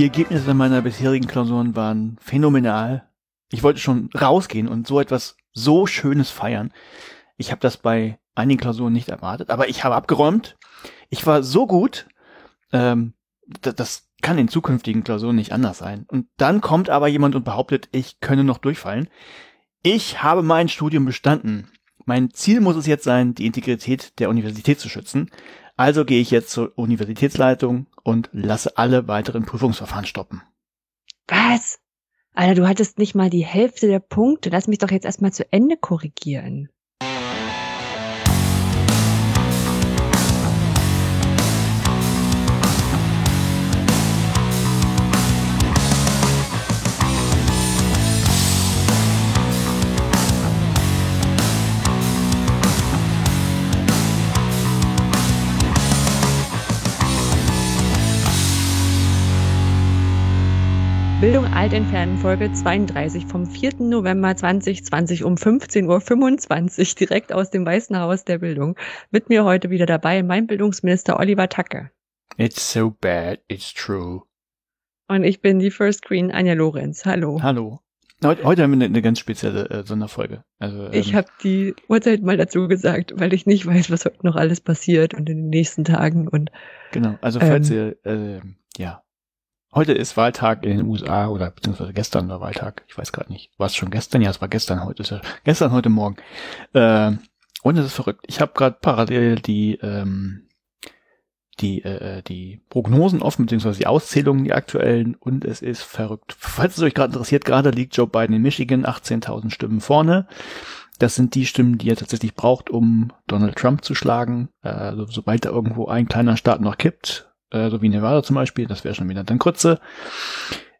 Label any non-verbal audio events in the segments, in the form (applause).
Die Ergebnisse meiner bisherigen Klausuren waren phänomenal. Ich wollte schon rausgehen und so etwas so Schönes feiern. Ich habe das bei einigen Klausuren nicht erwartet, aber ich habe abgeräumt. Ich war so gut, ähm, das, das kann in zukünftigen Klausuren nicht anders sein. Und dann kommt aber jemand und behauptet, ich könne noch durchfallen. Ich habe mein Studium bestanden. Mein Ziel muss es jetzt sein, die Integrität der Universität zu schützen. Also gehe ich jetzt zur Universitätsleitung und lasse alle weiteren Prüfungsverfahren stoppen. Was? Alter, du hattest nicht mal die Hälfte der Punkte. Lass mich doch jetzt erstmal zu Ende korrigieren. Bildung alt entfernen Folge 32 vom 4. November 2020 um 15.25 Uhr direkt aus dem Weißen Haus der Bildung. Mit mir heute wieder dabei mein Bildungsminister Oliver Tacke. It's so bad, it's true. Und ich bin die First Queen Anja Lorenz. Hallo. Hallo. Heute, heute haben wir eine, eine ganz spezielle äh, Sonderfolge. Also, ähm, ich habe die Uhrzeit mal dazu gesagt, weil ich nicht weiß, was heute noch alles passiert und in den nächsten Tagen und Genau, also falls ähm, ihr, äh, ja, Heute ist Wahltag in den USA oder beziehungsweise gestern war Wahltag. Ich weiß gerade nicht. War es schon gestern? Ja, es war gestern. Heute ist ja gestern, heute Morgen. Äh, und es ist verrückt. Ich habe gerade parallel die ähm, die äh, die Prognosen offen beziehungsweise die Auszählungen, die aktuellen. Und es ist verrückt. Falls es euch gerade interessiert, gerade liegt Joe Biden in Michigan 18.000 Stimmen vorne. Das sind die Stimmen, die er tatsächlich braucht, um Donald Trump zu schlagen. Äh, sobald da irgendwo ein kleiner Staat noch kippt, äh, so wie Nevada zum Beispiel, das wäre schon wieder dann kurze.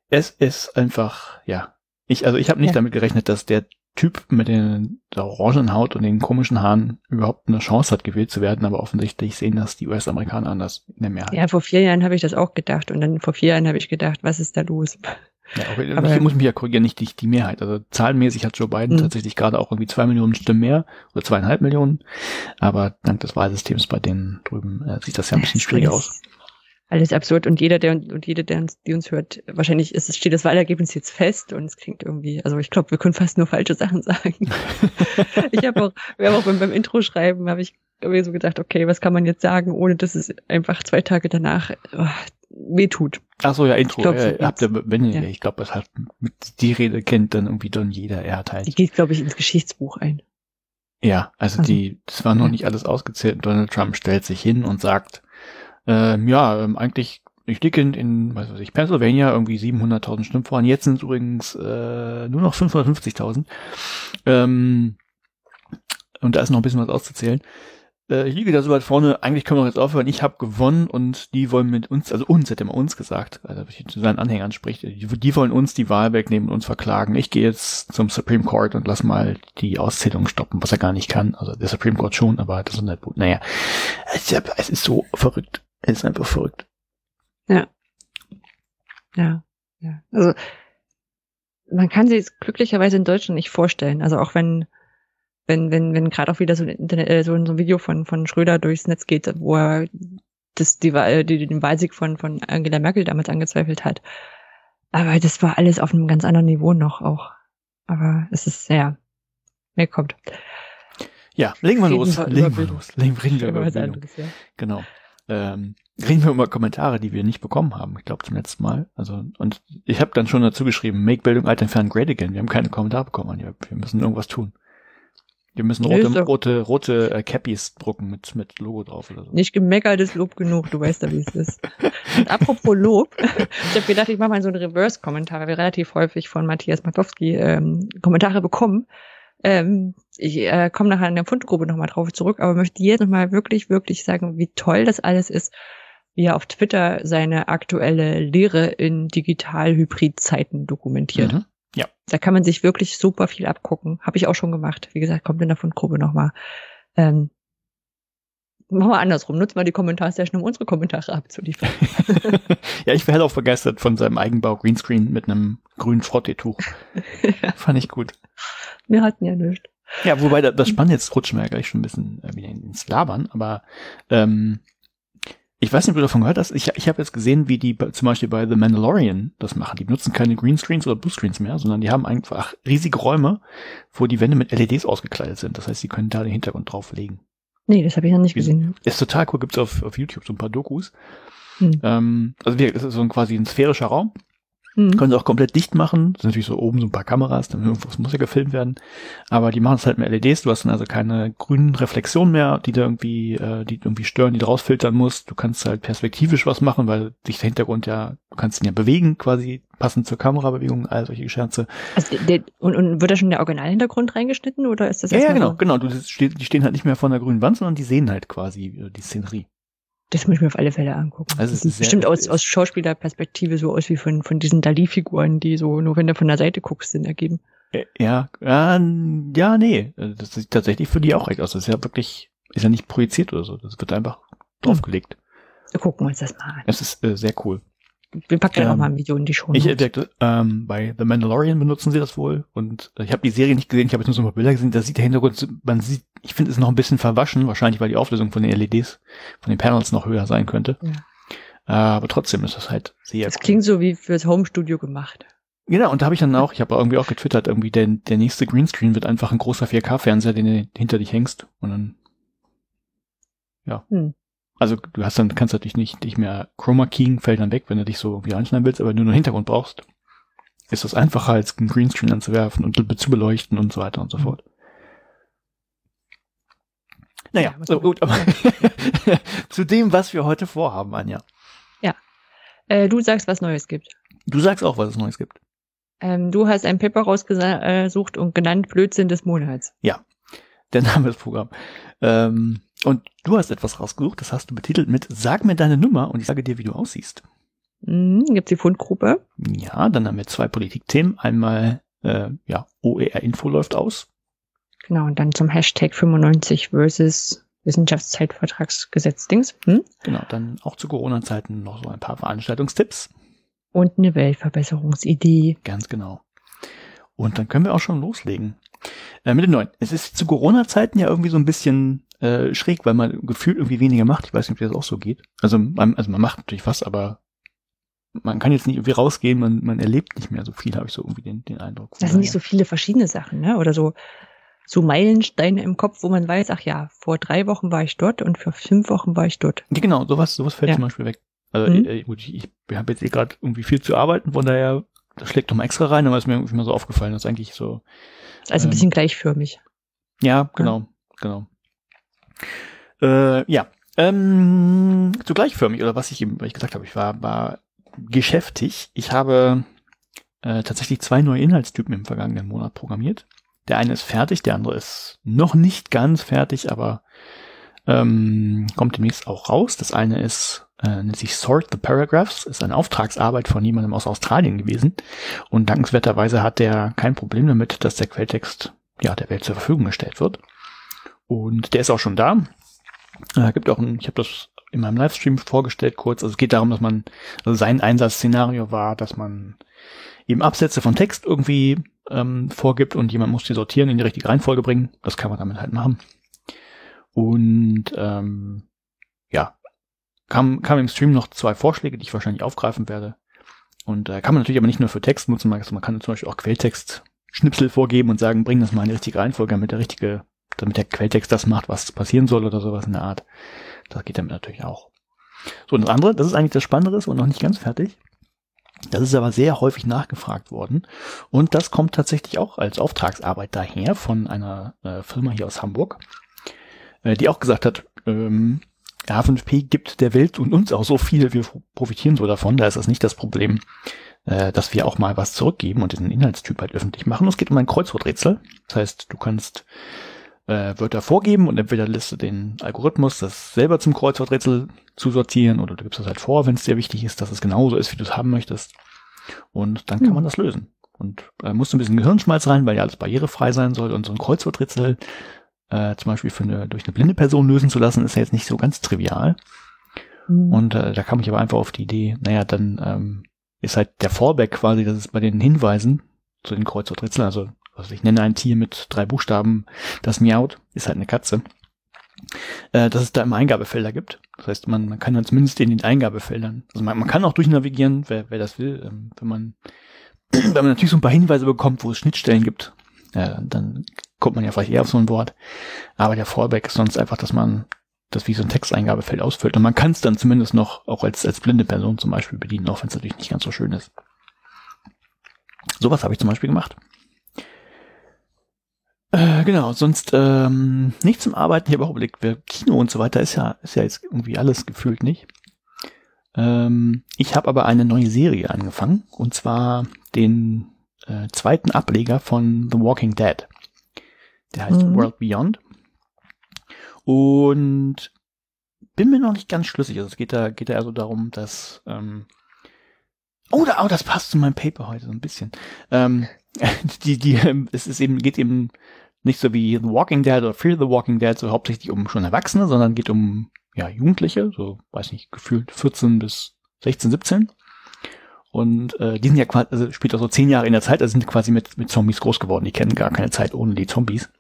Es ist einfach, ja. Ich, also ich habe nicht ja. damit gerechnet, dass der Typ mit den, der orangenen Haut und den komischen Haaren überhaupt eine Chance hat, gewählt zu werden, aber offensichtlich sehen das die US-Amerikaner anders in der Mehrheit. Ja, vor vier Jahren habe ich das auch gedacht und dann vor vier Jahren habe ich gedacht, was ist da los? Ja, auch, aber, ich muss mich ja korrigieren, nicht die, die Mehrheit. Also zahlenmäßig hat Joe Biden mh. tatsächlich gerade auch irgendwie zwei Millionen Stimmen mehr oder zweieinhalb Millionen. Aber dank des Wahlsystems bei denen drüben äh, sieht das ja ein bisschen schwieriger aus alles absurd und jeder, der und jede, der uns, die uns hört, wahrscheinlich ist steht das Wahlergebnis jetzt fest und es klingt irgendwie, also ich glaube, wir können fast nur falsche Sachen (laughs) sagen. ich habe auch, wir haben auch beim, beim Intro schreiben, habe ich irgendwie so gedacht, okay, was kann man jetzt sagen, ohne dass es einfach zwei Tage danach oh, wehtut. Ach so, ja, Intro. Ich glaub, äh, habt ihr, wenn ja. ich glaube, das hat die Rede kennt dann irgendwie dann jeder. Er hat halt. Die geht, glaube ich, ins Geschichtsbuch ein. Ja, also, also die, das war noch ja. nicht alles ausgezählt. Donald Trump stellt sich hin und sagt, ähm, ja, ähm, eigentlich, ich liege in, in, was weiß ich, Pennsylvania irgendwie 700.000 Stimmen voran. Jetzt sind es übrigens äh, nur noch 550.000. Ähm, und da ist noch ein bisschen was auszuzählen. Äh, ich liege da so weit vorne, eigentlich können wir jetzt aufhören. Ich habe gewonnen und die wollen mit uns, also uns, hätte man uns gesagt, also zu seinen Anhängern spricht, die, die wollen uns die Wahl wegnehmen und uns verklagen. Ich gehe jetzt zum Supreme Court und lass mal die Auszählung stoppen, was er gar nicht kann. Also der Supreme Court schon, aber das ist nicht gut. Naja, es ist so verrückt. Ist einfach verrückt. Ja. Ja. Ja. Also, man kann sich glücklicherweise in Deutschland nicht vorstellen. Also auch wenn, wenn, wenn, wenn gerade auch wieder so ein, Internet, äh, so ein Video von, von Schröder durchs Netz geht, wo er das, die, die, den Wahlsieg von, von Angela Merkel damals angezweifelt hat. Aber das war alles auf einem ganz anderen Niveau noch auch. Aber es ist, ja, mehr kommt. Ja, legen wir los. Legen wir los. Legen, reden wir über Anderes, ja. Genau ähm, kriegen wir immer Kommentare, die wir nicht bekommen haben, ich glaube zum letzten Mal. Also und ich habe dann schon dazu geschrieben, Make Bildung alt entfernen great again. Wir haben keine Kommentare bekommen. Wir müssen irgendwas tun. Wir müssen rote, rote, rote äh, Cappies drucken mit, mit Logo drauf oder so. Nicht gemeckertes Lob genug, du weißt ja, wie es ist. Und apropos Lob, (laughs) ich habe gedacht, ich mache mal so einen Reverse-Kommentar, weil wir relativ häufig von Matthias Matowski ähm, Kommentare bekommen. Ähm, ich äh, komme nachher in der Fundgrube nochmal drauf zurück, aber möchte jetzt nochmal wirklich, wirklich sagen, wie toll das alles ist, wie er auf Twitter seine aktuelle Lehre in Digital-Hybrid-Zeiten dokumentiert. Mhm. Ja. Da kann man sich wirklich super viel abgucken. Habe ich auch schon gemacht. Wie gesagt, kommt in der Fundgrube nochmal. Ähm, machen wir andersrum. Nutzen wir die Kommentarsession, um unsere Kommentare abzuliefern. (laughs) ja, ich wäre halt auch begeistert von seinem Eigenbau Greenscreen mit einem grünen Frotteetuch. ja. (laughs) Fand ich gut. Wir hatten ja nichts. Ja, wobei das Spannende jetzt rutschen wir ja gleich schon ein bisschen äh, wieder ins Labern, aber ähm, ich weiß nicht, ob du davon gehört hast. Ich, ich habe jetzt gesehen, wie die zum Beispiel bei The Mandalorian das machen. Die benutzen keine Greenscreens oder Bluescreens mehr, sondern die haben einfach riesige Räume, wo die Wände mit LEDs ausgekleidet sind. Das heißt, sie können da den Hintergrund drauflegen. Nee, das habe ich noch nicht gesehen. Ist total cool. Gibt's auf, auf YouTube so ein paar Dokus. Hm. Ähm, also wir, das ist so ein quasi ein sphärischer Raum Mhm. Können sie auch komplett dicht machen. Das sind natürlich so oben so ein paar Kameras, dann irgendwas muss ja gefilmt werden. Aber die machen es halt mit LEDs. Du hast dann also keine grünen Reflexionen mehr, die da irgendwie, äh, die irgendwie stören, die du rausfiltern musst. Du kannst halt perspektivisch was machen, weil sich der Hintergrund ja, du kannst ihn ja bewegen, quasi passend zur Kamerabewegung, all solche Scherze. Also der, und, und wird da schon der Originalhintergrund reingeschnitten oder ist das Ja, ja genau, genau. Du, die stehen halt nicht mehr vor einer grünen Wand, sondern die sehen halt quasi äh, die Szenerie. Das muss ich mir auf alle Fälle angucken. Also es ist bestimmt aus, aus Schauspielerperspektive so aus wie von, von diesen Dali-Figuren, die so nur wenn du von der Seite guckst, Sinn ergeben. Äh, ja, ja, ja, nee. Das sieht tatsächlich für die auch recht aus. Das ist ja wirklich, ist ja nicht projiziert oder so. Das wird einfach draufgelegt. Wir gucken uns das mal an. Es ist äh, sehr cool. Wir packen ja ähm, auch mal ein Video in die Show. Ich entdeckte, ähm, bei The Mandalorian benutzen sie das wohl und äh, ich habe die Serie nicht gesehen, ich habe jetzt nur so ein paar Bilder gesehen, da sieht der Hintergrund, man sieht, ich finde es noch ein bisschen verwaschen, wahrscheinlich weil die Auflösung von den LEDs, von den Panels noch höher sein könnte. Ja. Äh, aber trotzdem ist das halt sehr Das cool. klingt so wie fürs Homestudio gemacht. Genau, und da habe ich dann auch, ich habe irgendwie auch getwittert, irgendwie der, der nächste Greenscreen wird einfach ein großer 4K-Fernseher, den du hinter dich hängst und dann ja. Hm. Also du hast dann, kannst natürlich nicht, nicht mehr Chroma Keying fällt dann weg, wenn du dich so irgendwie einschneiden willst, aber nur Hintergrund brauchst, ist das einfacher als einen Greenscreen anzuwerfen und zu beleuchten und so weiter und so mhm. fort. Naja, ja, so gut, aber (laughs) (laughs) zu dem, was wir heute vorhaben, Anja. Ja. Äh, du sagst, was Neues gibt. Du sagst auch, was es Neues gibt. Ähm, du hast ein Paper rausgesucht und genannt Blödsinn des Monats. Ja, der Name des Programms. Ähm, und du hast etwas rausgesucht, das hast du betitelt mit Sag mir deine Nummer und ich sage dir, wie du aussiehst. Mhm, gibt's die Fundgruppe? Ja, dann haben wir zwei Politikthemen. Einmal, äh, ja, OER-Info läuft aus. Genau, und dann zum Hashtag 95 versus Wissenschaftszeitvertragsgesetz-Dings. Hm? Genau, dann auch zu Corona-Zeiten noch so ein paar Veranstaltungstipps. Und eine Weltverbesserungsidee. Ganz genau. Und dann können wir auch schon loslegen. Äh, mit den neuen. Es ist zu Corona-Zeiten ja irgendwie so ein bisschen äh, schräg, weil man gefühlt irgendwie weniger macht. Ich weiß nicht, ob das auch so geht. Also man, also man macht natürlich was, aber man kann jetzt nicht irgendwie rausgehen, man, man erlebt nicht mehr so viel, habe ich so irgendwie den, den Eindruck. Das sind nicht so viele verschiedene Sachen, ne? Oder so, so Meilensteine im Kopf, wo man weiß, ach ja, vor drei Wochen war ich dort und vor fünf Wochen war ich dort. Ja, genau, sowas, sowas fällt ja. zum Beispiel weg. Also mhm. ich, ich, ich habe jetzt eh gerade irgendwie viel zu arbeiten, von daher, das schlägt nochmal extra rein, aber ist mir irgendwie mal so aufgefallen, dass eigentlich so. Also ein bisschen ähm, gleichförmig. Ja, genau, ja. genau. Äh, ja. Ähm, so gleichförmig, oder was ich eben, ich gesagt habe, ich war, war geschäftig. Ich habe äh, tatsächlich zwei neue Inhaltstypen im vergangenen Monat programmiert. Der eine ist fertig, der andere ist noch nicht ganz fertig, aber ähm, kommt demnächst auch raus. Das eine ist, äh, nennt sich Sort the Paragraphs, ist eine Auftragsarbeit von jemandem aus Australien gewesen. Und dankenswerterweise hat der kein Problem damit, dass der Quelltext ja der Welt zur Verfügung gestellt wird. Und der ist auch schon da. Äh, gibt auch ein, ich habe das in meinem Livestream vorgestellt kurz. Also es geht darum, dass man, also sein Einsatzszenario war, dass man eben Absätze von Text irgendwie ähm, vorgibt und jemand muss die sortieren, in die richtige Reihenfolge bringen. Das kann man damit halt machen. Und ähm, ja, kam, kam im Stream noch zwei Vorschläge, die ich wahrscheinlich aufgreifen werde. Und äh, kann man natürlich aber nicht nur für Text nutzen, also man kann zum Beispiel auch Quelltext Schnipsel vorgeben und sagen, bring das mal in die richtige Reihenfolge, damit der richtige damit der Quelltext das macht, was passieren soll oder sowas in der Art. Das geht damit natürlich auch. So, und das andere, das ist eigentlich das Spannende und noch nicht ganz fertig. Das ist aber sehr häufig nachgefragt worden. Und das kommt tatsächlich auch als Auftragsarbeit daher von einer äh, Firma hier aus Hamburg, äh, die auch gesagt hat, ähm, H5P gibt der Welt und uns auch so viel, wir profitieren so davon. Da ist das nicht das Problem, äh, dass wir auch mal was zurückgeben und diesen Inhaltstyp halt öffentlich machen. Es geht um ein Kreuzworträtsel. Das heißt, du kannst äh, Wörter vorgeben und entweder lässt du den Algorithmus das selber zum Kreuzworträtsel zusortieren oder du gibst das halt vor, wenn es dir wichtig ist, dass es genauso ist, wie du es haben möchtest. Und dann kann man das lösen. Und äh, musst du ein bisschen Gehirnschmalz rein, weil ja alles barrierefrei sein soll und so ein Kreuzworträtsel äh, zum Beispiel für eine, durch eine blinde Person lösen zu lassen, ist ja jetzt nicht so ganz trivial. Mhm. Und äh, da kam ich aber einfach auf die Idee, naja, dann ähm, ist halt der Fallback quasi, dass es bei den Hinweisen zu den Kreuzworträtseln, also also ich nenne ein Tier mit drei Buchstaben, das miaut, ist halt eine Katze. äh, dass es da immer Eingabefelder gibt. Das heißt, man, man kann dann zumindest in den Eingabefeldern, also man, man kann auch durchnavigieren, wer, wer das will, ähm, wenn man (clears throat) wenn man natürlich so ein paar Hinweise bekommt, wo es Schnittstellen gibt, äh, dann kommt man ja vielleicht eher auf so ein Wort. Aber der Fallback ist sonst einfach, dass man das wie so ein Texteingabefeld ausfüllt. Und man kann es dann zumindest noch auch als, als blinde Person zum Beispiel bedienen, auch wenn es natürlich nicht ganz so schön ist. Sowas habe ich zum Beispiel gemacht. Äh, genau, sonst ähm, nicht zum Arbeiten. Ich habe auch überlegt, Kino und so weiter ist ja, ist ja jetzt irgendwie alles gefühlt nicht. Ähm, ich habe aber eine neue Serie angefangen und zwar den äh, zweiten Ableger von The Walking Dead. Der heißt mhm. World Beyond. Und bin mir noch nicht ganz schlüssig. Also es geht da, geht da also darum, dass ähm, Oh, da, oh, das passt zu meinem Paper heute so ein bisschen. Ähm, (laughs) die, die, es ist eben, geht eben nicht so wie The Walking Dead oder Fear the Walking Dead so hauptsächlich um schon Erwachsene, sondern geht um ja Jugendliche, so weiß nicht, gefühlt 14 bis 16, 17. Und äh, die sind ja quasi, also spielt auch so zehn Jahre in der Zeit, also sind quasi mit, mit Zombies groß geworden. Die kennen gar keine Zeit ohne die Zombies.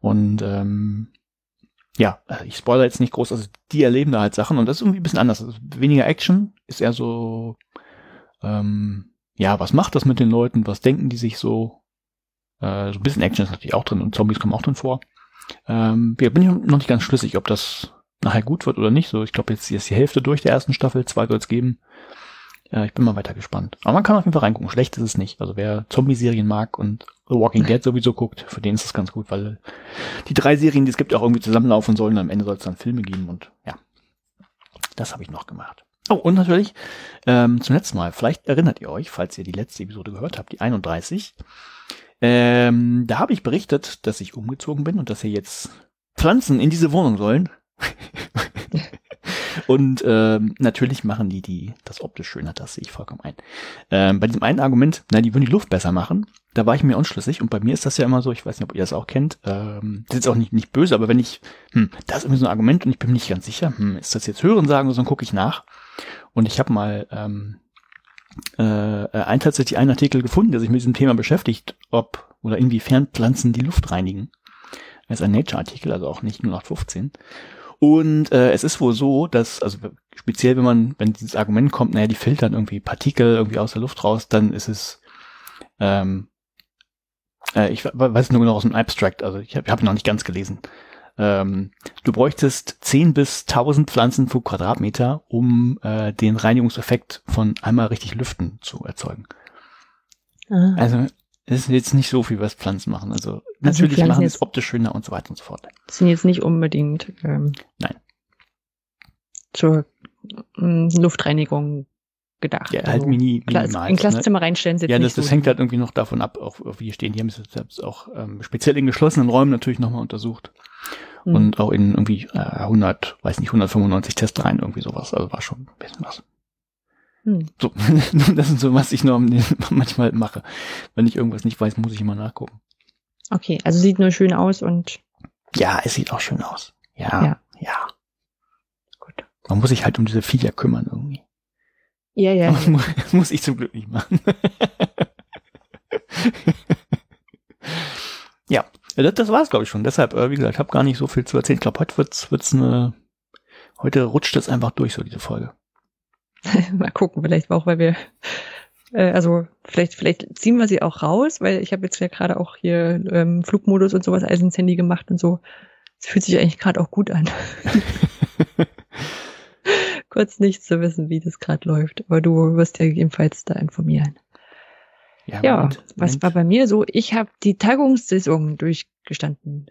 Und ähm, ja, also ich spoilere jetzt nicht groß, also die erleben da halt Sachen und das ist irgendwie ein bisschen anders. Also weniger Action, ist eher so, ähm, ja, was macht das mit den Leuten, was denken die sich so? Äh, so ein bisschen Action ist natürlich auch drin und Zombies kommen auch drin vor. Ähm, ja, bin ich noch nicht ganz schlüssig, ob das nachher gut wird oder nicht. So, ich glaube, jetzt ist die Hälfte durch der ersten Staffel, zwei soll es geben. Ja, ich bin mal weiter gespannt. Aber man kann auf jeden Fall reingucken. Schlecht ist es nicht. Also wer Zombie-Serien mag und The Walking Dead sowieso guckt, für den ist es ganz gut, weil die drei Serien, die es gibt, auch irgendwie zusammenlaufen sollen. Am Ende soll es dann Filme geben und ja, das habe ich noch gemacht. Oh, und natürlich ähm, zum letzten Mal, vielleicht erinnert ihr euch, falls ihr die letzte Episode gehört habt, die 31. Ähm, da habe ich berichtet, dass ich umgezogen bin und dass hier jetzt Pflanzen in diese Wohnung sollen. (laughs) Und ähm, natürlich machen die, die das optisch schöner, das sehe ich vollkommen ein. Ähm, bei diesem einen Argument, na, die würden die Luft besser machen, da war ich mir unschlüssig. Und bei mir ist das ja immer so, ich weiß nicht, ob ihr das auch kennt, ähm, das ist auch nicht, nicht böse, aber wenn ich, hm, da ist irgendwie so ein Argument und ich bin mir nicht ganz sicher, hm, ist das jetzt Hören sagen oder so, dann gucke ich nach. Und ich habe mal ähm, äh, ein tatsächlich einen Artikel gefunden, der sich mit diesem Thema beschäftigt, ob oder inwiefern Pflanzen die Luft reinigen. Das ist ein Nature-Artikel, also auch nicht nur nach 15. Und äh, es ist wohl so, dass, also speziell wenn man, wenn dieses Argument kommt, naja, die filtern irgendwie Partikel irgendwie aus der Luft raus, dann ist es, ähm, äh, ich weiß nur genau aus dem Abstract, also ich habe hab noch nicht ganz gelesen. Ähm, du bräuchtest 10 bis 1000 Pflanzen pro Quadratmeter, um äh, den Reinigungseffekt von einmal richtig lüften zu erzeugen. Ah. Also es ist jetzt nicht so viel, was Pflanzen machen. Also, also natürlich machen es optisch schöner und so weiter und so fort. Sind jetzt nicht unbedingt ähm, Nein. zur ähm, Luftreinigung gedacht. Ja, halt also mini, minimal. In Klassenzimmer ne? reinstellen sie Ja, das, das so hängt halt irgendwie noch davon ab, auch wie stehen. Die haben es selbst auch ähm, speziell in geschlossenen Räumen natürlich nochmal untersucht. Mhm. Und auch in irgendwie äh, 100, weiß nicht, 195 Testreihen irgendwie sowas. Also war schon ein bisschen was. Hm. So, (laughs) das ist so, was ich nur (laughs) manchmal mache. Wenn ich irgendwas nicht weiß, muss ich immer nachgucken. Okay, also sieht nur schön aus und. Ja, es sieht auch schön aus. Ja, ja. ja. Gut. Man muss sich halt um diese Viecher kümmern irgendwie. Ja, ja. (laughs) ja. Muss ich zum Glück nicht machen. ja, das, das war es, glaube ich, schon. Deshalb, äh, wie gesagt, habe gar nicht so viel zu erzählen. Ich glaube, heute wird's, wird's eine, heute rutscht es einfach durch, so diese Folge. (laughs) Mal gucken, vielleicht auch, weil wir, äh, also vielleicht, vielleicht ziehen wir sie auch raus, weil ich habe jetzt ja gerade auch hier ähm, Flugmodus und sowas alles ins Handy gemacht und so. Es fühlt sich eigentlich gerade auch gut an. (laughs) Kurz nicht zu wissen, wie das gerade läuft, aber du wirst ja jedenfalls da informieren. Ja, ja Moment, was Moment. war bei mir so? Ich habe die Tagungssaison durchgestanden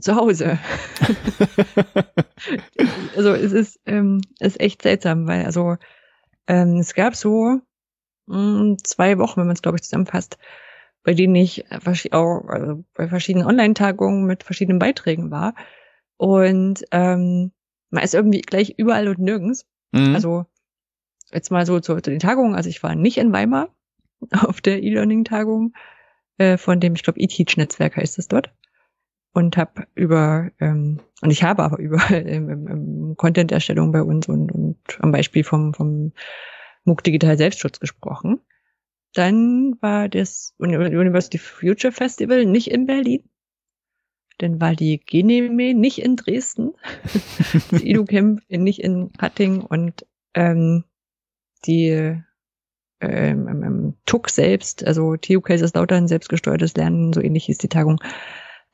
zu Hause. (laughs) also es ist, ähm, ist echt seltsam, weil also ähm, es gab so mh, hm, zwei Wochen, wenn man es glaube ich zusammenfasst, bei denen ich auch also bei verschiedenen Online-Tagungen mit verschiedenen Beiträgen war. Und ähm, man ist irgendwie gleich überall und nirgends. Mhm. Also jetzt mal so zu, zu den Tagungen. Also ich war nicht in Weimar auf der E-Learning-Tagung äh, von dem, ich glaube, E-Teach-Netzwerk heißt es dort und habe über ähm, und ich habe aber über (laughs) ähm, ähm, Content-Erstellung bei uns und, und am Beispiel vom vom MOOC Digital Selbstschutz gesprochen. Dann war das University Future Festival nicht in Berlin. dann war die Geneme nicht in Dresden, (laughs) das EduCamp nicht in Hatting und ähm, die ähm, ähm, TUC selbst, also TU Kaiserslautern, selbstgesteuertes Lernen, so ähnlich hieß die Tagung,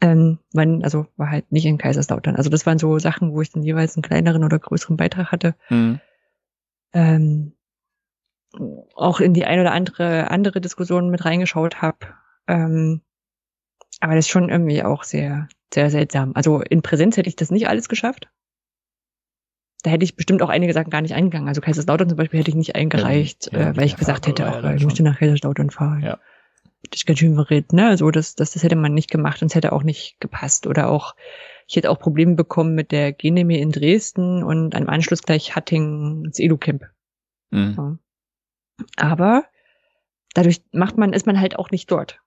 ähm, man, also war halt nicht in Kaiserslautern. Also das waren so Sachen, wo ich dann jeweils einen kleineren oder größeren Beitrag hatte. Mhm. Ähm, auch in die ein oder andere andere Diskussion mit reingeschaut habe. Ähm, aber das ist schon irgendwie auch sehr, sehr seltsam. Also in Präsenz hätte ich das nicht alles geschafft. Da hätte ich bestimmt auch einige Sachen gar nicht eingegangen. Also Kaiserslautern zum Beispiel hätte ich nicht eingereicht, ja, äh, weil ich gesagt hätte, auch, ja, ich möchte nach Kaiserslautern fahren. Ja. Das ist ganz schön verrät, ne? Also das, das, das hätte man nicht gemacht und es hätte auch nicht gepasst. Oder auch, ich hätte auch Probleme bekommen mit der Geneme in Dresden und am Anschluss gleich Hatting ins Edu-Camp. Mhm. Ja. Aber dadurch macht man, ist man halt auch nicht dort.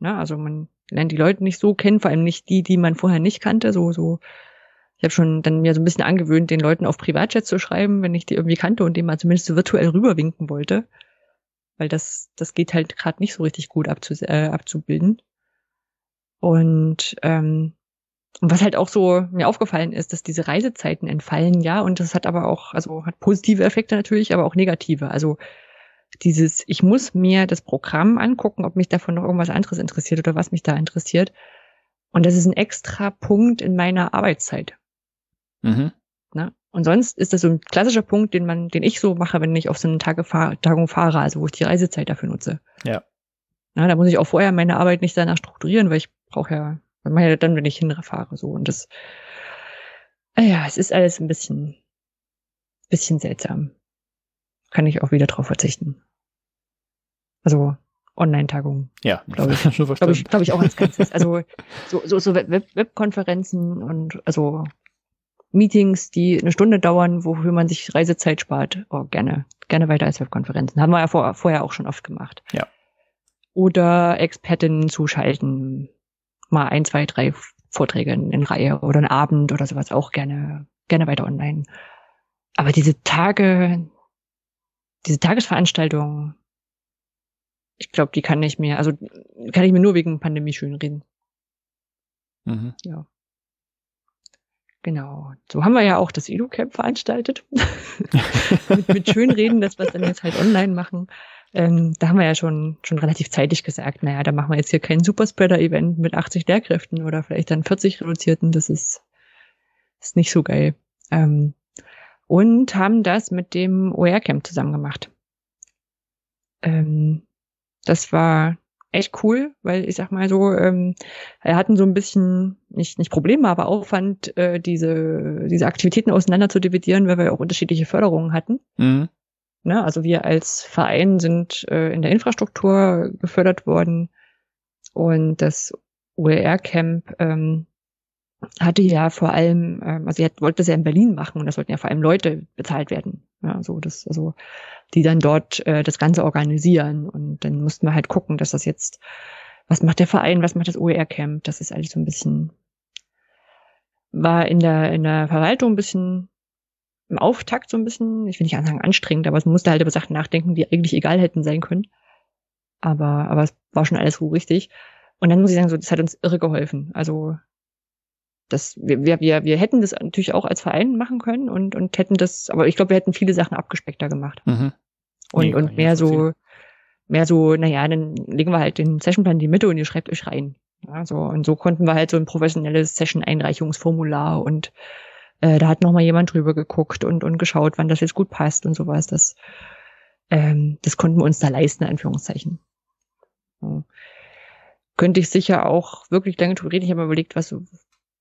Ne? Also man lernt die Leute nicht so kennen, vor allem nicht die, die man vorher nicht kannte. So, so, ich habe schon dann mir so ein bisschen angewöhnt, den Leuten auf Privatchat zu schreiben, wenn ich die irgendwie kannte und dem mal zumindest so virtuell rüberwinken wollte. Weil das, das geht halt gerade nicht so richtig gut abzu, äh, abzubilden. Und ähm, und was halt auch so mir aufgefallen ist, dass diese Reisezeiten entfallen, ja, und das hat aber auch, also hat positive Effekte natürlich, aber auch negative. Also dieses, ich muss mir das Programm angucken, ob mich davon noch irgendwas anderes interessiert oder was mich da interessiert. Und das ist ein extra Punkt in meiner Arbeitszeit. Mhm. Na? Und sonst ist das so ein klassischer Punkt, den man, den ich so mache, wenn ich auf so eine Tagung fahre, also wo ich die Reisezeit dafür nutze. Ja. Na, da muss ich auch vorher meine Arbeit nicht danach strukturieren, weil ich brauche ja, das mache ich ja dann, wenn ich hinfahre, so. Und das, ja, es ist alles ein bisschen, bisschen seltsam kann ich auch wieder drauf verzichten. Also Online-Tagungen. Ja, glaube ich. (laughs) Glaube ich, glaub ich auch als Ganzes. Also so, so, so Webkonferenzen und also Meetings, die eine Stunde dauern, wofür man sich Reisezeit spart. Oh, gerne. Gerne weiter als Webkonferenzen. Haben wir ja vor, vorher auch schon oft gemacht. Ja. Oder Expertinnen zuschalten. Mal ein, zwei, drei Vorträge in Reihe oder einen Abend oder sowas auch gerne, gerne weiter online. Aber diese Tage, diese Tagesveranstaltung, ich glaube, die kann ich mir, also kann ich mir nur wegen Pandemie schön reden. Mhm. Ja. Genau. So haben wir ja auch das EduCamp veranstaltet. (laughs) mit, mit Schönreden, dass wir es dann jetzt halt online machen. Ähm, da haben wir ja schon, schon relativ zeitig gesagt, naja, da machen wir jetzt hier kein Superspreader-Event mit 80 Lehrkräften oder vielleicht dann 40 Reduzierten. Das ist, ist nicht so geil. Ähm, und haben das mit dem OER-Camp zusammen gemacht. Ähm, das war echt cool, weil ich sag mal so, ähm, wir hatten so ein bisschen, nicht, nicht Probleme, aber Aufwand, äh, diese, diese Aktivitäten auseinander zu dividieren, weil wir auch unterschiedliche Förderungen hatten. Mhm. Ne, also wir als Verein sind äh, in der Infrastruktur gefördert worden und das OER-Camp ähm, hatte ja vor allem, ähm, also er wollte das ja in Berlin machen und das sollten ja vor allem Leute bezahlt werden. Ja, so das, also die dann dort äh, das Ganze organisieren. Und dann mussten wir halt gucken, dass das jetzt, was macht der Verein, was macht das OER-Camp? Das ist alles so ein bisschen, war in der, in der Verwaltung ein bisschen im Auftakt so ein bisschen, ich will nicht sagen anstrengend, aber es musste halt über Sachen nachdenken, die eigentlich egal hätten sein können. Aber, aber es war schon alles so richtig. Und dann muss ich sagen, so, das hat uns irre geholfen. Also das, wir, wir, wir hätten das natürlich auch als Verein machen können und, und hätten das, aber ich glaube, wir hätten viele Sachen abgespeckter gemacht. Mhm. Und, nee, und mehr so, mehr so, naja, dann legen wir halt den Sessionplan in die Mitte und ihr schreibt euch rein. Ja, so, und so konnten wir halt so ein professionelles Session-Einreichungsformular und äh, da hat nochmal jemand drüber geguckt und, und geschaut, wann das jetzt gut passt und sowas. Das, ähm, das konnten wir uns da leisten, in Anführungszeichen. Ja. Könnte ich sicher auch wirklich lange drüber reden. Ich habe mir überlegt, was,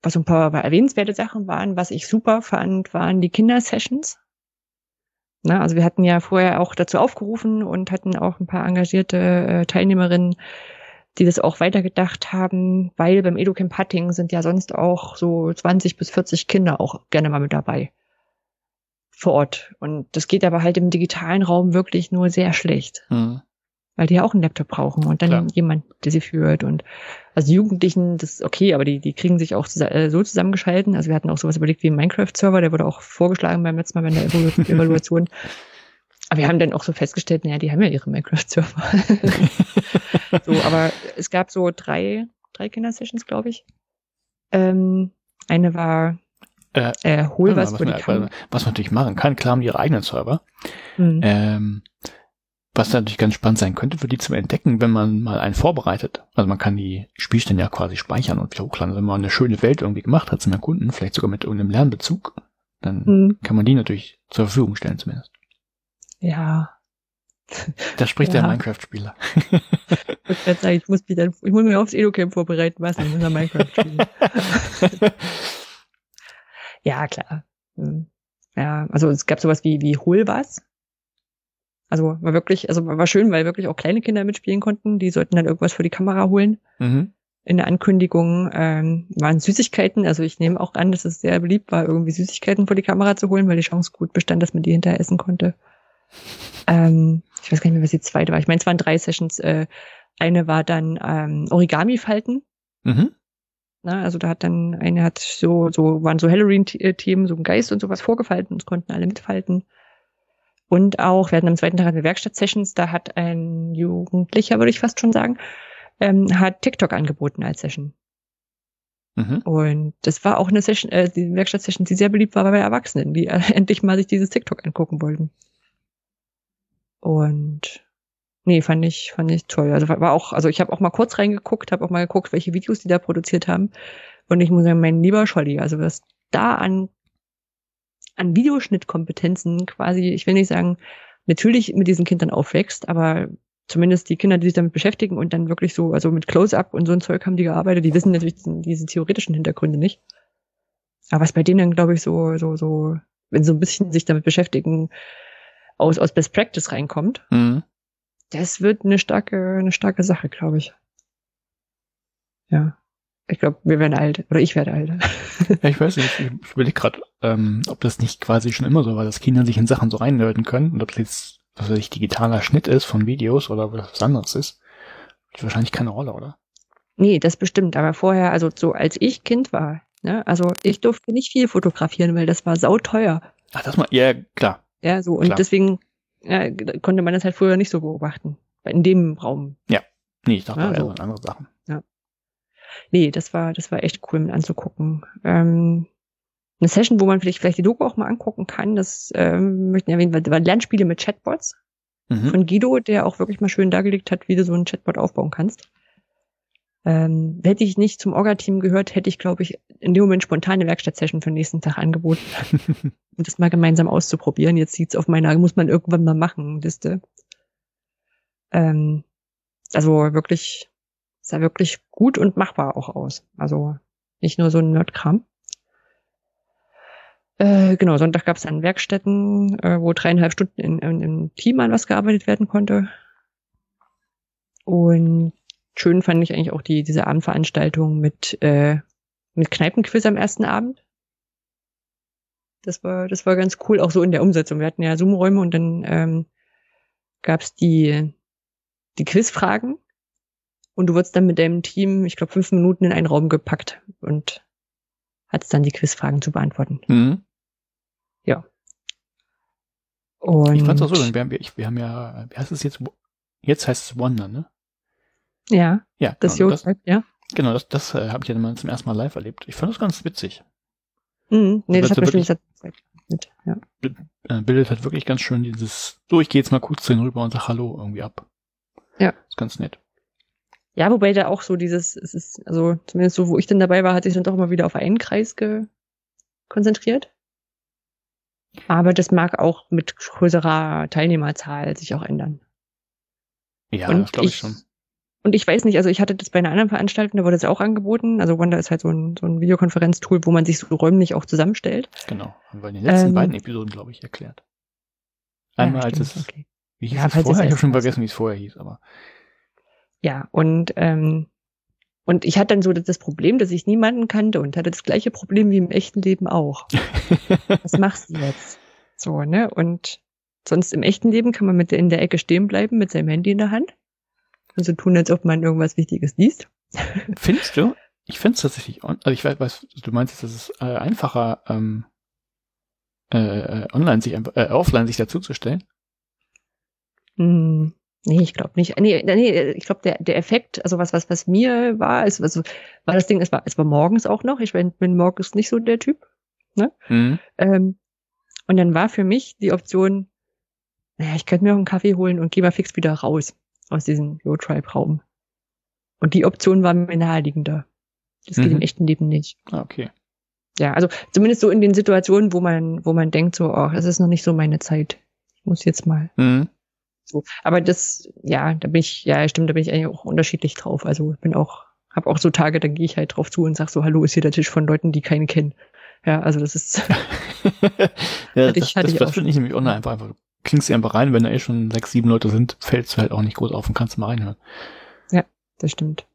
was ein paar erwähnenswerte Sachen waren. Was ich super fand, waren die Kindersessions. Na, also wir hatten ja vorher auch dazu aufgerufen und hatten auch ein paar engagierte äh, Teilnehmerinnen, die das auch weitergedacht haben, weil beim EduCamp Hatting sind ja sonst auch so 20 bis 40 Kinder auch gerne mal mit dabei vor Ort. Und das geht aber halt im digitalen Raum wirklich nur sehr schlecht. Mhm weil die ja auch einen Laptop brauchen und dann Klar. jemand, der sie führt. Und also die Jugendlichen, das ist okay, aber die, die kriegen sich auch äh, so zusammengeschalten. Also wir hatten auch sowas überlegt wie ein Minecraft-Server, der wurde auch vorgeschlagen beim letzten Mal bei der (laughs) Evaluation. aber wir haben dann auch so festgestellt, naja, die haben ja ihre Minecraft-Server. (laughs) so, aber es gab so drei, drei Kindersessions, glaube ich. Ähm, eine war Äh, äh, Hol was, was, man, was man natürlich machen kann, klar haben die ihre eigenen Server. hm. Ähm, was natürlich ganz spannend sein könnte, für die zu entdecken, wenn man mal einen vorbereitet. Also man kann die Spielstände ja quasi speichern und wieder hochladen. Also wenn man eine schöne Welt irgendwie gemacht hat zum Erkunden, vielleicht sogar mit irgendeinem Lernbezug, dann Hm. kann man die natürlich zur Verfügung stellen zumindest. Ja. Da spricht Ja. der Minecraft-Spieler. (laughs) Ich gerade sagen, ich muss mich dann, ich muss mich aufs Edo-Camp vorbereiten, was in unser Minecraft spielen. (laughs) Ja, klar. Hm. Ja, also es gab sowas wie, wie Hol was. Also war wirklich, also war schön, weil wirklich auch kleine Kinder mitspielen konnten. Die sollten dann irgendwas für die Kamera holen. mhm. In der Ankündigung ähm, waren Süßigkeiten. Also ich nehme auch an, dass es sehr beliebt war, irgendwie Süßigkeiten vor die Kamera zu holen, weil die Chance gut bestand, dass man die hinterher essen konnte. Ähm, ich weiß gar nicht mehr, was die zweite war. Ich meine, es waren drei Sessions. Äh, eine war dann ähm, Origami-Falten. Mhm. Na, also da hat dann eine hat so, so waren so Halloween-Themen, so ein Geist und sowas vorgefalten und konnten alle mitfalten. Und auch, wir hatten am zweiten Tag eine Werkstatt-Sessions, da hat ein Jugendlicher, würde ich fast schon sagen, ähm, hat TikTok angeboten als Session. Mhm. Und das war auch eine Session, äh, die Werkstatt-Session, die sehr beliebt war bei Erwachsenen, die äh, (laughs) endlich mal sich dieses TikTok angucken wollten. Und nee, fand ich, fand ich toll. Also war auch, also ich habe auch mal kurz reingeguckt, habe auch mal geguckt, welche Videos die da produziert haben. Und ich muss sagen, mein lieber Scholli, also was da an, an Videoschnittkompetenzen quasi, ich will nicht sagen, natürlich mit diesen Kindern aufwächst, aber zumindest die Kinder, die sich damit beschäftigen und dann wirklich so, also mit Close-Up und so ein Zeug haben die gearbeitet, die wissen natürlich diesen, diese theoretischen Hintergründe nicht. Aber was bei denen, glaube ich, so, so, so, wenn so ein bisschen sich damit beschäftigen, aus, aus Best Practice reinkommt, Mhm. das wird eine starke, eine starke Sache, glaube ich. Ja. Ich glaube, wir werden alt. Oder ich werde alt. (laughs) Ja, ich weiß nicht, ich, überlege gerade, ähm, ob das nicht quasi schon immer so war, dass Kinder sich in Sachen so reinlöten können und ob das jetzt, was weiß ich, digitaler Schnitt ist von Videos oder was anderes ist. Spielt wahrscheinlich keine Rolle, oder? nee, das bestimmt. Aber vorher, also so als ich Kind war, ne, also ich durfte nicht viel fotografieren, weil das war sauteuer. Ach, das mal, ja, klar. Ja, so. Und Klar. deswegen ja, konnte man das halt früher nicht so beobachten. In dem Raum. Nee, ich dachte Ja, so. an andere Sachen. Nee, das war, das war echt cool mit anzugucken. Ähm, eine Session, wo man vielleicht, vielleicht die Doku auch mal angucken kann, das ähm, möchten wir erwähnen, war, war Lernspiele mit Chatbots Mhm. von Guido, der auch wirklich mal schön dargelegt hat, wie du so einen Chatbot aufbauen kannst. Ähm, hätte ich nicht zum Orga-Team gehört, hätte ich, glaube ich, in dem Moment spontane Werkstattsession für den nächsten Tag angeboten, (laughs) um das mal gemeinsam auszuprobieren. Jetzt sieht's auf meiner, muss man irgendwann mal machen, Liste. Ähm, also wirklich, sah wirklich gut und machbar auch aus. Also nicht nur so ein Nerdkram. Äh, genau, Sonntag gab es dann Werkstätten, äh, wo dreieinhalb Stunden in, in, im Team an was gearbeitet werden konnte. Und schön fand ich eigentlich auch die, diese Abendveranstaltung mit, äh, mit Kneipenquiz am ersten Abend. Das war, das war ganz cool, auch so in der Umsetzung. Wir hatten ja Zoom-Räume und dann ähm, gab es die, die Quizfragen und du wurdest dann mit deinem Team, ich glaube, fünf Minuten in einen Raum gepackt und hattest dann die Quizfragen zu beantworten. Mhm. Und Ich fand's auch so, wir haben, ich, wir haben ja, wie heißt es jetzt? Jetzt heißt es Wonder, ne? Ja, Ja, das genau, das, Jod, ja. genau, das, das äh, habe ich ja mal zum ersten Mal live erlebt. Ich fand das ganz witzig. Mhm, nee, das Also hat bestimmt wirklich- mit, ja. Äh, bildet halt wirklich ganz schön dieses, so, ich gehe jetzt mal kurz denen rüber und sag Hallo irgendwie ab. Ja. Ist ganz nett. Ja, wobei da auch so dieses, es ist, also zumindest so, wo ich dann dabei war, hat sich dann doch immer wieder auf einen Kreis ge konzentriert. Aber das mag auch mit größerer Teilnehmerzahl sich auch ändern. Ja, das glaube ich schon. Und ich weiß nicht, also ich hatte das bei einer anderen Veranstaltung, da wurde es auch angeboten. Also Wanda ist halt so ein, so ein Videokonferenztool, wo man sich so räumlich auch zusammenstellt. Genau. Haben wir in den letzten Ähm, beiden Episoden, glaube ich, erklärt. Einmal ja, als stimmt, es, okay. wie hieß Ja, es vorher? Ich habe schon vergessen, wie es vorher hieß, aber. Ja, und, ähm, und ich hatte dann so das Problem, dass ich niemanden kannte und hatte das gleiche Problem wie im echten Leben auch. (laughs) Was machst du jetzt? So, ne? Und sonst im echten Leben kann man mit der in der Ecke stehen bleiben mit seinem Handy in der Hand und so tun, als ob man irgendwas Wichtiges liest. Findest du? (laughs) Ich finde es tatsächlich, also ich weiß, du meinst, dass es äh, einfacher, ähm, äh, äh, online sich äh, offline sich dazuzustellen. Hm, Nee, ich glaube nicht. Nee, nee ich glaube, der, der Effekt, also was, was, was mir war, ist, also, war das Ding, es war, es war morgens auch noch. Ich bin, bin morgens nicht so der Typ. Ne? Mhm. Ähm, und dann war für mich die Option, naja, ich könnte mir auch einen Kaffee holen und gehe mal fix wieder raus aus diesem Yo-Tribe-Raum. Und die Option war mir naheliegender. Das geht mhm. im echten Leben nicht. Ah, okay. Ja, also zumindest so in den Situationen, wo man, wo man denkt, so, oh, das ist noch nicht so meine Zeit. Ich muss jetzt mal. Mhm. So. Aber das, ja, da bin ich, ja, stimmt, da bin ich eigentlich auch unterschiedlich drauf. Also ich bin auch, habe auch so Tage, da gehe ich halt drauf zu und sag so, hallo, ist hier der Tisch von Leuten, die keine kennen. Ja, also das ist. (laughs) ja, das, ich, das, das finde ich nämlich auch einfach, einfach. Klingst du einfach rein, wenn da eh schon sechs, sieben Leute sind, fällst du halt auch nicht groß auf und kannst mal reinhören. Ja, das stimmt.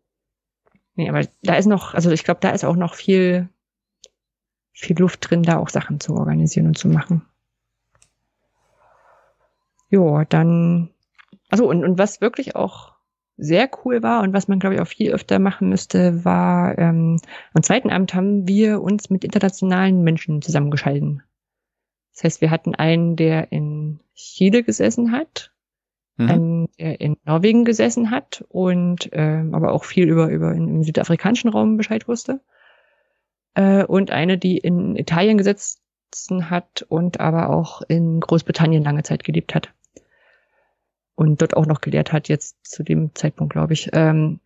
Nee, aber da ist noch, also ich glaube, da ist auch noch viel, viel Luft drin, da auch Sachen zu organisieren und zu machen. Jo, dann, also und, und was wirklich auch sehr cool war und was man, glaube ich, auch viel öfter machen müsste, war, ähm, am zweiten Abend haben wir uns mit internationalen Menschen zusammengeschalten. Das heißt, wir hatten einen, der in Chile gesessen hat, mhm. einen, der in Norwegen gesessen hat und ähm, aber auch viel über, über im südafrikanischen Raum Bescheid wusste. Äh, und eine, die in Italien gesessen hat und aber auch in Großbritannien lange Zeit gelebt hat und dort auch noch gelehrt hat, jetzt zu dem Zeitpunkt, glaube ich. Ähm,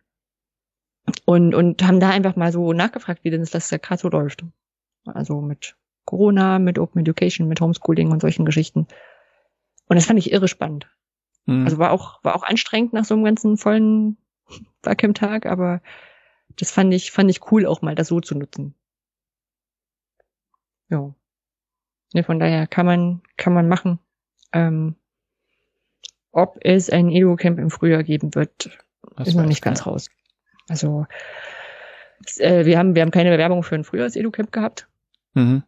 und, und haben da einfach mal so nachgefragt, wie denn das da gerade so läuft. Also mit Corona, mit Open Education, mit Homeschooling und solchen Geschichten. Und das fand ich irre spannend. Mhm. Also war auch, war auch anstrengend nach so einem ganzen vollen (laughs) Barcamp-Tag, aber das fand ich, fand ich cool, auch mal das so zu nutzen. Ja. Ne, von daher kann man, kann man machen. Ähm, ob es ein Edu-Camp im Frühjahr geben wird, das ist noch nicht ganz raus. Also äh, wir haben wir haben keine Bewerbung für ein Frühjahrs-Edu-Camp gehabt. Mhm.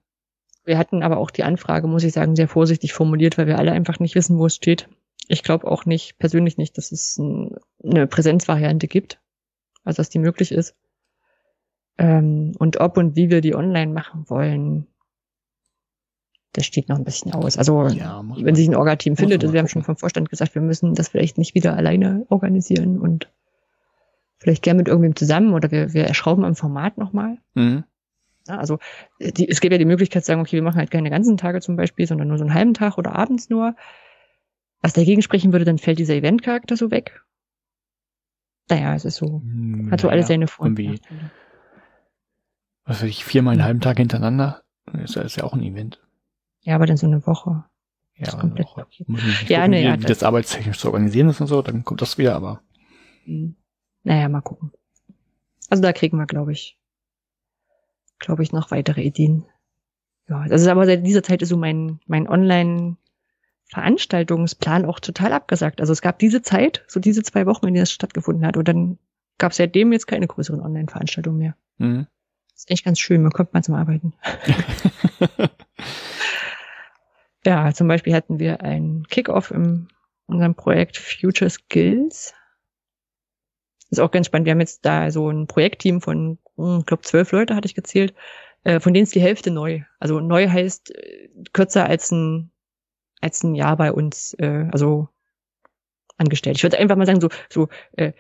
Wir hatten aber auch die Anfrage, muss ich sagen, sehr vorsichtig formuliert, weil wir alle einfach nicht wissen, wo es steht. Ich glaube auch nicht, persönlich nicht, dass es ein, eine Präsenzvariante gibt, also dass die möglich ist. Ähm, und ob und wie wir die online machen wollen, das steht noch ein bisschen aus. Also ja, wenn sich ein Orga-Team findet, also wir haben schon vom Vorstand gesagt, wir müssen das vielleicht nicht wieder alleine organisieren und vielleicht gern mit irgendwem zusammen oder wir, wir erschrauben am Format nochmal. Mhm. Ja, also die, es gäbe ja die Möglichkeit zu sagen, okay, wir machen halt keine ganzen Tage zum Beispiel, sondern nur so einen halben Tag oder abends nur. Was dagegen sprechen würde, dann fällt dieser Event-Charakter so weg. Naja, es ist so, hm, hat so alle seine Vor- Was weiß ich, viermal einen halben Tag hintereinander, ist, ist ja auch ein Event. Ja, aber dann so eine Woche. Ja, eine Woche. ja, ne, ja, wie das arbeitstechnisch zu organisieren ist und so, dann kommt das wieder, aber. Hm. Naja, mal gucken. Also da kriegen wir, glaube ich, glaube ich, noch weitere Ideen. Ja, also aber seit dieser Zeit ist so mein, mein Online- Veranstaltungsplan auch total abgesagt. Also es gab diese Zeit, so diese zwei Wochen, in denen das stattgefunden hat, und dann gab es seitdem jetzt keine größeren Online-Veranstaltungen mehr. Mhm. Das ist echt ganz schön, man kommt mal zum Arbeiten. (laughs) (laughs) Ja, zum Beispiel hatten wir einen Kickoff in unserem Projekt Future Skills. Ist auch ganz spannend. Wir haben jetzt da so ein Projektteam von, hm, ich glaube, zwölf Leute hatte ich gezählt. Äh, von denen ist die Hälfte neu. Also neu heißt äh, kürzer als ein, als ein Jahr bei uns, äh, also angestellt. Ich würde einfach mal sagen, so, so äh,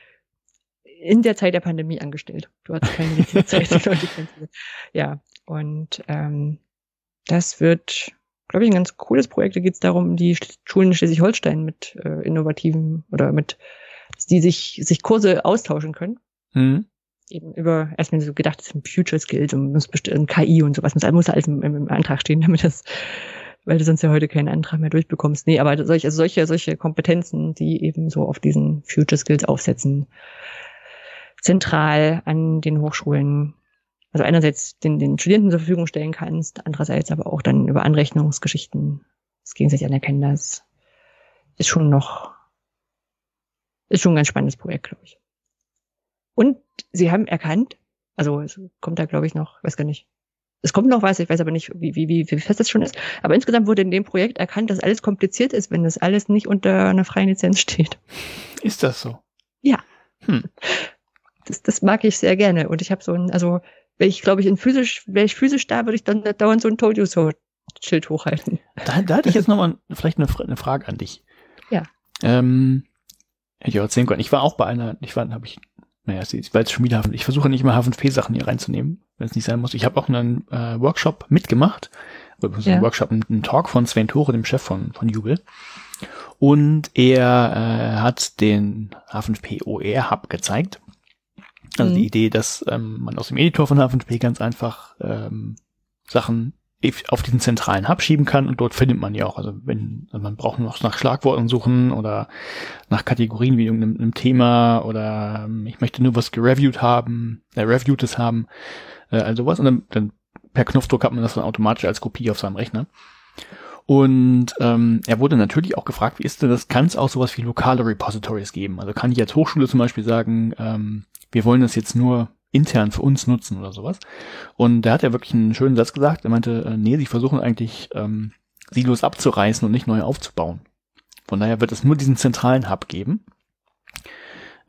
in der Zeit der Pandemie angestellt. Du hast keine richtige Zeit. Ja, und ähm, das wird glaube ich, ein ganz cooles Projekt. Da geht es darum, die Schulen in Schleswig-Holstein mit äh, innovativen oder mit, dass die sich, sich Kurse austauschen können. Mhm. Eben über, erstmal so gedacht, das sind Future Skills und muss bestimmt KI und sowas, muss, muss alles im, im, Antrag stehen, (laughs) damit das, weil du sonst ja heute keinen Antrag mehr durchbekommst. Nee, aber solche, also solche, solche Kompetenzen, die eben so auf diesen Future Skills aufsetzen, zentral an den Hochschulen also einerseits den, den Studenten zur Verfügung stellen kannst, andererseits aber auch dann über Anrechnungsgeschichten das gegenseitig anerkennen, das ist schon noch, ist schon ein ganz spannendes Projekt, glaube ich. Und sie haben erkannt, also es kommt da, glaube ich, noch, weiß gar nicht, es kommt noch was, ich weiß aber nicht, wie, wie, wie, wie fest das schon ist. Aber insgesamt wurde in dem Projekt erkannt, dass alles kompliziert ist, wenn das alles nicht unter einer freien Lizenz steht. Ist das so? Ja. Hm. Das, das mag ich sehr gerne. Und ich habe so ein, also wenn ich, glaube ich, in physisch, wäre ich physisch da, würde ich dann dauernd so ein Told You So Schild hochhalten. Da, da hatte ich jetzt nochmal vielleicht eine, eine Frage an dich. Ja. Ähm, Hätte ich auch erzählen können. Ich war auch bei einer, ich war, habe ich, naja, ich war jetzt schon wieder, ich versuche nicht mal H5P-Sachen hier reinzunehmen, wenn es nicht sein muss. Ich habe auch einen äh, Workshop mitgemacht, oder ja. einen Workshop, einen, Talk von Sven Tore, dem Chef von, von Jubel. Und er äh, hat den H5P OER Hub gezeigt. Also mhm. die Idee, dass ähm, man aus dem Editor von H5P ganz einfach ähm, Sachen auf diesen zentralen Hub schieben kann und dort findet man ja auch, also wenn also man braucht noch nach Schlagworten suchen oder nach Kategorien wie irgendeinem einem Thema oder ähm, ich möchte nur was gereviewt haben, äh, reviewtes haben, äh, also was und dann, dann per Knopfdruck hat man das dann automatisch als Kopie auf seinem Rechner. Und ähm, er wurde natürlich auch gefragt, wie ist denn das? Kann es auch sowas wie lokale Repositories geben? Also kann ich als Hochschule zum Beispiel sagen, ähm, wir wollen das jetzt nur intern für uns nutzen oder sowas. Und da hat er wirklich einen schönen Satz gesagt. Er meinte, äh, nee, sie versuchen eigentlich ähm, Silos abzureißen und nicht neu aufzubauen. Von daher wird es nur diesen zentralen Hub geben.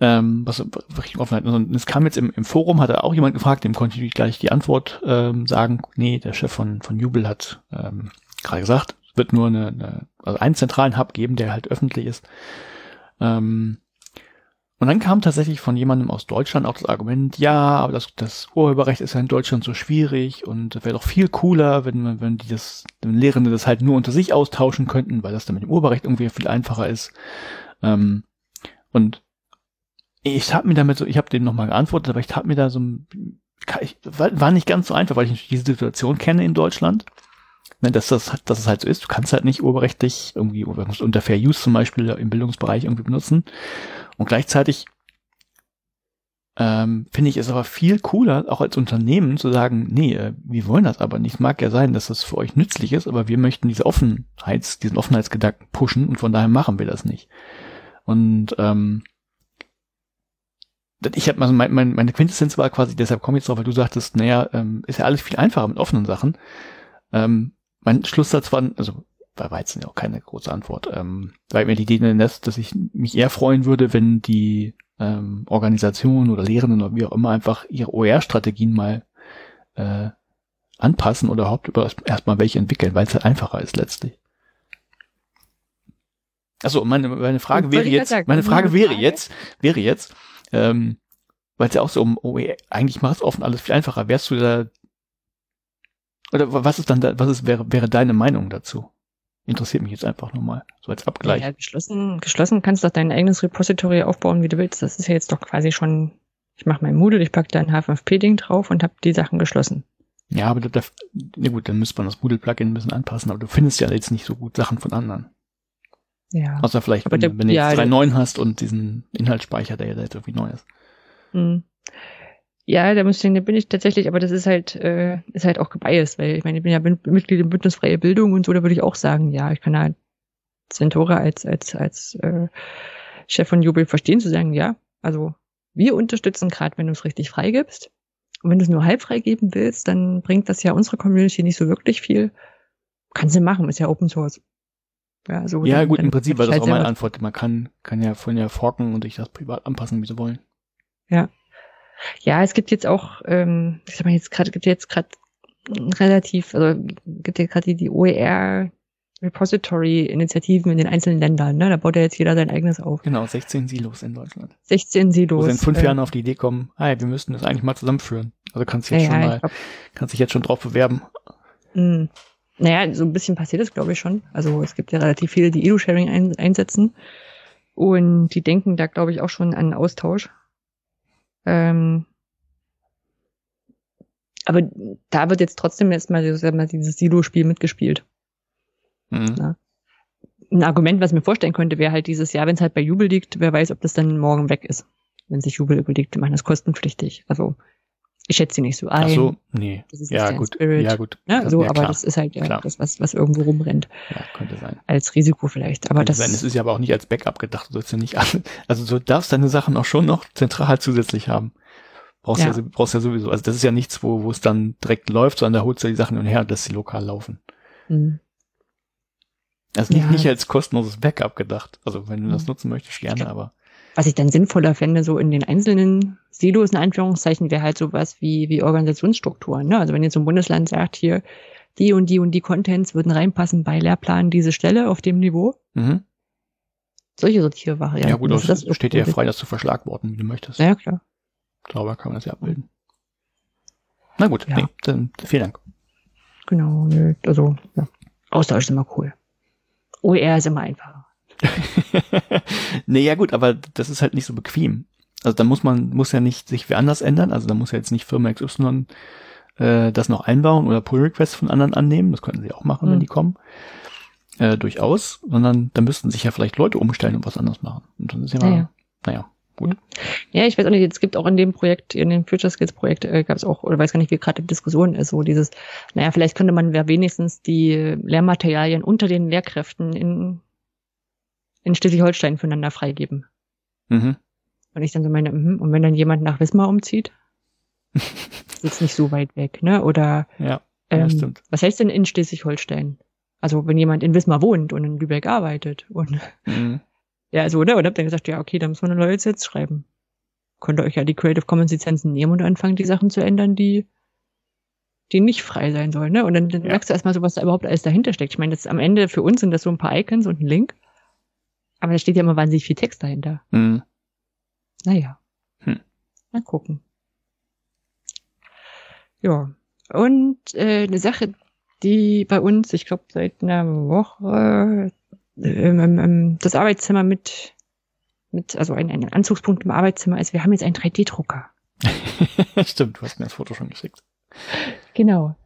Ähm, was wirklich Offenheit. Und es kam jetzt im, im Forum, hat er auch jemand gefragt, dem konnte ich gleich die Antwort ähm, sagen. Nee, der Chef von, von Jubel hat ähm, gerade gesagt, es wird nur eine, eine, also einen zentralen Hub geben, der halt öffentlich ist. Ähm, und dann kam tatsächlich von jemandem aus Deutschland auch das Argument, ja, aber das, das Urheberrecht ist ja in Deutschland so schwierig und wäre doch viel cooler, wenn, wenn die das, wenn Lehrende das halt nur unter sich austauschen könnten, weil das dann mit dem Urheberrecht irgendwie viel einfacher ist. Ähm, und ich habe mir damit so, ich habe dem nochmal geantwortet, aber ich habe mir da so ich, war nicht ganz so einfach, weil ich diese Situation kenne in Deutschland. Ne, dass das, dass es halt so ist. Du kannst halt nicht urheberrechtlich irgendwie unter Fair Use zum Beispiel im Bildungsbereich irgendwie benutzen. Und gleichzeitig ähm, finde ich es aber viel cooler, auch als Unternehmen zu sagen, nee, äh, wir wollen das aber nicht. Mag ja sein, dass das für euch nützlich ist, aber wir möchten diese Offenheits, diesen Offenheitsgedanken pushen und von daher machen wir das nicht. Und ähm, ich habe also mein, mein, meine Quintessenz war quasi, deshalb komme ich jetzt drauf, weil du sagtest, naja, ähm, ist ja alles viel einfacher mit offenen Sachen. Ähm, mein Schlusssatz war, also war jetzt ja auch keine große Antwort, ähm, weil mir die Idee lässt, dass ich mich eher freuen würde, wenn die ähm, Organisationen oder Lehrenden oder wie auch immer einfach ihre OER-Strategien mal äh, anpassen oder überhaupt über erstmal welche entwickeln, weil es halt einfacher ist letztlich. Also meine, meine Frage wäre jetzt, meine Frage wäre jetzt, wäre jetzt, ähm, weil es ja auch so um OER, eigentlich macht es offen alles viel einfacher. Wärst du da, oder was ist dann, da, was ist, wäre, wäre deine Meinung dazu? Interessiert mich jetzt einfach nochmal, so als Abgleich. Ja, geschlossen, geschlossen kannst du doch dein eigenes Repository aufbauen, wie du willst. Das ist ja jetzt doch quasi schon, ich mache mein Moodle, ich packe da ein H5P-Ding drauf und habe die Sachen geschlossen. Ja, aber da, na gut, dann müsste man das Moodle-Plugin ein bisschen anpassen, aber du findest ja jetzt nicht so gut Sachen von anderen. Ja. Außer vielleicht, wenn, der, wenn du jetzt ja, 3.9 hast und diesen Inhaltsspeicher, der ja jetzt irgendwie neu ist. Hm. Ja, da muss ich, da bin ich tatsächlich, aber das ist halt, äh, ist halt auch gebiased, weil ich meine, ich bin ja Mitglied im Bündnis Freie Bildung und so, da würde ich auch sagen, ja, ich kann da Centora als, als, als äh, Chef von Jubel verstehen, zu sagen, ja, also wir unterstützen gerade, wenn du es richtig freigibst. Und wenn du es nur halb freigeben willst, dann bringt das ja unsere Community nicht so wirklich viel. Kannst du machen, ist ja Open Source. Ja, so ja dann, gut, im Prinzip war das halt auch meine Antwort. Man kann, kann ja von ja forken und sich das privat anpassen, wie sie wollen. Ja. Ja, es gibt jetzt auch, ähm, ich sag mal jetzt gerade, gibt jetzt gerade relativ, also gibt ja gerade die, die OER Repository-Initiativen in den einzelnen Ländern. Ne? Da baut ja jetzt jeder sein eigenes auf. Genau, 16 Silos in Deutschland. 16 Silos. Wo sie in fünf äh, Jahren auf die Idee kommen, hey, wir müssten das eigentlich mal zusammenführen. Also kannst du jetzt ja, schon mal, kannst dich jetzt schon drauf bewerben. Mh. Naja, so ein bisschen passiert das, glaube ich, schon. Also es gibt ja relativ viele, die Edu-Sharing ein, einsetzen. Und die denken da, glaube ich, auch schon an Austausch. Ähm, aber da wird jetzt trotzdem erstmal dieses Silo-Spiel mitgespielt. Mhm. Ja. Ein Argument, was ich mir vorstellen könnte, wäre halt dieses Jahr, wenn es halt bei Jubel liegt, wer weiß, ob das dann morgen weg ist. Wenn sich Jubel überlegt, wir machen das kostenpflichtig. Also ich schätze sie nicht so ein. Ach so, nee. Das ist ja, gut. Spirit. ja, gut. Ne? So, aber das ist halt ja klar. das, was, was irgendwo rumrennt. Ja, könnte sein. Als Risiko vielleicht. Aber könnte das sein. Es ist ja aber auch nicht als Backup gedacht. Du sollst ja nicht alle, also du darfst deine Sachen auch schon noch zentral zusätzlich haben. Brauchst ja, ja brauchst ja sowieso. Also das ist ja nichts, wo, wo es dann direkt läuft, sondern da holst du die Sachen und her lässt sie lokal laufen. Mhm. Also nicht, ja. nicht als kostenloses Backup gedacht. Also wenn du das mhm. nutzen möchtest, gerne, aber. Was ich dann sinnvoller fände, so in den einzelnen Silos, in Anführungszeichen, wäre halt sowas wie, wie Organisationsstrukturen. Ne? Also wenn jetzt so ein Bundesland sagt, hier, die und die und die Contents würden reinpassen bei Lehrplan diese Stelle auf dem Niveau, mhm. solche Sortiervarianten. Ja gut, Also das, steht dir ja frei, das zu verschlagworten, wie du möchtest. Ja, klar. Sauber kann man das ja abbilden. Na gut, Ja. nee, dann vielen Dank. Genau, nö, also, ja. Austausch ist immer cool. OER ist immer einfacher. (laughs) nee, ja gut, aber das ist halt nicht so bequem. Also da muss man, muss ja nicht sich wer anders ändern. Also da muss ja jetzt nicht Firma XY äh, das noch einbauen oder Pull-Requests von anderen annehmen. Das könnten sie auch machen, wenn Mhm. die kommen. Äh, durchaus. Sondern da müssten sich ja vielleicht Leute umstellen und was anderes machen. Und dann ist ja, Naja. naja. Ja, ich weiß auch nicht, es gibt auch in dem Projekt, in dem Future Skills Projekt, äh, gab es auch, oder weiß gar nicht, wie gerade die Diskussion ist, so dieses, naja, vielleicht könnte man ja wenigstens die Lehrmaterialien unter den Lehrkräften in, in Schleswig-Holstein füreinander freigeben. Mhm. Und ich dann so meine, mhm, und wenn dann jemand nach Wismar umzieht, (laughs) ist jetzt nicht so weit weg, ne? Oder Ja, ja, ähm, stimmt. was heißt denn in Schleswig-Holstein? Also wenn jemand in Wismar wohnt und in Lübeck arbeitet und (laughs) Mhm. ja, so, ne? Und hab dann gesagt, ja, okay, dann müssen wir eine neue Lizenz schreiben. Könnt ihr euch ja die Creative Commons Lizenzen nehmen und anfangen, die Sachen zu ändern, die, die nicht frei sein sollen, ne? Und dann, dann Ja. merkst du erstmal so, was da überhaupt alles dahinter steckt. Ich meine, das am Ende für uns sind das so ein paar Icons und ein Link. Aber da steht ja immer wahnsinnig viel Text dahinter. Mhm. Naja. Hm. Mal gucken. Ja. Und äh, eine Sache, die bei uns, ich glaube, seit einer Woche ähm, ähm, ähm, das Arbeitszimmer mit, mit, also ein, ein Anzugspunkt im Arbeitszimmer ist, wir haben jetzt einen 3D-Drucker. (laughs) stimmt, du hast mir das Foto schon geschickt. Genau.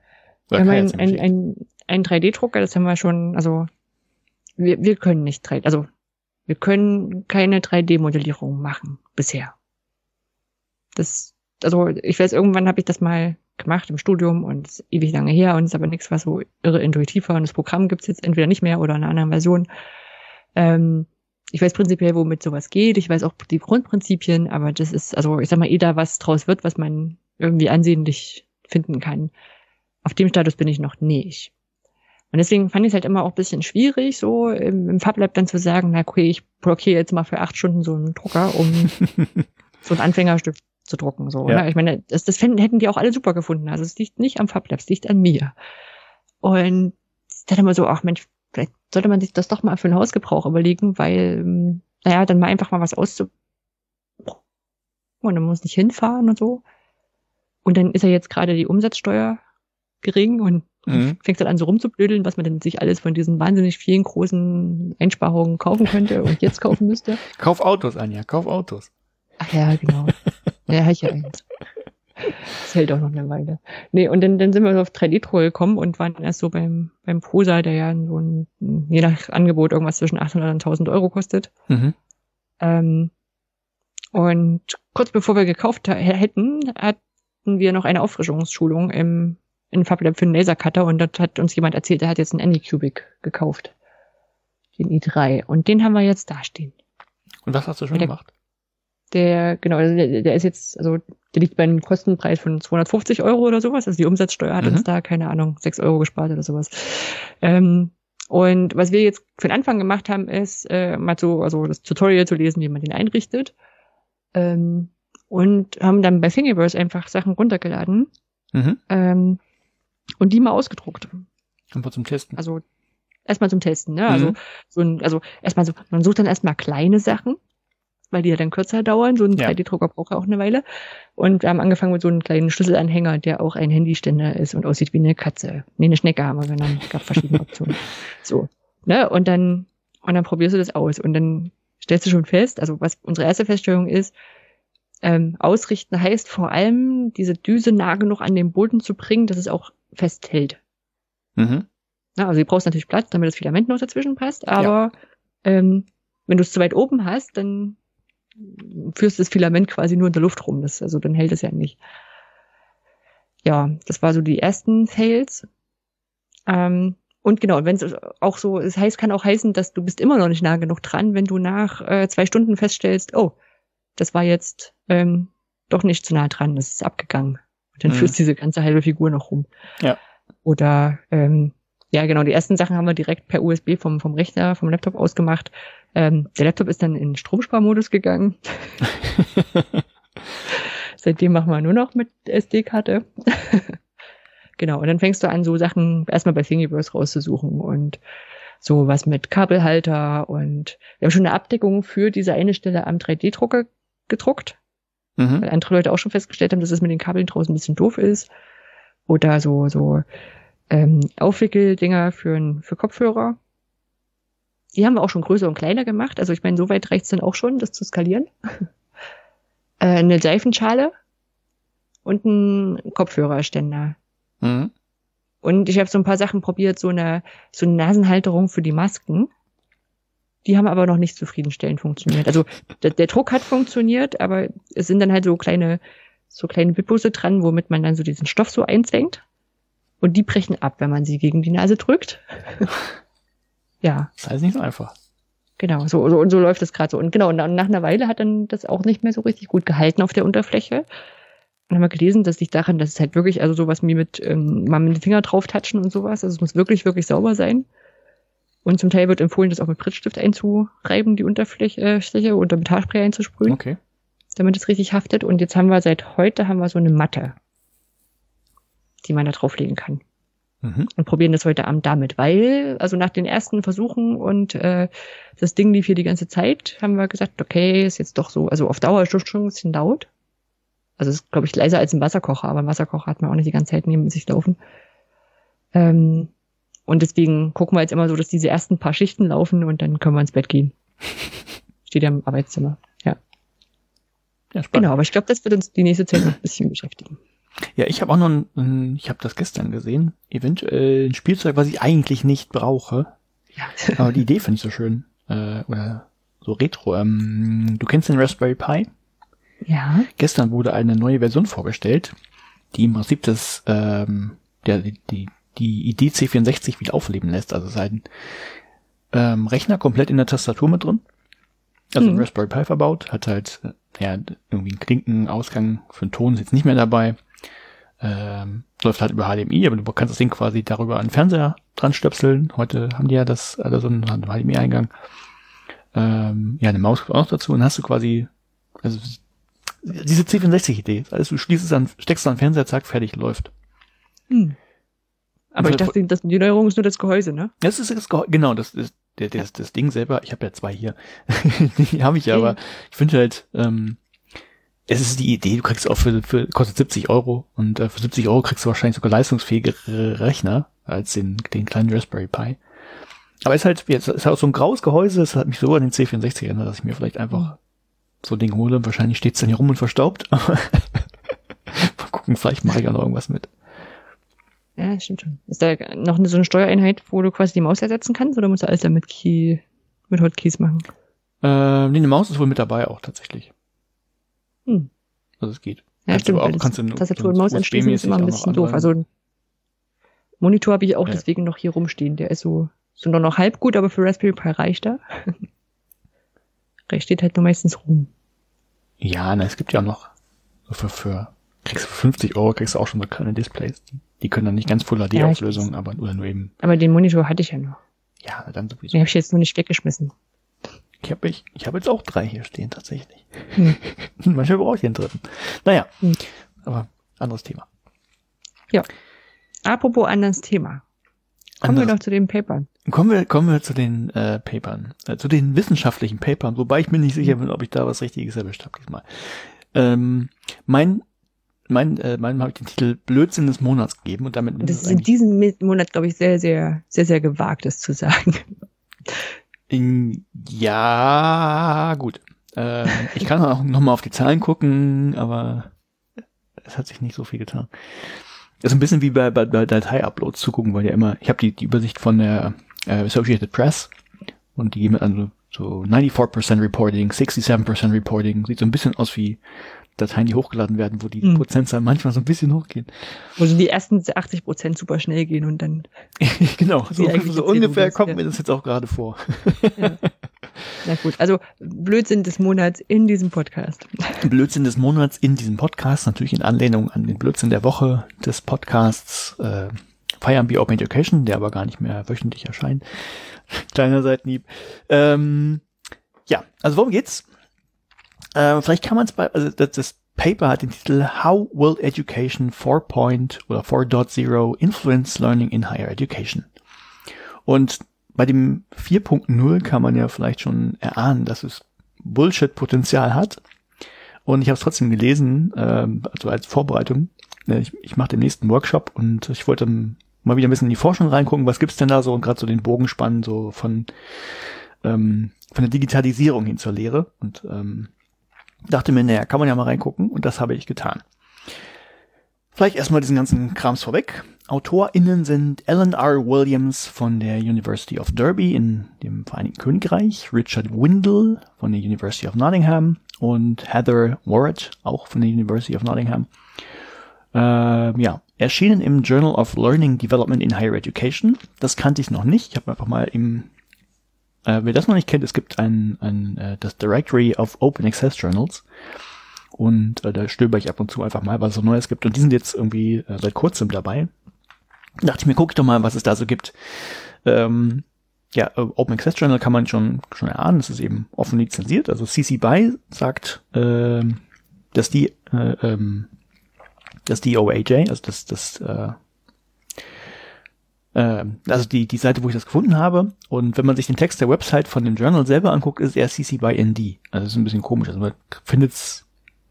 Oder Wir haben Kai ein, hat's mir ein, geschickt. ein, ein 3D-Drucker, das haben wir schon, also wir, wir können nicht 3D, also wir können keine 3D-Modellierung machen bisher. Das, also ich weiß, irgendwann habe ich das mal gemacht im Studium und ewig lange her und ist aber nichts, was so irre intuitiv war und das Programm gibt's jetzt entweder nicht mehr oder in einer anderen Version. Ähm, ich weiß prinzipiell, womit sowas geht. Ich weiß auch die Grundprinzipien, aber das ist, also ich sag mal, eh da was draus wird, was man irgendwie ansehnlich finden kann. Auf dem Status bin ich noch nicht. Und deswegen fand ich es halt immer auch ein bisschen schwierig, so im, im FabLab dann zu sagen, na okay, ich blockiere jetzt mal für acht Stunden so einen Drucker, um (laughs) so ein Anfängerstück zu drucken. So, Ja. ne? Ich meine, das, das fänden, hätten die auch alle super gefunden. Also es liegt nicht am FabLab, es liegt an mir. Und dachte immer so, ach Mensch, vielleicht sollte man sich das doch mal für den Hausgebrauch überlegen, weil, ähm, naja, dann mal einfach mal was auszu und dann muss nicht hinfahren und so. Und dann ist ja jetzt gerade die Umsatzsteuer gering und Mhm. fängt dann an so rumzublödeln, was man denn sich alles von diesen wahnsinnig vielen großen Einsparungen kaufen könnte und jetzt kaufen müsste. (laughs) Kauf Autos, Anja, kauf Autos. Ach ja, genau. Ja, hab ich ja eins. Das hält auch noch eine Weile. Nee, und dann, dann sind wir so auf 3D-Druck gekommen und waren erst so beim, beim Prosa, der ja so ein, je nach Angebot irgendwas zwischen 800 und 1000 Euro kostet. Mhm. Ähm, und kurz bevor wir gekauft hätten, hatten wir noch eine Auffrischungsschulung im, in FabLab für den Lasercutter und dort hat uns jemand erzählt, der hat jetzt einen Anycubic gekauft. Den i3. Und den haben wir jetzt dastehen. Und was hast du schon Der- gemacht? Der, genau, also der, der ist jetzt, also der liegt bei einem Kostenpreis von 250 Euro oder sowas. Also die Umsatzsteuer hat Mhm. uns da, keine Ahnung, 6 Euro gespart oder sowas. Ähm, und was wir jetzt für den Anfang gemacht haben, ist äh, mal so, also das Tutorial zu lesen, wie man den einrichtet. Ähm, und haben dann bei Thingiverse einfach Sachen runtergeladen Mhm. ähm, und die mal ausgedruckt. Einfach zum Testen. Also erstmal zum Testen, ne? Also Mhm. so ein, also erstmal so, man sucht dann erstmal kleine Sachen, weil die ja dann kürzer dauern. So ein Ja. 3D-Drucker braucht ja auch eine Weile. Und wir haben angefangen mit so einem kleinen Schlüsselanhänger, der auch ein Handyständer ist und aussieht wie eine Katze. Nee, eine Schnecke haben wir genommen. Es gab verschiedene (laughs) Optionen. So. Ne? Und dann, und dann probierst du das aus. Und dann stellst du schon fest, also was unsere erste Feststellung ist, ähm, ausrichten heißt vor allem, diese Düse nah genug an den Boden zu bringen, dass es auch festhält. Mhm. Ja, also du brauchst natürlich Platz, damit das Filament noch dazwischen passt, aber ähm, wenn du es zu weit oben hast, dann führst du das Filament quasi nur in der Luft rum. Das, also dann hält es ja nicht. Ja, das war so die ersten Fails. Ähm, und genau, wenn es auch so, es heißt, kann auch heißen, dass du bist immer noch nicht nah genug dran, wenn du nach äh, zwei Stunden feststellst, oh, das war jetzt ähm, doch nicht zu nah dran, das ist abgegangen. Dann Mhm. führst diese ganze halbe Figur noch rum. Ja. Oder ähm, ja, genau, die ersten Sachen haben wir direkt per USB vom, vom Rechner, vom Laptop ausgemacht. Ähm, der Laptop ist dann in Stromsparmodus gegangen. (laughs) Seitdem machen wir nur noch mit SD-Karte. (laughs) genau, und dann fängst du an, so Sachen erstmal bei Thingiverse rauszusuchen und so was mit Kabelhalter und wir haben schon eine Abdeckung für diese eine Stelle am 3D-Drucker gedruckt. Mhm. Weil andere Leute auch schon festgestellt haben, dass es mit den Kabeln draußen ein bisschen doof ist. Oder so, so ähm, Aufwickeldinger für, für Kopfhörer. Die haben wir auch schon größer und kleiner gemacht. Also ich meine, soweit reicht es dann auch schon, das zu skalieren. (laughs) äh, eine Seifenschale und ein Kopfhörerständer. Mhm. Und ich habe so ein paar Sachen probiert, so eine, so eine Nasenhalterung für die Masken. Die haben aber noch nicht zufriedenstellend funktioniert. Also der, der Druck hat funktioniert, aber es sind dann halt so kleine, so kleine Wippusse dran, womit man dann so diesen Stoff so einzwängt. Und die brechen ab, wenn man sie gegen die Nase drückt. (laughs) ja. Das heißt nicht so einfach. Genau, so, so und so läuft es gerade so. Und genau, und nach einer Weile hat dann das auch nicht mehr so richtig gut gehalten auf der Unterfläche. Und haben wir gelesen, dass sich daran, dass es halt wirklich, also sowas wie mit ähm, mal mit den Finger drauf touchen und sowas, also es muss wirklich, wirklich sauber sein. Und zum Teil wird empfohlen, das auch mit Prittstift einzureiben, die Unterfläche äh, oder mit Haarspray einzusprühen. Okay. Damit es richtig haftet. Und jetzt haben wir seit heute haben wir so eine Matte, die man da drauflegen kann. Mhm. Und probieren das heute Abend damit, weil, also nach den ersten Versuchen und äh, das Ding lief hier die ganze Zeit, haben wir gesagt, okay, ist jetzt doch so, also auf Dauer ist schon ein bisschen laut. Also ist, glaube ich, leiser als ein Wasserkocher, aber ein Wasserkocher hat man auch nicht die ganze Zeit neben sich laufen. Ähm, und deswegen gucken wir jetzt immer so, dass diese ersten paar Schichten laufen und dann können wir ins Bett gehen. (laughs) Steht ja im Arbeitszimmer. Ja. ja genau, aber ich glaube, das wird uns die nächste Zeit noch ein bisschen beschäftigen. Ja, ich habe auch noch ein, ich habe das gestern gesehen, eventuell ein Spielzeug, was ich eigentlich nicht brauche. Ja. aber die Idee finde ich so schön. Äh, oder so retro. Ähm, du kennst den Raspberry Pi? Ja. Gestern wurde eine neue Version vorgestellt, die im Prinzip das, ähm, der, die, die Idee C64 wieder aufleben lässt. Also es ist ein ähm, Rechner komplett in der Tastatur mit drin. Also mhm. ein Raspberry Pi verbaut, hat halt ja, irgendwie einen Klinkenausgang für den Ton ist jetzt nicht mehr dabei. Ähm, läuft halt über HDMI, aber du kannst das Ding quasi darüber an den Fernseher dran stöpseln. Heute haben die ja das, also so einen HDMI-Eingang. Ähm, ja, eine Maus auch noch dazu und hast du quasi, also diese C64-Idee. Also du schließt es an, steckst es an den Fernseher, zack, fertig, läuft. Hm. Aber ich dachte, das, die Neuerung ist nur das Gehäuse, ne? Das ist das Gehäuse, genau, das ist der, das, das Ding selber. Ich habe ja zwei hier. (laughs) die habe ich ja, aber (laughs) ich finde halt, ähm, es ist die Idee, du kriegst auch für, für kostet 70 Euro und äh, für 70 Euro kriegst du wahrscheinlich sogar leistungsfähigere Rechner als den, den kleinen Raspberry Pi. Aber es ist halt, es ist halt so ein graues Gehäuse, es hat mich so an den C64 erinnert, dass ich mir vielleicht einfach so ein Ding hole. Wahrscheinlich steht's dann hier rum und verstaubt. (laughs) mal gucken, vielleicht mache ich auch noch irgendwas mit. Ja, stimmt schon. Ist da noch eine, so eine Steuereinheit, wo du quasi die Maus ersetzen kannst oder musst du alles dann mit Key, mit Hotkeys machen? Äh, nee, eine Maus ist wohl mit dabei auch tatsächlich. Hm. Also es geht. Ja, kannst stimmt, du auch, kannst du Tastatur und Maus anschließen ist immer ein bisschen doof. Also Monitor habe ich auch ja. deswegen noch hier rumstehen. Der ist so, so noch halb gut, aber für Raspberry Pi reicht er. (laughs) Der steht halt nur meistens rum. Ja, na, es gibt ja noch für, für kriegst du für 50 Euro kriegst du auch schon so kleine Displays. Die, die können dann nicht ganz Full HD ja, Auflösung, aber oder nur eben. Aber den Monitor hatte ich ja noch. Ja, dann sowieso. Den habe ich jetzt nur nicht weggeschmissen. Ich habe ich, ich hab jetzt auch drei hier stehen tatsächlich. Hm. (laughs) Manchmal brauche ich den dritten. Naja, hm. aber anderes Thema. Ja. Apropos anderes Thema. Kommen Anders. wir doch zu den Papern. Kommen wir, kommen wir zu den äh, Papern, äh, zu den wissenschaftlichen Papern, wobei ich mir nicht sicher bin, ob ich da was Richtiges erwischt habe diesmal. Ähm, mein mein, äh, mein habe ich den Titel Blödsinn des Monats gegeben und damit. Das ist in diesem Monat, glaube ich, sehr, sehr, sehr, sehr gewagt, das zu sagen. In, ja, gut. Äh, ich kann auch nochmal auf die Zahlen gucken, aber es hat sich nicht so viel getan. Das ist ein bisschen wie bei, bei, bei Datei-Uploads zu gucken, weil ja immer, ich habe die, die Übersicht von der äh, Associated Press und die geben also so 94% Reporting, 67% Reporting, sieht so ein bisschen aus wie Dateien, die hochgeladen werden, wo die mhm. Prozentzahl manchmal so ein bisschen hochgehen. Wo so die ersten 80 Prozent super schnell gehen und dann. (laughs) genau, so, so ungefähr kommt ja. mir das jetzt auch gerade vor. ja. Na gut, also Blödsinn des Monats in diesem Podcast. Blödsinn des Monats in diesem Podcast, natürlich in Anlehnung an den Blödsinn der Woche des Podcasts äh, Fire Be Open Education, der aber gar nicht mehr wöchentlich erscheint. Kleiner Seitenhieb. Ähm, ja, also worum geht's? Äh, vielleicht kann man es bei, also das, das Paper hat den Titel How Will Education 4. oder 4.0 Influence Learning in Higher Education? Und bei dem 4.0 kann man ja vielleicht schon erahnen, dass es Bullshit-Potenzial hat. Und ich habe es trotzdem gelesen, äh, also als Vorbereitung. Äh, ich, ich mache den nächsten Workshop und ich wollte mal wieder ein bisschen in die Forschung reingucken, was gibt's denn da so und gerade so den Bogen spannen, so von, ähm, von der Digitalisierung hin zur Lehre. Und ähm, dachte mir, naja, kann man ja mal reingucken und das habe ich getan. Vielleicht erstmal diesen ganzen Krams vorweg. AutorInnen sind Alan R. Williams von der University of Derby in dem Vereinigten Königreich, Richard Windle von der University of Nottingham und Heather Warrett, auch von der University of Nottingham. Äh, ja, erschienen im Journal of Learning Development in Higher Education. Das kannte ich noch nicht. Ich habe einfach mal im, äh, wer das noch nicht kennt, es gibt ein, ein äh, das Directory of Open Access Journals. Und äh, da stöber ich ab und zu einfach mal, was es so Neues gibt. Und die sind jetzt irgendwie äh, seit kurzem dabei. dachte ich mir, guck ich doch mal, was es da so gibt. Ähm, ja, äh, Open Access Journal kann man schon, schon erahnen. Das ist eben offen lizenziert. Also CC BY sagt, äh, dass die, äh, ähm, dass die OAJ, also das, das, äh, äh, also die, die Seite, wo ich das gefunden habe. Und wenn man sich den Text der Website von dem Journal selber anguckt, ist er CC BY ND. Also das ist ein bisschen komisch. Also man findet es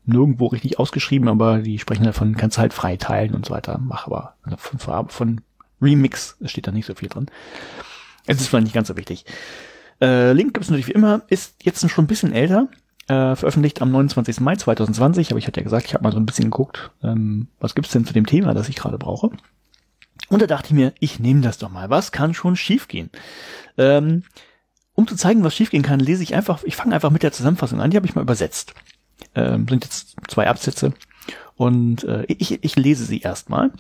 nirgendwo richtig ausgeschrieben, aber die sprechen davon, kannst halt frei teilen und so weiter. Mach aber also von, von Remix steht da nicht so viel drin. Es ist vielleicht nicht ganz so wichtig. Äh, Link gibt es natürlich wie immer, ist jetzt schon ein bisschen älter, äh, veröffentlicht am 29. Mai 2020, aber ich hatte ja gesagt, ich habe mal so ein bisschen geguckt, ähm, was gibt's denn zu dem Thema, das ich gerade brauche. Und da dachte ich mir, ich nehme das doch mal. Was kann schon schiefgehen? Ähm, um zu zeigen, was schiefgehen kann, lese ich einfach, ich fange einfach mit der Zusammenfassung an, die habe ich mal übersetzt. Ähm, sind jetzt zwei Absätze und äh, ich, ich lese sie erstmal.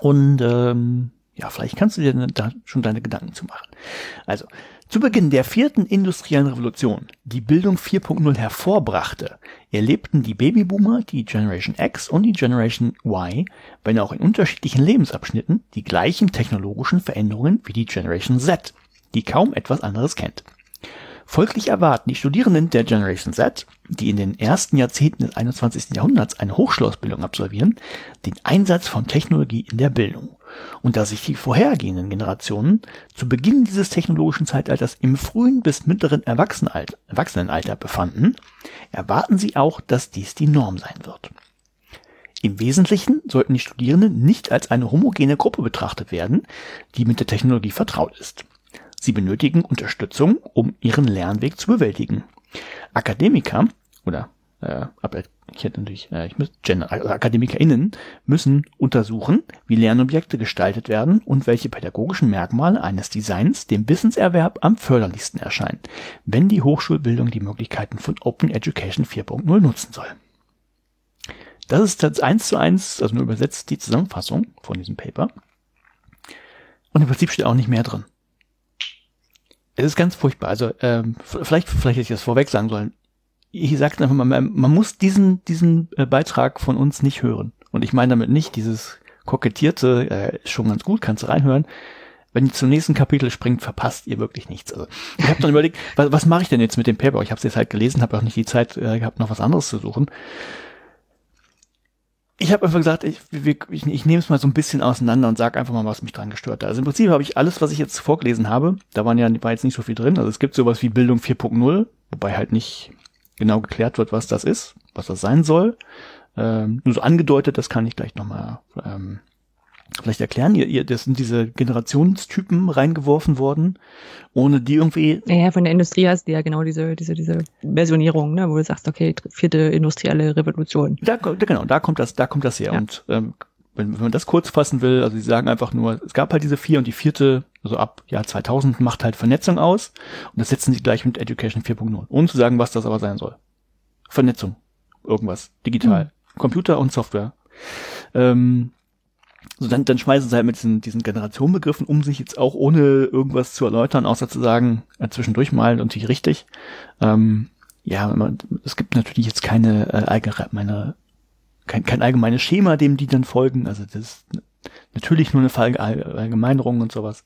Und ähm, ja, vielleicht kannst du dir da schon deine Gedanken zu machen. Also, zu Beginn der vierten industriellen Revolution, die Bildung 4.0 hervorbrachte, erlebten die Babyboomer, die Generation X und die Generation Y, wenn auch in unterschiedlichen Lebensabschnitten, die gleichen technologischen Veränderungen wie die Generation Z, die kaum etwas anderes kennt. Folglich erwarten die Studierenden der Generation Z, die in den ersten Jahrzehnten des 21. Jahrhunderts eine Hochschulausbildung absolvieren, den Einsatz von Technologie in der Bildung. Und da sich die vorhergehenden Generationen zu Beginn dieses technologischen Zeitalters im frühen bis mittleren Erwachsenenalter befanden, erwarten sie auch, dass dies die Norm sein wird. Im Wesentlichen sollten die Studierenden nicht als eine homogene Gruppe betrachtet werden, die mit der Technologie vertraut ist. Sie benötigen Unterstützung, um ihren Lernweg zu bewältigen. Akademiker oder äh, ich hätte natürlich, äh, ich muss, Gender, also AkademikerInnen müssen untersuchen, wie Lernobjekte gestaltet werden und welche pädagogischen Merkmale eines Designs dem Wissenserwerb am förderlichsten erscheinen, wenn die Hochschulbildung die Möglichkeiten von Open Education 4.0 nutzen soll. Das ist das eins zu eins, also nur übersetzt die Zusammenfassung von diesem Paper. Und im Prinzip steht auch nicht mehr drin. Es ist ganz furchtbar. Also ähm, vielleicht, vielleicht hätte ich das vorweg sagen sollen. Ich sage einfach mal, man, muss diesen, diesen äh, Beitrag von uns nicht hören. Und ich meine damit nicht dieses kokettierte, äh, schon ganz gut, kannst du reinhören. Wenn ihr zum nächsten Kapitel springt, verpasst ihr wirklich nichts. Also ich habe dann überlegt, (laughs) was, was mache ich denn jetzt mit dem Paper? Ich habe es jetzt halt gelesen, habe auch nicht die Zeit äh, gehabt, noch was anderes zu suchen ich habe einfach gesagt, ich, ich, ich nehme es mal so ein bisschen auseinander und sage einfach mal, was mich dran gestört hat. Also im Prinzip habe ich alles, was ich jetzt vorgelesen habe, da waren ja war jetzt nicht so viel drin. Also es gibt sowas wie Bildung 4.0, wobei halt nicht genau geklärt wird, was das ist, was das sein soll. Ähm, nur so angedeutet, das kann ich gleich nochmal ähm, vielleicht erklären? Ihr, ihr, das sind diese Generationstypen reingeworfen worden, ohne die irgendwie. Ja, von der Industrie hast du ja genau diese, diese, diese Versionierung, ne, wo du sagst, okay, vierte industrielle Revolution. Da, genau, da kommt das, da kommt das her. Ja. Und ähm, wenn, wenn man das kurz fassen will, also sie sagen einfach nur, es gab halt diese vier und die vierte, also ab Jahr 2000 macht halt Vernetzung aus und das setzen sie gleich mit Education 4.0, ohne zu sagen, was das aber sein soll. Vernetzung, irgendwas, digital, hm. Computer und Software. Ähm, so dann, dann schmeißen sie halt mit diesen, diesen Generationenbegriffen um sich jetzt auch ohne irgendwas zu erläutern, außer zu sagen, äh, zwischendurch mal natürlich richtig. Ähm, ja, man, es gibt natürlich jetzt keine äh, allgemeine, kein, kein allgemeines Schema, dem die dann folgen. Also das ist natürlich nur eine Verallgemeinerung und sowas.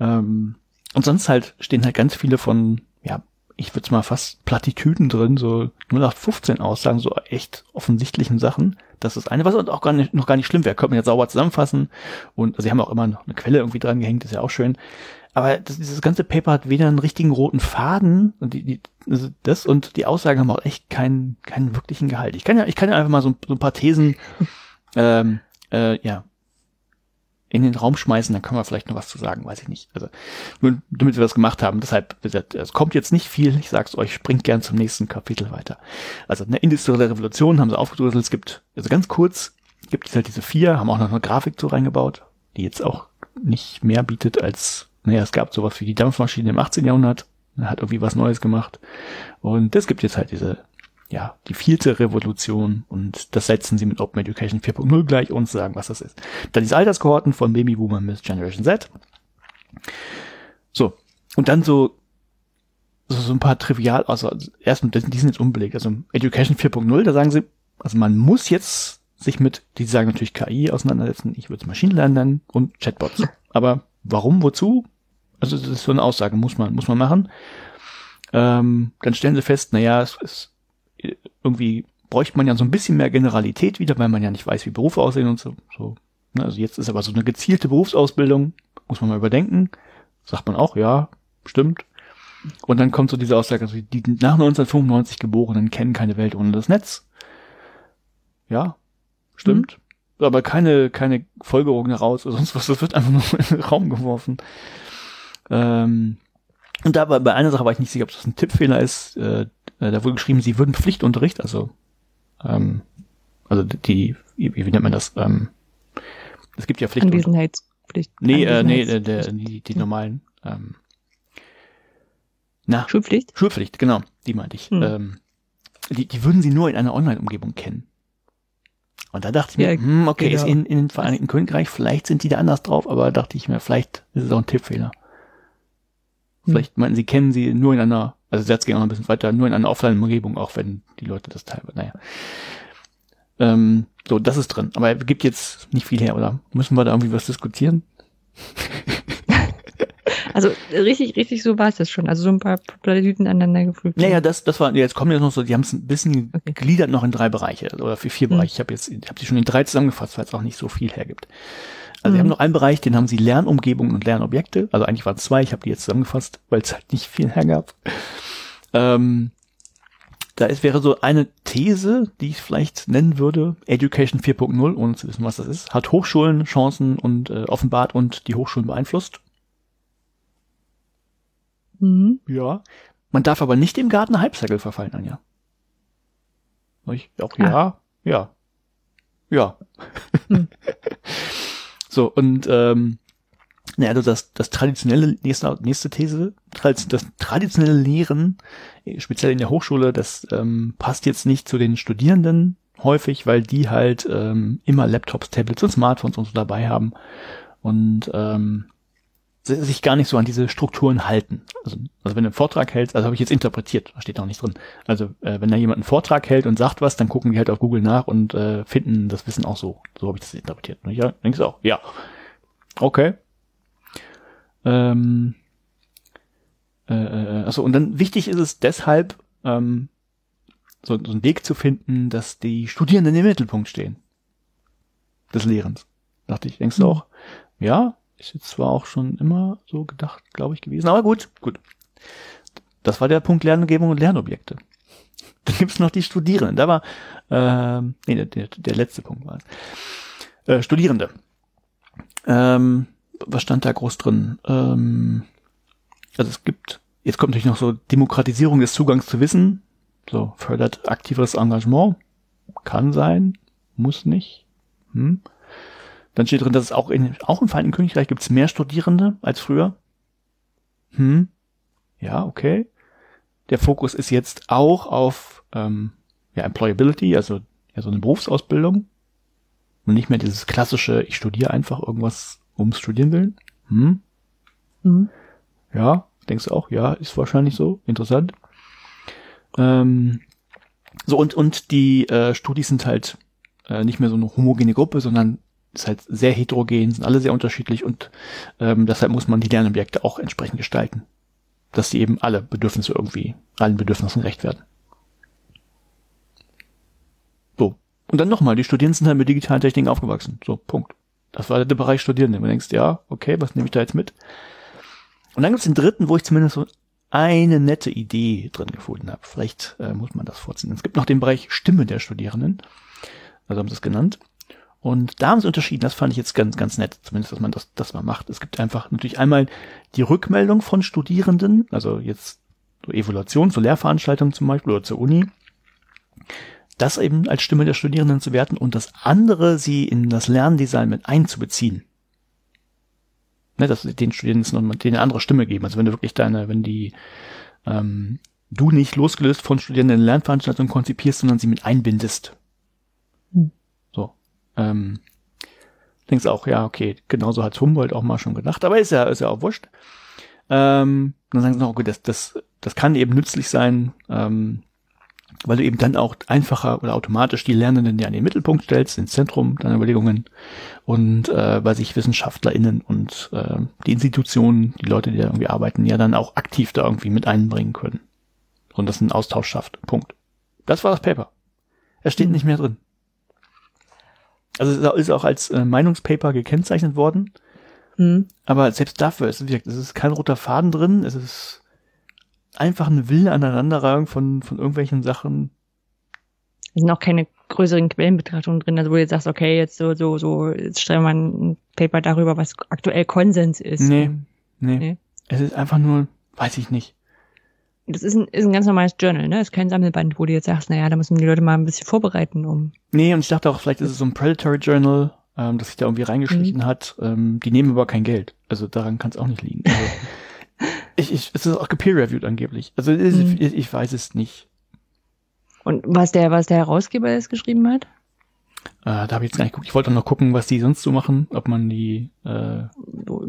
Ähm, und sonst halt stehen halt ganz viele von, ja, ich würde mal fast Plattitüden drin, so 0815 Aussagen, so echt offensichtlichen Sachen. Das ist eine, was auch gar nicht, noch gar nicht schlimm wäre. Könnte man jetzt sauber zusammenfassen. Und also sie haben auch immer noch eine Quelle irgendwie dran gehängt, ist ja auch schön. aber das, dieses ganze Paper hat weder einen richtigen roten Faden die, die also das und die Aussagen haben auch echt keinen keinen wirklichen Gehalt. Ich kann ja ich kann ja einfach mal so, so ein paar Thesen (laughs) ähm, äh, ja in den Raum schmeißen, dann können wir vielleicht noch was zu sagen, weiß ich nicht. Also nur damit wir das gemacht haben. Deshalb, es kommt jetzt nicht viel. Ich sag's euch, springt gern zum nächsten Kapitel weiter. Also eine industrielle Revolution haben sie aufgedröselt. Es gibt, also ganz kurz, gibt es halt diese vier, haben auch noch eine Grafik so reingebaut, die jetzt auch nicht mehr bietet als, naja, es gab sowas wie die Dampfmaschine im 18. Jahrhundert, hat irgendwie was Neues gemacht. Und es gibt jetzt halt diese ja, die vierte Revolution und das setzen sie mit Open Education 4.0 gleich und sagen, was das ist. Dann diese Alterskohorten von Baby Boomer bis Generation Z. So. Und dann so, so, so ein paar trivial, also erstmal, die sind jetzt unbelegt. Also Education 4.0, da sagen sie, also man muss jetzt sich mit, die sagen natürlich KI auseinandersetzen, ich würde es Machine Learning und Chatbots. (laughs) Aber warum, wozu? Also das ist so eine Aussage, muss man, muss man machen. Ähm, dann stellen sie fest, naja, es ist irgendwie bräuchte man ja so ein bisschen mehr Generalität wieder, weil man ja nicht weiß, wie Berufe aussehen und so. so. Ne, also jetzt ist aber so eine gezielte Berufsausbildung, muss man mal überdenken. Sagt man auch, ja, stimmt. Und dann kommt so diese Aussage, also die nach 1995 Geborenen kennen keine Welt ohne das Netz. Ja, stimmt. Mhm. Aber keine, keine Folgerung daraus oder sonst was, das wird einfach nur in den Raum geworfen. Ähm, und da war bei einer Sache war ich nicht sicher, ob das ein Tippfehler ist. Äh, äh, da wurde geschrieben, sie würden Pflichtunterricht, also ähm, also die, wie, wie nennt man das? Ähm, es gibt ja Pflichtunterricht. Anwesenheitspflicht. Nee, äh, nee, der, der, die, die normalen. Ähm, na, Schulpflicht? Schulpflicht, genau, die meinte ich. Hm. Ähm, die, die würden sie nur in einer Online-Umgebung kennen. Und da dachte ich mir, ja, hm, okay, genau. ist in, in den Vereinigten Königreich, vielleicht sind die da anders drauf, aber dachte ich mir, vielleicht ist es auch ein Tippfehler. Hm. Vielleicht meinten sie, kennen sie nur in einer also Satz ging auch noch ein bisschen weiter, nur in einer Offline-Umgebung, auch wenn die Leute das teilweise, naja. Ähm, so, das ist drin. Aber er gibt jetzt nicht viel her, oder? Müssen wir da irgendwie was diskutieren? (laughs) Also richtig, richtig so war es das schon. Also so ein paar Plattitüden aneinander gefügt. Naja, das, das war, jetzt kommen jetzt noch so, die haben es ein bisschen okay. gegliedert noch in drei Bereiche oder für vier mhm. Bereiche. Ich habe jetzt, ich habe sie schon in drei zusammengefasst, weil es auch nicht so viel hergibt. Also mhm. wir haben noch einen Bereich, den haben sie Lernumgebungen und Lernobjekte. Also eigentlich waren es zwei, ich habe die jetzt zusammengefasst, weil es halt nicht viel hergab. Ähm, da ist, wäre so eine These, die ich vielleicht nennen würde, Education 4.0, ohne zu wissen, was das ist, hat Hochschulen Chancen und äh, offenbart und die Hochschulen beeinflusst. Mhm. Ja. Man darf aber nicht im Garten Hype-Cycle verfallen, Anja. Ich, auch ja, ah. ja. Ja. Hm. (laughs) So, und ähm, naja, also das, das traditionelle, nächste, nächste These, das traditionelle Lehren, speziell in der Hochschule, das ähm, passt jetzt nicht zu den Studierenden häufig, weil die halt ähm, immer Laptops, Tablets und Smartphones und so dabei haben. Und ähm, sich gar nicht so an diese Strukturen halten. Also, also wenn du einen Vortrag hältst, also habe ich jetzt interpretiert, da steht auch nicht drin. Also äh, wenn da jemand einen Vortrag hält und sagt was, dann gucken die halt auf Google nach und äh, finden das Wissen auch so. So habe ich das interpretiert. Ja, denkst du auch? Ja. Okay. Ähm, äh, äh, also und dann wichtig ist es deshalb, ähm, so, so einen Weg zu finden, dass die Studierenden im Mittelpunkt stehen. Des Lehrens. Dachte ich, denkst du mhm. auch? Ja, ist jetzt zwar auch schon immer so gedacht, glaube ich, gewesen, aber gut, gut. Das war der Punkt Lernumgebung und Lernobjekte. Dann gibt's noch die Studierenden. Da war, äh, nee, der, der, der letzte Punkt war es. Äh, Studierende. Ähm, was stand da groß drin? Ähm, also es gibt, jetzt kommt natürlich noch so Demokratisierung des Zugangs zu Wissen. So, fördert aktiveres Engagement. Kann sein, muss nicht. Hm. Dann steht drin, dass es auch, in, auch im Vereinigten Königreich gibt es mehr Studierende als früher. Hm. Ja, okay. Der Fokus ist jetzt auch auf ähm, ja, Employability, also ja, so eine Berufsausbildung. Und nicht mehr dieses klassische, ich studiere einfach irgendwas ums Studieren willen. Hm. Mhm. Ja, denkst du auch? Ja, ist wahrscheinlich so. Interessant. Ähm, so, und, und die äh, Studis sind halt äh, nicht mehr so eine homogene Gruppe, sondern ist halt sehr heterogen, sind alle sehr unterschiedlich und ähm, deshalb muss man die Lernobjekte auch entsprechend gestalten. Dass die eben alle Bedürfnisse irgendwie, allen Bedürfnissen gerecht werden. So. Und dann nochmal, die Studierenden sind halt mit digitalen Techniken aufgewachsen. So, Punkt. Das war der Bereich Studierende. Du denkst, ja, okay, was nehme ich da jetzt mit? Und dann gibt es den dritten, wo ich zumindest so eine nette Idee drin gefunden habe. Vielleicht äh, muss man das vorziehen. Es gibt noch den Bereich Stimme der Studierenden. Also haben sie es genannt. Und da haben sie unterschieden, das fand ich jetzt ganz, ganz nett, zumindest, dass man das, das mal macht. Es gibt einfach natürlich einmal die Rückmeldung von Studierenden, also jetzt so Evaluation zur Lehrveranstaltung zum Beispiel oder zur Uni, das eben als Stimme der Studierenden zu werten und das andere, sie in das Lerndesign mit einzubeziehen. Ne, dass sie den Studierenden noch denen eine andere Stimme geben. Also wenn du wirklich deine, wenn die ähm, du nicht losgelöst von Studierenden Lernveranstaltungen konzipierst, sondern sie mit einbindest. Hm. Ähm, denkst auch, ja, okay, genauso hat Humboldt auch mal schon gedacht, aber ist ja, ist ja auch wurscht. Ähm, dann sagen sie noch, okay, das, das, das kann eben nützlich sein, ähm, weil du eben dann auch einfacher oder automatisch die Lernenden ja in den Mittelpunkt stellst, ins Zentrum deiner Überlegungen und äh, weil sich WissenschaftlerInnen und äh, die Institutionen, die Leute, die da irgendwie arbeiten, ja dann auch aktiv da irgendwie mit einbringen können. Und das einen Austausch schafft. Punkt. Das war das Paper. Es steht mhm. nicht mehr drin. Also es ist auch als äh, Meinungspaper gekennzeichnet worden. Mhm. Aber selbst dafür ist es, es ist kein roter Faden drin, es ist einfach ein wilde Aneinanderreihung von, von irgendwelchen Sachen. Es sind auch keine größeren Quellenbetrachtungen drin, also wo du jetzt sagst, okay, jetzt so, so, so, jetzt stellen wir ein Paper darüber, was aktuell Konsens ist. Nee, nee. nee. Es ist einfach nur, weiß ich nicht. Das ist ein, ist ein ganz normales Journal, ne? Ist kein Sammelband, wo du jetzt sagst, naja, da müssen die Leute mal ein bisschen vorbereiten, um. Nee, und ich dachte auch, vielleicht ist es so ein Predatory Journal, ähm, das sich da irgendwie reingeschlichen mhm. hat. Ähm, die nehmen aber kein Geld. Also daran kann es auch nicht liegen. Also, (laughs) Ich, ich, es ist auch gepeer-reviewed angeblich. Also mhm. ich, ich, weiß es nicht. Und was der, was der Herausgeber jetzt geschrieben hat? Äh, da habe ich jetzt gar nicht geguckt. Ich wollte noch gucken, was die sonst so machen, ob man die äh,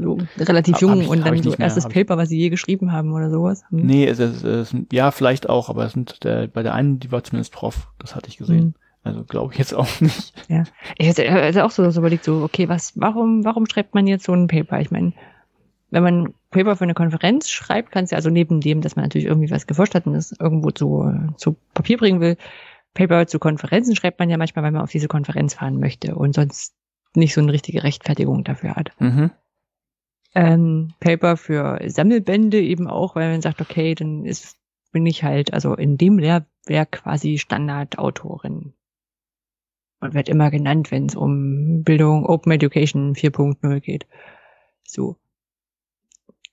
so, relativ jung ich, und dann so erstes mehr, Paper, was sie je geschrieben haben oder sowas. Hm. Nee, es ist, es ist, ja, vielleicht auch, aber es sind der, bei der einen, die war zumindest Prof, das hatte ich gesehen. Hm. Also glaube ich jetzt auch nicht. Ja. Ich hätte auch so, so überlegt, so, okay, was, warum, warum schreibt man jetzt so ein Paper? Ich meine, wenn man Paper für eine Konferenz schreibt, kannst du also neben dem, dass man natürlich irgendwie was geforscht hat und das irgendwo zu, zu Papier bringen will, Paper zu Konferenzen schreibt man ja manchmal, weil man auf diese Konferenz fahren möchte und sonst nicht so eine richtige Rechtfertigung dafür hat. Mhm. Ähm, Paper für Sammelbände eben auch, weil man sagt, okay, dann ist, bin ich halt, also in dem Lehrwerk quasi Standardautorin. Und wird immer genannt, wenn es um Bildung, Open Education 4.0 geht. So.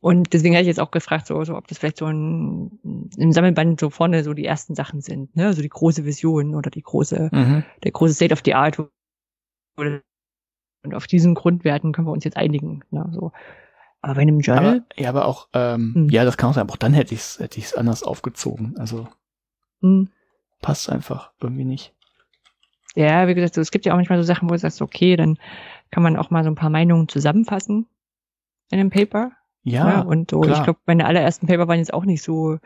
Und deswegen hatte ich jetzt auch gefragt, so, so ob das vielleicht so ein, im Sammelband so vorne so die ersten Sachen sind, ne? So die große Vision oder die große, mhm. der große State of the Art. Und auf diesen Grundwerten können wir uns jetzt einigen. Ne? So. Aber bei einem Journal. Aber, ja, aber auch, ähm, hm. ja, das kann auch sein, aber auch dann hätte ich es hätte ich's anders aufgezogen. Also hm. passt einfach irgendwie nicht. Ja, wie gesagt, so, es gibt ja auch manchmal so Sachen, wo du sagst, okay, dann kann man auch mal so ein paar Meinungen zusammenfassen in einem Paper. Ja. ja und so, klar. ich glaube, meine allerersten Paper waren jetzt auch nicht so,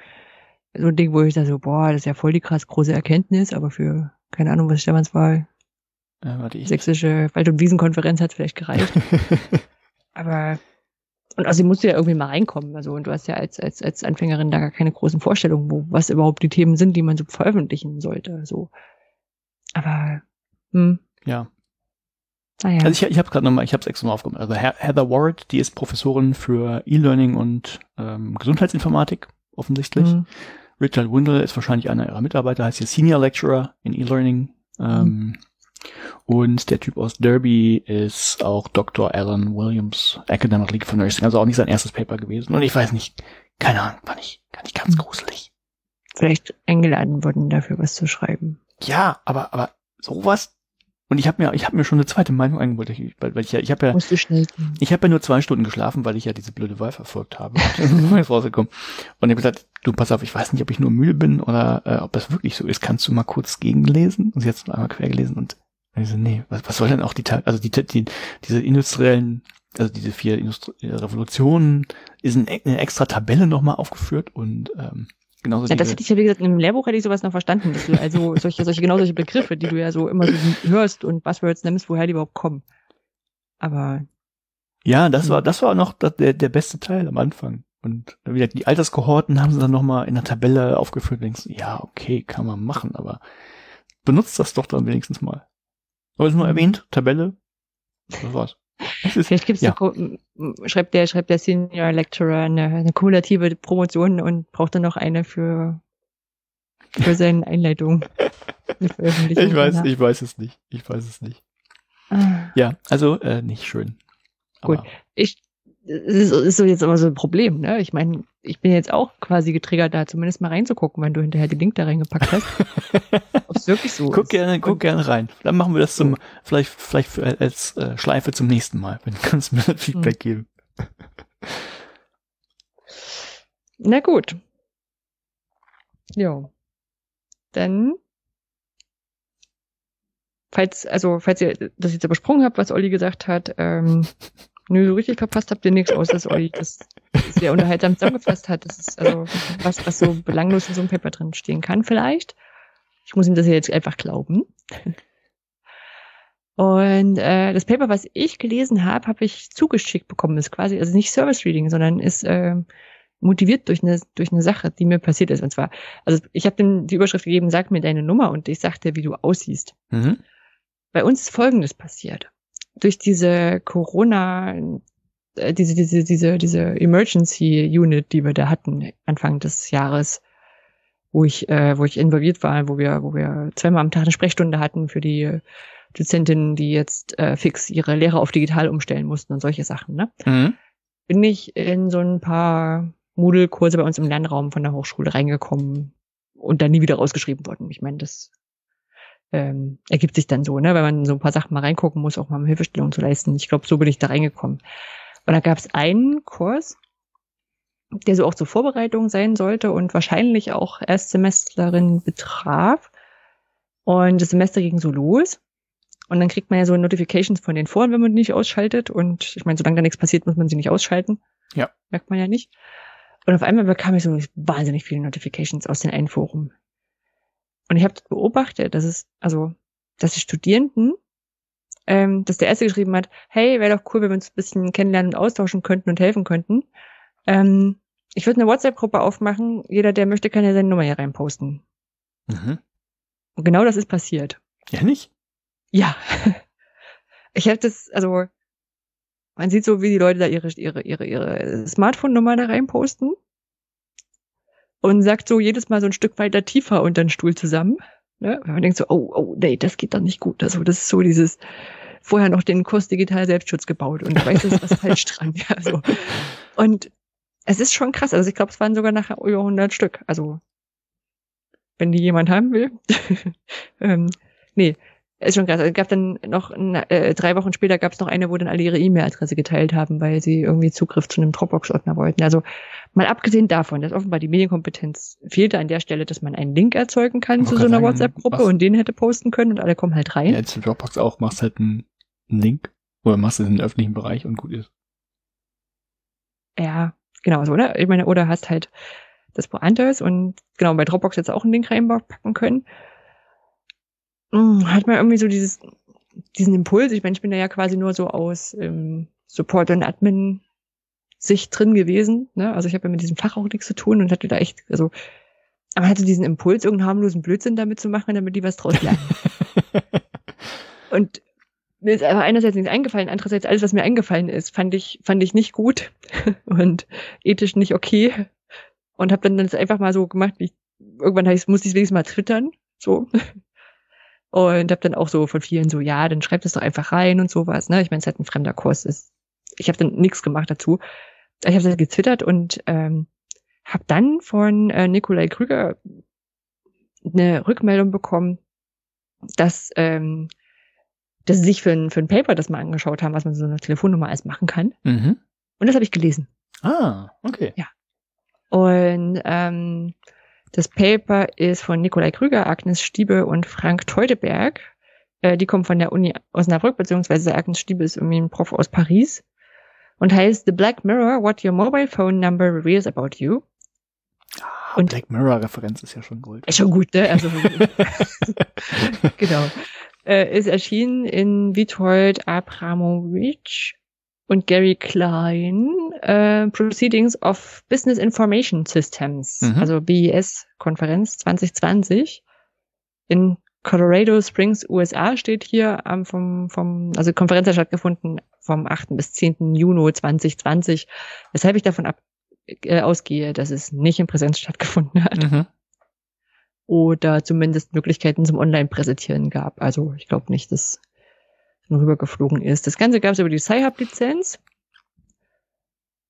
so ein Ding, wo ich da so, boah, das ist ja voll die krass große Erkenntnis, aber für, keine Ahnung, was ich damals war, ja, warte, ich sächsische Wald- und Wiesenkonferenz hat vielleicht gereicht. (laughs) aber, und also musst du ja irgendwie mal reinkommen, also, und du hast ja als, als, als Anfängerin da gar keine großen Vorstellungen, wo, was überhaupt die Themen sind, die man so veröffentlichen sollte, so. Aber, hm. Ja, Ah, ja. Also ich, ich habe gerade nochmal, ich habe es extra mal aufgemacht. Also Heather Ward, die ist Professorin für E-Learning und ähm, Gesundheitsinformatik offensichtlich. Mhm. Richard Windle ist wahrscheinlich einer ihrer Mitarbeiter, heißt hier Senior Lecturer in E-Learning. Ähm, mhm. Und der Typ aus Derby ist auch Dr. Alan Williams, Academic League for Nursing, also auch nicht sein erstes Paper gewesen. Und ich weiß nicht, keine Ahnung, fand ich, fand ich ganz mhm. gruselig. Vielleicht eingeladen wurden, dafür was zu schreiben. Ja, aber, aber sowas und ich habe mir, ich habe mir schon eine zweite Meinung eingeholt, weil, weil ich ja, ich habe ja, ich habe ja nur zwei Stunden geschlafen, weil ich ja diese blöde Wahl verfolgt habe. (laughs) rausgekommen. Und ich habe gesagt, du pass auf, ich weiß nicht, ob ich nur müde bin oder äh, ob das wirklich so ist. Kannst du mal kurz gegenlesen? Und sie hat es einmal quer gelesen und ich so, nee, was, was soll denn auch die, also die, die, diese industriellen, also diese vier Industri Revolutionen, ist eine extra Tabelle nochmal aufgeführt und ähm, Genauso ja, das hätte ich ja, wie gesagt, im Lehrbuch hätte ich sowas noch verstanden, dass du also (laughs) solche, solche, genau solche Begriffe, die du ja so immer so hörst und Buzzwords nimmst, woher die überhaupt kommen. Aber. Ja, das war, das war noch der, der beste Teil am Anfang. Und wieder die Alterskohorten haben sie dann nochmal in der Tabelle aufgeführt. Denkst, ja, okay, kann man machen, aber benutzt das doch dann wenigstens mal. Aber es ist nur erwähnt, Tabelle, das war's. Ist, Vielleicht gibt's ja. so, schreibt der, schreibt der Senior Lecturer eine, eine kumulative Promotion und braucht dann noch eine für, für seine Einleitung. ich weiß, ich weiß es nicht. Ich weiß es nicht. Ah. Ja, also äh, nicht schön. Gut. Ich das ist so jetzt aber so ein Problem, ne? Ich meine, ich bin jetzt auch quasi getriggert, da zumindest mal reinzugucken, wenn du hinterher den Link da reingepackt hast. (laughs) Ob es wirklich so guck ist. Gerne, guck gerne rein. Dann machen wir das zum, vielleicht, vielleicht als äh, Schleife zum nächsten Mal, wenn du kannst mir Feedback hm. geben. Na gut. Ja. Dann falls, also, falls ihr das jetzt übersprungen habt, was Olli gesagt hat, ähm, (laughs) Nö, so richtig verpasst habt ihr nichts, außer dass euch das sehr unterhaltsam zusammengefasst hat. Das ist also was, was so belanglos in so einem Paper drin stehen kann, vielleicht. Ich muss ihm das jetzt einfach glauben. Und äh, das Paper, was ich gelesen habe, habe ich zugeschickt bekommen. Ist quasi, also nicht Service Reading, sondern ist äh, motiviert durch eine durch eine Sache, die mir passiert ist. Und zwar, also ich habe dem die Überschrift gegeben, sag mir deine Nummer und ich sagte, wie du aussiehst. Mhm. Bei uns ist Folgendes passiert durch diese Corona, äh, diese, diese, diese, diese Emergency Unit, die wir da hatten, Anfang des Jahres, wo ich, äh, wo ich involviert war, wo wir, wo wir zweimal am Tag eine Sprechstunde hatten für die Dozentinnen, die jetzt äh, fix ihre Lehre auf digital umstellen mussten und solche Sachen, ne? Mhm. Bin ich in so ein paar Moodle-Kurse bei uns im Lernraum von der Hochschule reingekommen und dann nie wieder rausgeschrieben worden. Ich meine, das ähm, ergibt sich dann so, ne, weil man so ein paar Sachen mal reingucken muss, auch mal Hilfestellung zu leisten. Ich glaube, so bin ich da reingekommen. Und da gab es einen Kurs, der so auch zur Vorbereitung sein sollte und wahrscheinlich auch Erstsemestlerin betraf. Und das Semester ging so los. Und dann kriegt man ja so Notifications von den Foren, wenn man die nicht ausschaltet. Und ich meine, solange da nichts passiert, muss man sie nicht ausschalten. Ja. Merkt man ja nicht. Und auf einmal bekam ich so wahnsinnig viele Notifications aus den einen Forum. Und ich habe beobachtet, dass es, also, dass die Studierenden, ähm, dass der erste geschrieben hat, hey, wäre doch cool, wenn wir uns ein bisschen kennenlernen und austauschen könnten und helfen könnten. Ähm, ich würde eine WhatsApp-Gruppe aufmachen, jeder, der möchte, kann ja seine Nummer hier reinposten. Mhm. Und genau das ist passiert. Ja, nicht? (laughs) Ja. Ich habe das, also, man sieht so, wie die Leute da ihre, ihre, ihre, ihre Smartphone-Nummer da reinposten und sagt so jedes Mal so ein Stück weiter tiefer unter den Stuhl zusammen. Ne? Wenn man denkt so, oh, oh, nee, das geht doch nicht gut. Also das ist so dieses, vorher noch den Kurs Digital Selbstschutz gebaut und ich weiß, ist was falsch dran. Ja, (laughs) so. Und es ist schon krass. Also ich glaube, es waren sogar nachher über 100 Stück. Also wenn die jemand haben will. (laughs) ähm, nee, ist schon krass. Es gab dann noch äh, drei Wochen später gab es noch eine, wo dann alle ihre E-Mail-Adresse geteilt haben, weil sie irgendwie Zugriff zu einem Dropbox-Ordner wollten. Also mal abgesehen davon, dass offenbar die Medienkompetenz fehlte an der Stelle, dass man einen Link erzeugen kann zu so einer WhatsApp-Gruppe und den hätte posten können und alle kommen halt rein. Ja, jetzt für Dropbox auch, machst halt einen Link oder machst es in den öffentlichen Bereich und gut ist. Ja, genau so, oder? Ich meine, oder hast halt das woanders und genau bei Dropbox jetzt auch einen Link reinpacken können. Hm, hat man irgendwie so dieses, diesen Impuls. Ich meine, ich bin da ja quasi nur so aus ähm, Support und Admin Sicht drin gewesen. Ne? Also ich habe ja mit diesem Fach auch nichts zu tun und hatte da echt, also aber hatte diesen Impuls, irgendeinen harmlosen Blödsinn damit zu machen, damit die was draus lernen. (laughs) und mir ist aber einerseits nichts eingefallen, andererseits alles, was mir eingefallen ist, fand ich, fand ich nicht gut (laughs) und ethisch nicht okay. Und habe dann das einfach mal so gemacht, wie ich, irgendwann heißt, musste ich wenigstens mal twittern. So. Und habe dann auch so von vielen so, ja, dann schreibt es doch einfach rein und sowas. Ne? Ich meine, es ist halt ein fremder Kurs. Ist. Ich habe dann nichts gemacht dazu. Ich habe dann getwittert und ähm, habe dann von äh, Nikolai Krüger eine Rückmeldung bekommen, dass, ähm, dass sie sich für ein, für ein Paper das mal angeschaut haben, was man so eine Telefonnummer alles machen kann. Mhm. Und das habe ich gelesen. Ah, okay. Ja. Und ähm, das Paper ist von Nikolai Krüger, Agnes Stiebe und Frank Teudeberg. Äh, die kommen von der Uni Osnabrück, beziehungsweise Agnes Stiebe ist irgendwie ein Prof aus Paris und heißt The Black Mirror, What Your Mobile Phone Number Reveals About You. Ah, und Black Mirror Referenz ist ja schon Gold. Ist schon gut, ne? Also, (laughs) (laughs) genau. Äh, ist erschienen in Witold Abramowitsch und Gary Klein, äh, Proceedings of Business Information Systems, mhm. also BIS-Konferenz 2020 in Colorado Springs, USA steht hier ähm, vom, vom, also Konferenz hat stattgefunden vom 8. bis 10. Juni 2020, weshalb ich davon ab, äh, ausgehe, dass es nicht in Präsenz stattgefunden hat. Mhm. Oder zumindest Möglichkeiten zum Online-Präsentieren gab. Also ich glaube nicht, dass rübergeflogen ist. Das Ganze gab es über die Sci-Hub-Lizenz.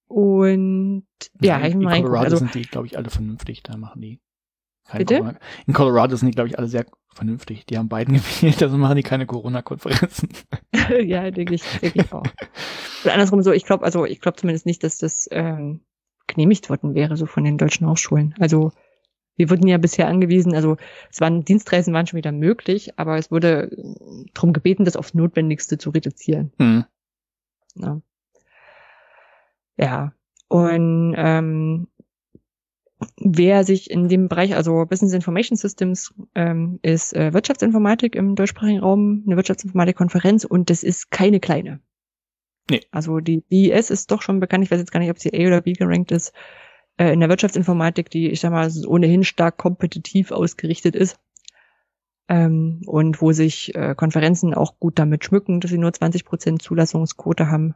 Und ja, ja ich in Colorado also, sind die, glaube ich, alle vernünftig. Da machen die Bitte? Corona. In Colorado sind die, glaube ich, alle sehr vernünftig. Die haben beiden (laughs) gewählt, also machen die keine Corona-Konferenzen. (laughs) ja, denke ich, denke ich auch. Und andersrum so, ich glaube, also ich glaube zumindest nicht, dass das ähm, genehmigt worden wäre, so von den deutschen Hochschulen. Also wir wurden ja bisher angewiesen, also es waren Dienstreisen waren schon wieder möglich, aber es wurde darum gebeten, das aufs Notwendigste zu reduzieren. Mhm. Ja. ja. Und ähm, wer sich in dem Bereich, also Business Information Systems, ähm, ist äh, Wirtschaftsinformatik im deutschsprachigen Raum, eine Wirtschaftsinformatik-Konferenz und das ist keine kleine. Nee. Also die BIS ist doch schon bekannt, ich weiß jetzt gar nicht, ob sie A oder B gerankt ist, äh, in der Wirtschaftsinformatik, die, ich sag mal, ohnehin stark kompetitiv ausgerichtet ist. Ähm, und wo sich äh, Konferenzen auch gut damit schmücken, dass sie nur 20% Zulassungsquote haben.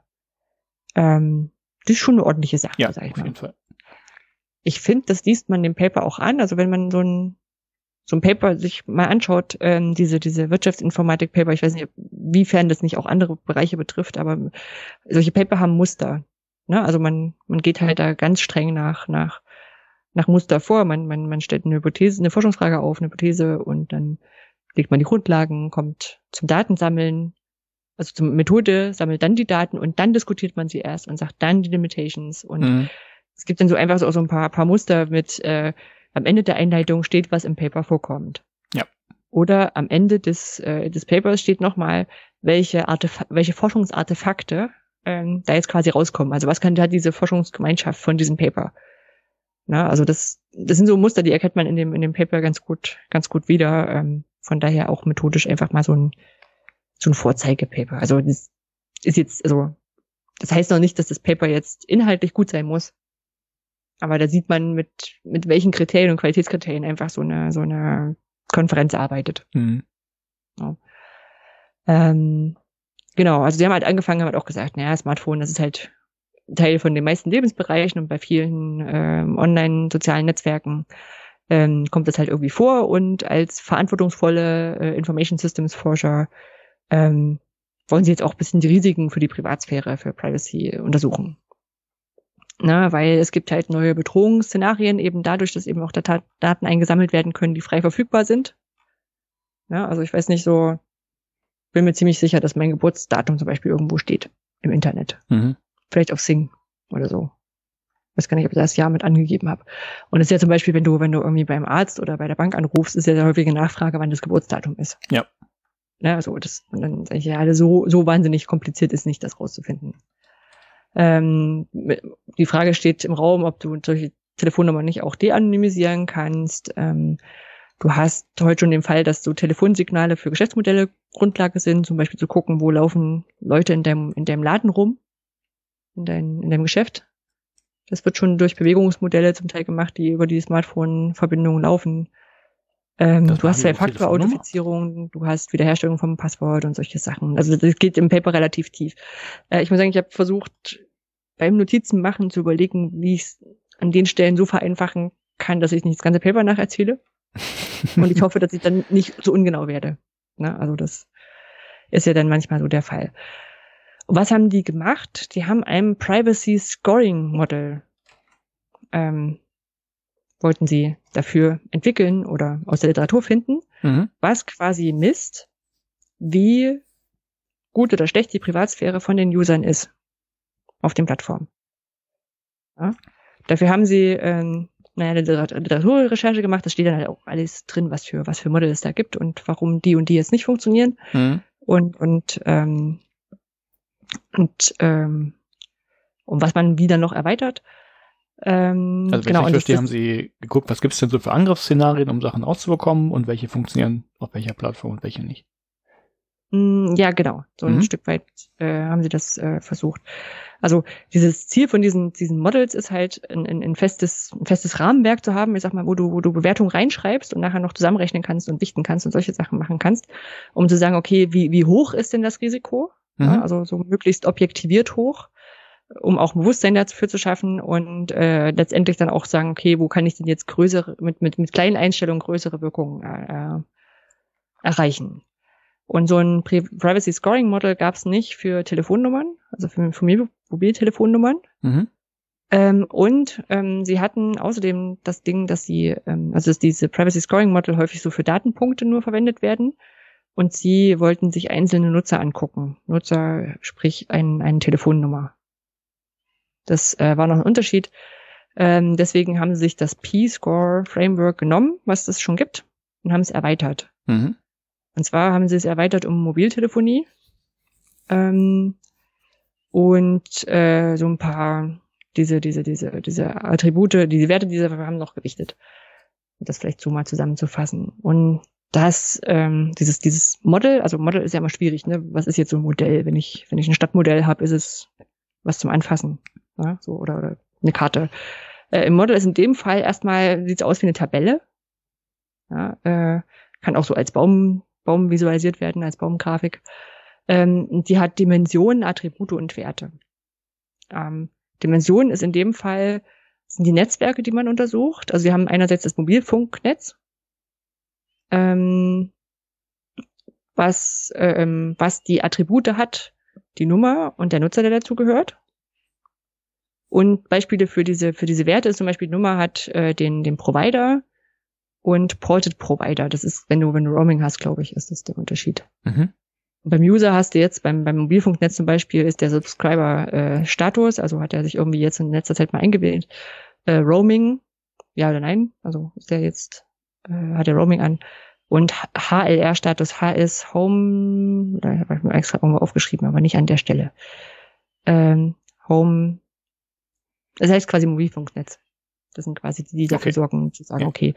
Ähm, das ist schon eine ordentliche Sache, ja, sag ich auf mal. Jeden Fall ich finde, das liest man dem Paper auch an. Also wenn man so ein so ein Paper sich mal anschaut, ähm, diese diese Wirtschaftsinformatik-Paper, ich weiß nicht, wiefern das nicht auch andere Bereiche betrifft, aber solche Paper haben Muster. Ne? Also man man geht halt da ganz streng nach nach nach Muster vor. Man man man stellt eine Hypothese, eine Forschungsfrage auf, eine Hypothese und dann legt man die Grundlagen, kommt zum Datensammeln, also zur Methode, sammelt dann die Daten und dann diskutiert man sie erst und sagt dann die Limitations und mhm es gibt dann so einfach so, so ein paar, paar Muster mit, äh, am Ende der Einleitung steht, was im Paper vorkommt. Ja. Oder am Ende des, äh, des Papers steht nochmal, welche, Artef welche Forschungsartefakte ähm, da jetzt quasi rauskommen. Also was kann da diese Forschungsgemeinschaft von diesem Paper? Na, also das, das sind so Muster, die erkennt man in dem, in dem Paper ganz gut, ganz gut wieder. Ähm, von daher auch methodisch einfach mal so ein, so ein Vorzeigepaper. Also das ist jetzt, also das heißt noch nicht, dass das Paper jetzt inhaltlich gut sein muss. Aber da sieht man, mit, mit welchen Kriterien und Qualitätskriterien einfach so eine, so eine Konferenz arbeitet. Mhm. Ja. Ähm, genau, also sie haben halt angefangen, haben halt auch gesagt, naja, Smartphone, das ist halt Teil von den meisten Lebensbereichen und bei vielen ähm, online-sozialen Netzwerken ähm, kommt das halt irgendwie vor und als verantwortungsvolle äh, Information Systems Forscher ähm, wollen sie jetzt auch ein bisschen die Risiken für die Privatsphäre, für Privacy untersuchen. Ne, weil es gibt halt neue Bedrohungsszenarien, eben dadurch, dass eben auch Daten eingesammelt werden können, die frei verfügbar sind. Ja, also ich weiß nicht so, bin mir ziemlich sicher, dass mein Geburtsdatum zum Beispiel irgendwo steht im Internet. Mhm. Vielleicht auf Sing oder so. Ich weiß gar nicht, ob ich das Jahr mit angegeben habe. Und es ist ja zum Beispiel, wenn du, wenn du irgendwie beim Arzt oder bei der Bank anrufst, ist ja eine häufige Nachfrage, wann das Geburtsdatum ist. Ja. Ja, also das, und dann sage ich ja, so, so wahnsinnig kompliziert ist nicht, das rauszufinden. Ähm, die Frage steht im Raum, ob du solche Telefonnummern nicht auch de-anonymisieren kannst. Ähm, du hast heute schon den Fall, dass so Telefonsignale für Geschäftsmodelle Grundlage sind, zum Beispiel zu gucken, wo laufen Leute in deinem, in deinem Laden rum, in, dein, in deinem Geschäft. Das wird schon durch Bewegungsmodelle zum Teil gemacht, die über die Smartphone-Verbindungen laufen. Ähm, du hast Zwei-Faktor-Authentifizierung, du hast Wiederherstellung vom Passwort und solche Sachen. Also das geht im Paper relativ tief. Äh, ich muss sagen, ich habe versucht, beim Notizen machen zu überlegen, wie ich es an den Stellen so vereinfachen kann, dass ich nicht das ganze Paper nacherzähle. (laughs) und ich hoffe, dass ich dann nicht so ungenau werde. Ne? Also das ist ja dann manchmal so der Fall. Und was haben die gemacht? Die haben ein Privacy Scoring Model ähm, wollten sie dafür entwickeln oder aus der Literatur finden, mhm. was quasi misst, wie gut oder schlecht die Privatsphäre von den Usern ist auf den Plattformen. Ja. Dafür haben sie ähm, naja, eine Literaturrecherche gemacht, das steht dann halt auch alles drin, was für, was für Modelle es da gibt und warum die und die jetzt nicht funktionieren. Mhm. Und, und, ähm, und, ähm, und was man wieder noch erweitert. Ähm, also wenn genau, ich verstehe, haben Sie geguckt, was gibt es denn so für Angriffsszenarien, um Sachen auszubekommen und welche funktionieren auf welcher Plattform und welche nicht? Mm, ja, genau. So mhm. ein Stück weit äh, haben sie das äh, versucht. Also dieses Ziel von diesen, diesen Models ist halt ein, ein, ein, festes, ein festes Rahmenwerk zu haben, ich sag mal, wo du, wo du Bewertungen reinschreibst und nachher noch zusammenrechnen kannst und wichten kannst und solche Sachen machen kannst, um zu sagen, okay, wie, wie hoch ist denn das Risiko? mhm. ja, also so möglichst objektiviert hoch, um auch Bewusstsein dafür zu schaffen und äh, letztendlich dann auch sagen, okay, wo kann ich denn jetzt größere, mit, mit, mit kleinen Einstellungen größere Wirkungen äh, erreichen. Und so ein Privacy Scoring Model gab es nicht für Telefonnummern, also für, für Mobiltelefonnummern. Mhm. Ähm, und ähm, sie hatten außerdem das Ding, dass sie, ähm, also dass diese Privacy Scoring Model häufig so für Datenpunkte nur verwendet werden. Und sie wollten sich einzelne Nutzer angucken. Nutzer, sprich ein, eine Telefonnummer. Das äh, war noch ein Unterschied. Ähm, deswegen haben sie sich das P-Score Framework genommen, was es schon gibt, und haben es erweitert. Mhm. Und zwar haben sie es erweitert um Mobiltelefonie ähm, und äh, so ein paar diese, diese, diese, diese Attribute, diese Werte, diese haben noch gewichtet. Um das vielleicht so mal zusammenzufassen. Und das, ähm, dieses, dieses Model, also Model ist ja immer schwierig, ne? Was ist jetzt so ein Modell? Wenn ich, wenn ich ein Stadtmodell habe, ist es was zum Anfassen. Ne? So, oder, oder eine Karte. Äh, Im Model ist in dem Fall erstmal, sieht es aus wie eine Tabelle. Ja, äh, kann auch so als Baum Baum visualisiert werden als Baumgrafik. Ähm, die hat Dimensionen, Attribute und Werte. Ähm, Dimensionen ist in dem Fall sind die Netzwerke, die man untersucht. Also wir haben einerseits das Mobilfunknetz, ähm, was, ähm, was die Attribute hat, die Nummer und der Nutzer, der dazu gehört. Und Beispiele für diese, für diese Werte ist zum Beispiel, die Nummer hat äh, den, den Provider, und Ported Provider. Das ist, wenn du, wenn du Roaming hast, glaube ich, ist das der Unterschied. Mhm. Und beim User hast du jetzt, beim, beim Mobilfunknetz zum Beispiel, ist der Subscriber-Status, äh, also hat er sich irgendwie jetzt in letzter Zeit mal eingewählt, äh, Roaming, ja oder nein, also ist der jetzt, äh, hat er Roaming an. Und HLR-Status, HS Home, da habe ich mir extra irgendwo aufgeschrieben, aber nicht an der Stelle. Ähm, Home, das heißt quasi Mobilfunknetz. Das sind quasi die, die dafür okay. sorgen, zu sagen, ja. okay,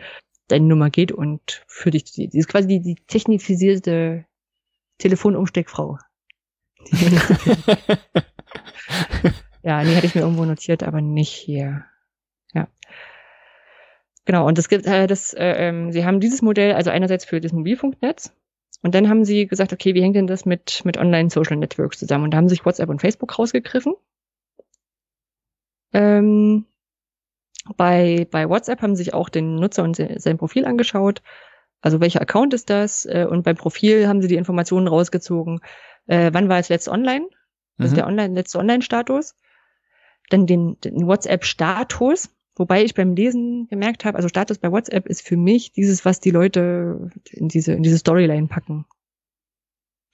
deine Nummer geht und für dich, die ist quasi die, die technisierte Telefonumsteckfrau. (laughs) ja, nee, hatte ich mir irgendwo notiert, aber nicht hier. Ja. Genau, und es gibt äh, das, äh, ähm, sie haben dieses Modell, also einerseits für das Mobilfunknetz, und dann haben sie gesagt, okay, wie hängt denn das mit, mit Online-Social Networks zusammen? Und da haben sich WhatsApp und Facebook rausgegriffen. Ähm, bei, bei WhatsApp haben sich auch den Nutzer und sein Profil angeschaut. Also welcher Account ist das? Äh, und beim Profil haben sie die Informationen rausgezogen. Äh, wann war es letzt online? Also mhm. der online, letzte Online-Status. Dann den, den WhatsApp-Status. Wobei ich beim Lesen gemerkt habe, also Status bei WhatsApp ist für mich dieses, was die Leute in diese, in diese Storyline packen.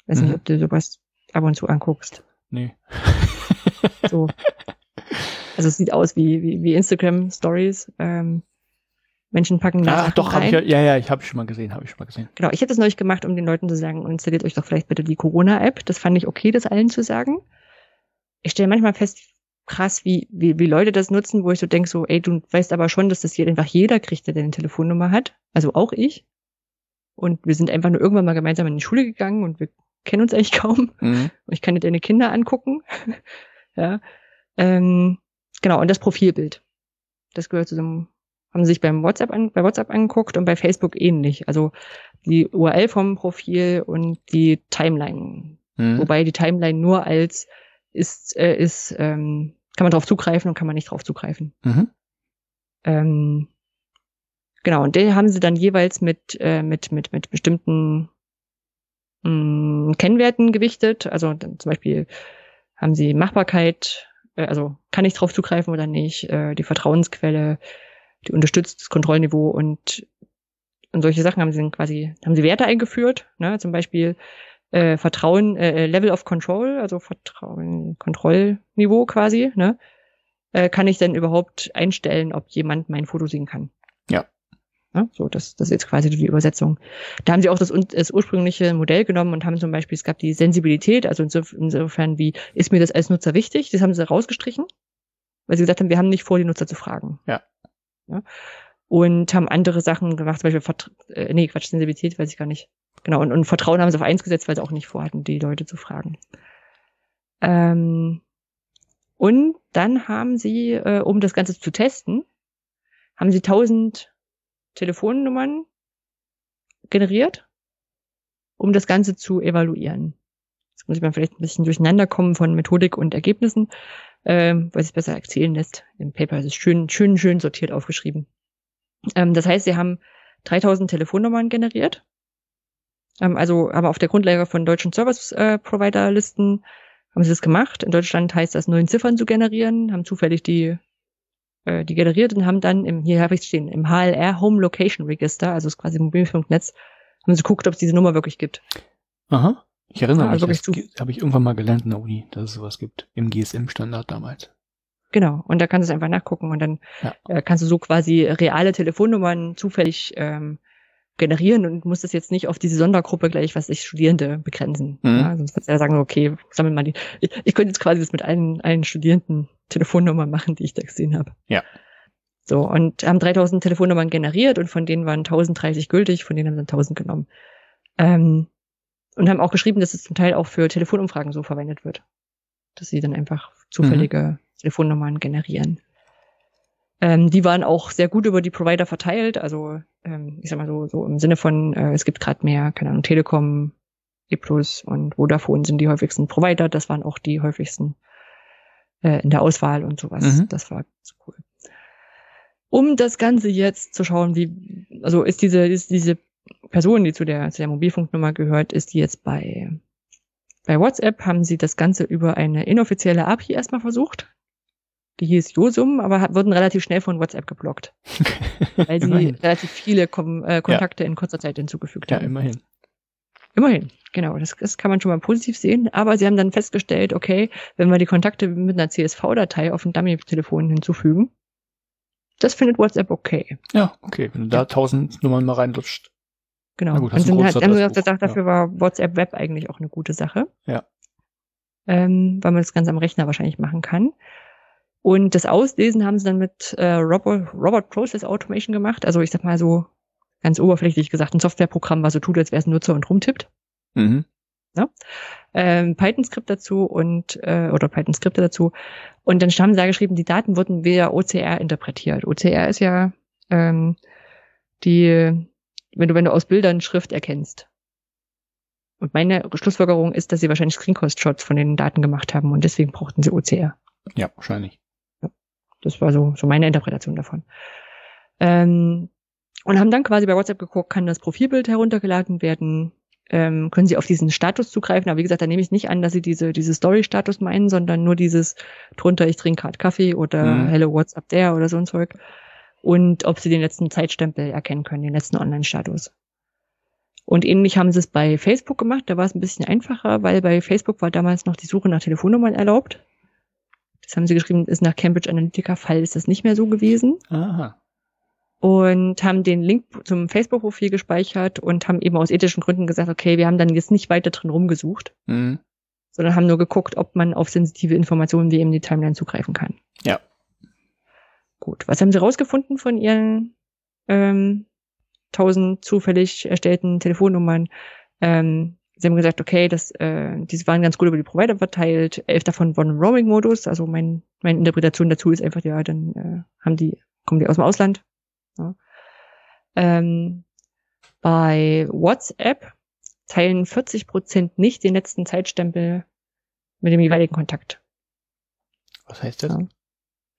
Weiß mhm. nicht, ob du sowas ab und zu anguckst. Nee. so. (laughs) Also es sieht aus wie, wie, wie Instagram Stories. Ähm, Menschen packen da. Ach doch, hab ich ja, ja, ja, ich habe schon mal gesehen, habe ich schon mal gesehen. Genau, ich hätte es neulich gemacht, um den Leuten zu sagen, installiert euch doch vielleicht bitte die Corona-App. Das fand ich okay, das allen zu sagen. Ich stelle manchmal fest, krass, wie, wie, wie Leute das nutzen, wo ich so denke, so, ey, du weißt aber schon, dass das hier einfach jeder kriegt, der eine Telefonnummer hat. Also auch ich. Und wir sind einfach nur irgendwann mal gemeinsam in die Schule gegangen und wir kennen uns eigentlich kaum. Mhm. Und ich kann dir deine Kinder angucken. (laughs) ja. Ähm, Genau, und das Profilbild. Das gehört zu dem, haben sie sich beim WhatsApp an, bei WhatsApp angeguckt und bei Facebook ähnlich. Also die URL vom Profil und die Timeline. Mhm. Wobei die Timeline nur als ist, äh, ist, ähm, kann man darauf zugreifen und kann man nicht darauf zugreifen. Mhm. Ähm, genau, und den haben sie dann jeweils mit, äh, mit, mit, mit bestimmten mh, mm, Kennwerten gewichtet. Also dann zum Beispiel haben sie Machbarkeit äh, also kann ich drauf zugreifen oder nicht, äh, die Vertrauensquelle, die unterstützt das Kontrollniveau und, und solche Sachen haben sie quasi, haben sie Werte eingeführt, ne, zum Beispiel äh, Vertrauen, äh, Level of Control, also Vertrauen, Kontrollniveau quasi, ne, äh, kann ich denn überhaupt einstellen, ob jemand mein Foto sehen kann. Ja. Ja, so, das, das ist jetzt quasi die Übersetzung. Da haben sie auch das, das ursprüngliche Modell genommen und haben zum Beispiel, es gab die Sensibilität, also insofern, wie ist mir das als Nutzer wichtig? Das haben sie rausgestrichen, weil sie gesagt haben, wir haben nicht vor, die Nutzer zu fragen. Ja. ja? Und haben andere Sachen gemacht, zum Beispiel, Vert äh, nee, Quatsch, Sensibilität weiß ich gar nicht. Genau, und, und Vertrauen haben sie auf eins gesetzt, weil sie auch nicht vorhatten, die Leute zu fragen. Ähm, und dann haben sie, äh, um das Ganze zu testen, haben sie tausend Telefonnummern generiert, um das Ganze zu evaluieren. Jetzt muss ich mal vielleicht ein bisschen durcheinander kommen von Methodik und Ergebnissen, ähm, weil es besser erzählen lässt. Im Paper ist es schön, schön, schön sortiert aufgeschrieben. Ähm, das heißt, sie haben 3000 Telefonnummern generiert. Ähm, also haben auf der Grundlage von deutschen Service-Provider-Listen haben sie das gemacht. In Deutschland heißt das, neun Ziffern zu generieren, haben zufällig die äh, die generiert und haben dann im, hier habe ich stehen, im HLR Home Location Register, also ist quasi Mobilfunknetz, haben sie geguckt, ob es diese Nummer wirklich gibt. Aha. Ich erinnere mich, also das habe ich irgendwann mal gelernt in der Uni, dass es sowas gibt. Im GSM-Standard damals. Genau. Und da kannst du es einfach nachgucken und dann Ja. äh, kannst du so quasi reale Telefonnummern zufällig ähm, generieren und musst das jetzt nicht auf diese Sondergruppe gleich, was ich Studierende begrenzen. Mhm. Ja, sonst du ja sagen, okay, sammel mal die. Ich, ich könnte jetzt quasi das mit allen, allen Studierenden Telefonnummern machen, die ich da gesehen habe. Ja. So, und haben 3000 Telefonnummern generiert und von denen waren 1030 gültig, von denen haben sie 1000 genommen. Ähm, und haben auch geschrieben, dass es zum Teil auch für Telefonumfragen so verwendet wird. Dass sie dann einfach zufällige Telefonnummern generieren. Ähm, die waren auch sehr gut über die Provider verteilt. Also ähm, ich sag mal so, so im Sinne von, äh, es gibt gerade mehr, keine Ahnung, Telekom, E Plus und Vodafone sind die häufigsten Provider. Das waren auch die häufigsten äh, in der Auswahl und sowas. Mhm. Das war ganz cool. Um das Ganze jetzt zu schauen, wie, also ist diese, ist diese Person, die zu der, zu der Mobilfunknummer gehört, ist die jetzt bei, bei WhatsApp, haben sie das Ganze über eine inoffizielle API erstmal versucht. Die hieß Josum, aber hat, wurden relativ schnell von WhatsApp geblockt, (laughs) weil sie relativ viele Kom äh, Kontakte in kurzer Zeit hinzugefügt Ja, haben. immerhin. Immerhin, genau. Das, das kann man schon mal positiv sehen. Aber sie haben dann festgestellt, okay, wenn wir die Kontakte mit einer CSV-Datei auf ein Dummy-Telefon hinzufügen, das findet WhatsApp okay. Ja, okay. Wenn du da tausend Nummern mal reinlutscht. Genau. Na gut, und hast ein sind haben gesagt, Adressbuch, gesagt, dafür war WhatsApp Web eigentlich auch eine gute Sache. Ja. Ähm, weil man das Ganze am Rechner wahrscheinlich machen kann. Und das Auslesen haben sie dann mit äh, Robot, Robot Process Automation gemacht. Also ich sag mal so ganz oberflächlich gesagt, ein Softwareprogramm, was so tut, als wäre es ein Nutzer und rumtippt. Mhm. ähm, Python-Skript dazu und äh, oder Python-Skripte dazu. Und dann haben sie da geschrieben, die Daten wurden via OCR interpretiert. OCR ist ja ähm, die, wenn du wenn du aus Bildern Schrift erkennst. Und meine Schlussfolgerung ist, dass sie wahrscheinlich Screencast-Shots von den Daten gemacht haben und deswegen brauchten sie OCR. Ja, wahrscheinlich. Das war so, so meine Interpretation davon. Ähm, und haben dann quasi bei WhatsApp geguckt, kann das Profilbild heruntergeladen werden, ähm, können sie auf diesen Status zugreifen. Aber wie gesagt, da nehme ich nicht an, dass sie diese, diese Story-Status meinen, sondern nur dieses drunter, ich trinke gerade Kaffee oder Mhm. Hello, what's up there oder so ein Zeug. Und ob sie den letzten Zeitstempel erkennen können, den letzten Online-Status. Und ähnlich haben sie es bei Facebook gemacht. Da war es ein bisschen einfacher, weil bei Facebook war damals noch die Suche nach Telefonnummern erlaubt. Das haben sie geschrieben, ist nach Cambridge Analytica-Fall ist das nicht mehr so gewesen. Aha. Und haben den Link zum Facebook-Profil gespeichert und haben eben aus ethischen Gründen gesagt, okay, wir haben dann jetzt nicht weiter drin rumgesucht, Mhm. sondern haben nur geguckt, ob man auf sensitive Informationen wie eben die Timeline zugreifen kann. Ja. Gut, was haben sie rausgefunden von ihren ähm, 1000 zufällig erstellten Telefonnummern? Ähm, sie haben gesagt, okay, das, äh, diese waren ganz gut über die Provider verteilt. Elf davon waren im Roaming-Modus. Also mein, meine Interpretation dazu ist einfach, ja, dann äh, haben die, kommen die aus dem Ausland. Ja. Ähm, bei WhatsApp teilen 40 Prozent nicht den letzten Zeitstempel mit dem jeweiligen Kontakt. Was heißt das? Ja.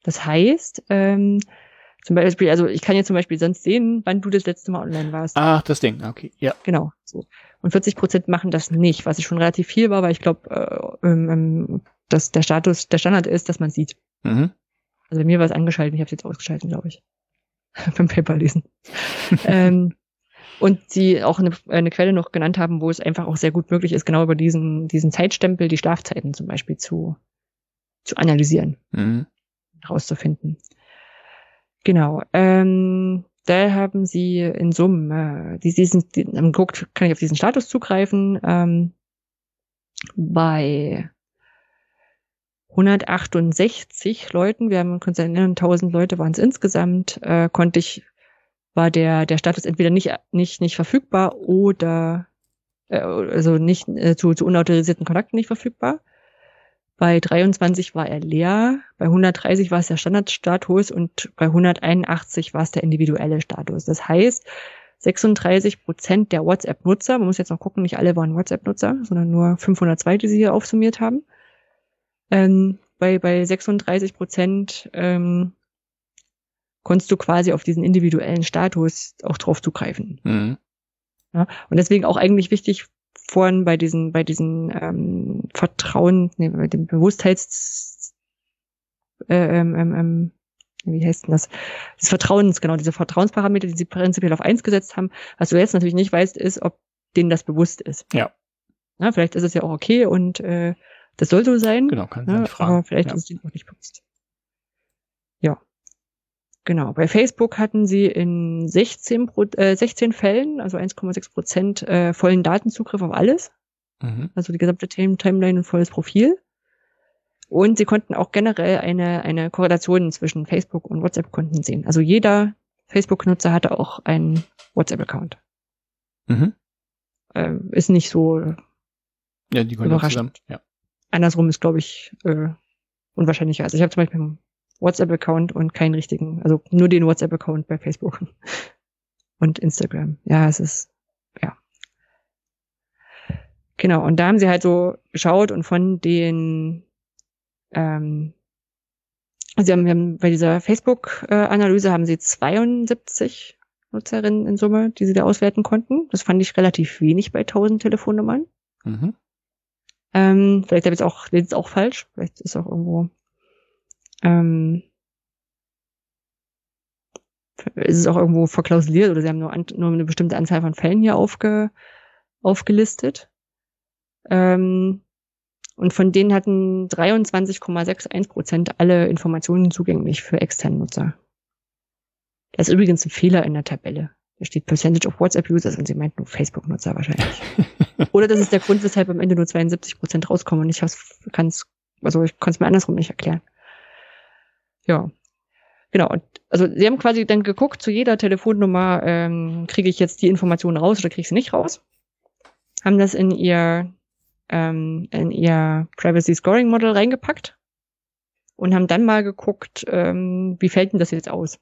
Das heißt, ähm, zum Beispiel, also ich kann jetzt zum Beispiel sonst sehen, wann du das letzte Mal online warst. Ach, das Ding. Okay. Ja. Genau. So. Und 40 Prozent machen das nicht, was schon relativ viel war, weil ich glaube, äh, ähm, dass der Status, der Standard ist, dass man sieht. Mhm. Also bei mir war es angeschaltet, ich habe es jetzt ausgeschaltet, glaube ich. (laughs) Beim Paper lesen. (laughs) ähm, und sie auch eine, eine Quelle noch genannt haben, wo es einfach auch sehr gut möglich ist, genau über diesen, diesen Zeitstempel die Schlafzeiten zum Beispiel zu, zu analysieren. Mhm. herauszufinden. Genau. Ähm, da haben sie in Summe, äh, die, diesen, die, haben geguckt, kann ich auf diesen Status zugreifen. Ähm, bei 168 Leuten, wir haben uns erinnern, 1000 Leute waren es insgesamt, äh, konnte ich, war der, der Status entweder nicht, nicht, nicht verfügbar oder, äh, also nicht, äh, zu, zu unautorisierten Kontakten nicht verfügbar. Bei 23 war er leer, bei 130 war es der Standardstatus und bei 181 war es der individuelle Status. Das heißt, 36 Prozent der WhatsApp-Nutzer, man muss jetzt noch gucken, nicht alle waren WhatsApp-Nutzer, sondern nur 502, die sie hier aufsummiert haben. Ähm, bei, bei 36 Prozent ähm, konntest du quasi auf diesen individuellen Status auch drauf zugreifen. Mhm. Ja, und deswegen auch eigentlich wichtig, vorhin bei diesen, bei diesen ähm, Vertrauen, nee, bei dem Bewusstheits äh, ähm, ähm, ähm, wie heißt denn das? Das Vertrauens, genau, diese Vertrauensparameter, die sie prinzipiell auf eins gesetzt haben. Was du jetzt natürlich nicht weißt, ist, ob denen das bewusst ist. Ja. ja vielleicht ist es ja auch okay und äh, das soll so sein. Genau, kann ja, fragen. Aber vielleicht ja. ist es ihnen auch nicht bewusst. Ja. Genau. Bei Facebook hatten sie in 16, äh, 16 Fällen, also 1,6 Prozent, äh, vollen Datenzugriff auf alles. Mhm. Also die gesamte Timeline und volles Profil. Und sie konnten auch generell eine, eine Korrelation zwischen Facebook und WhatsApp-Konten sehen. Also jeder Facebook-Nutzer hatte auch einen WhatsApp-Account. Mhm. Ähm, ist nicht so ja, die überraschend. Ja. Andersrum ist, glaube ich, äh, unwahrscheinlicher. Also ich habe zum Beispiel WhatsApp-Account und keinen richtigen, also nur den WhatsApp-Account bei Facebook (laughs) und Instagram. Ja, es ist, ja. Genau, und da haben sie halt so geschaut und von den ähm, Sie haben, haben bei dieser Facebook-Analyse haben sie 72 Nutzerinnen in Summe, die sie da auswerten konnten. Das fand ich relativ wenig bei 1000 Telefonnummern. Mhm. Ähm, vielleicht habe ich es auch, lese auch falsch. Vielleicht ist auch irgendwo, ähm, ist es auch irgendwo verklausuliert oder sie haben nur, an, nur eine bestimmte Anzahl von Fällen hier aufge, aufgelistet. Ähm, und von denen hatten 23,61 Prozent alle Informationen zugänglich für externe Nutzer. Das ist übrigens ein Fehler in der Tabelle. Da steht Percentage of WhatsApp Users und sie meint nur Facebook-Nutzer wahrscheinlich. (laughs) Oder das ist der Grund, weshalb am Ende nur 72 Prozent rauskommen und ich kann es, also ich konnte es mir andersrum nicht erklären. Ja. Genau. Und also sie haben quasi dann geguckt, zu jeder Telefonnummer ähm, kriege ich jetzt die Informationen raus oder kriege ich sie nicht raus. Haben das in ihr ähm, in ihr Privacy Scoring Model reingepackt und haben dann mal geguckt, ähm, wie fällt denn das jetzt aus?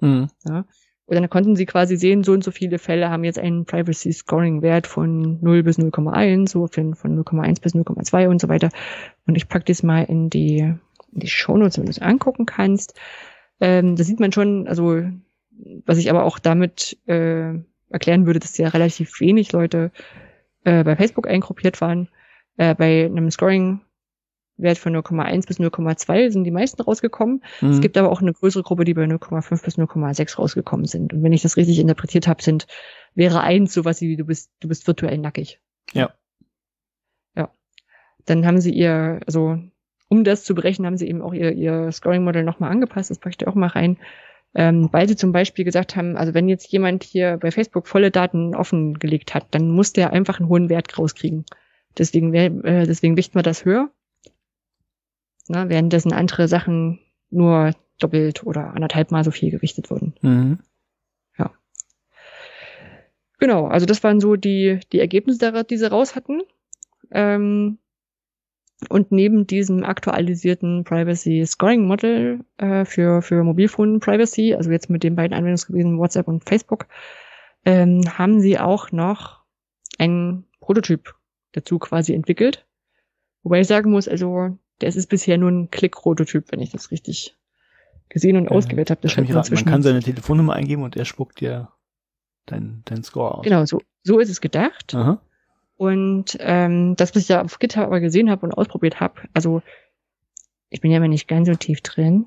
Mhm. Ja? Und dann konnten sie quasi sehen, so und so viele Fälle haben jetzt einen Privacy Scoring Wert von 0 bis 0,1, so von 0,1 bis 0,2 und so weiter. Und ich pack das mal in die, die Shownotes, wenn du es angucken kannst. Ähm, da sieht man schon, also was ich aber auch damit äh, erklären würde, dass ja relativ wenig Leute äh, bei Facebook eingruppiert waren. Äh, bei einem Scoring Wert von 0,1 bis 0,2 sind die meisten rausgekommen. Mhm. Es gibt aber auch eine größere Gruppe, die bei 0,5 bis 0,6 rausgekommen sind. Und wenn ich das richtig interpretiert habe, sind wäre eins sowas wie du bist du bist virtuell nackig. Ja. Ja. Dann haben sie ihr also um das zu berechnen, haben sie eben auch ihr, ihr Scoring-Modell nochmal angepasst. Das packe ich da auch mal rein. Ähm, weil sie zum Beispiel gesagt haben, also wenn jetzt jemand hier bei Facebook volle Daten offengelegt hat, dann muss der einfach einen hohen Wert rauskriegen. Deswegen, äh, deswegen wichten wir das höher. Na, währenddessen andere Sachen nur doppelt oder anderthalb Mal so viel gewichtet wurden. Mhm. Ja. Genau, also das waren so die, die Ergebnisse, die sie raus hatten. Ähm, und neben diesem aktualisierten Privacy Scoring Model äh, für, für Mobilfon Privacy, also jetzt mit den beiden Anwendungsgebieten WhatsApp und Facebook, ähm, haben sie auch noch einen Prototyp dazu quasi entwickelt. Wobei ich sagen muss, also das ist bisher nur ein Klick-Prototyp, wenn ich das richtig gesehen und ja, ausgewählt habe. Das kann man kann seine Telefonnummer eingeben und er spuckt dir dein, dein Score aus. Genau, so, so ist es gedacht. Aha. Und ähm, das, was ich da auf GitHub aber gesehen habe und ausprobiert habe, also ich bin ja immer nicht ganz so tief drin,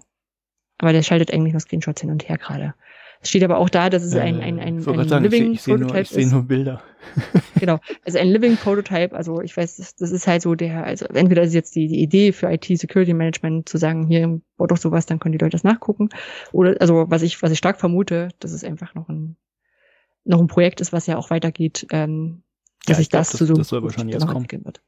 aber der schaltet eigentlich nur Screenshots hin und her gerade. Es steht aber auch da, dass es ein, ein, ein, ein, ein Living ich, ich Prototype ist. Ich sehe nur Bilder. (laughs) genau, also ein Living Prototype, also ich weiß, das, das ist halt so der, also entweder ist jetzt die, die Idee für IT Security Management zu sagen, hier baut doch sowas, dann können die Leute das nachgucken. Oder, also was ich, was ich stark vermute, dass es einfach noch ein, noch ein Projekt ist, was ja auch weitergeht, ähm, dass ja, ich, das, glaub, zu so das soll wahrscheinlich erst kommen. Wird.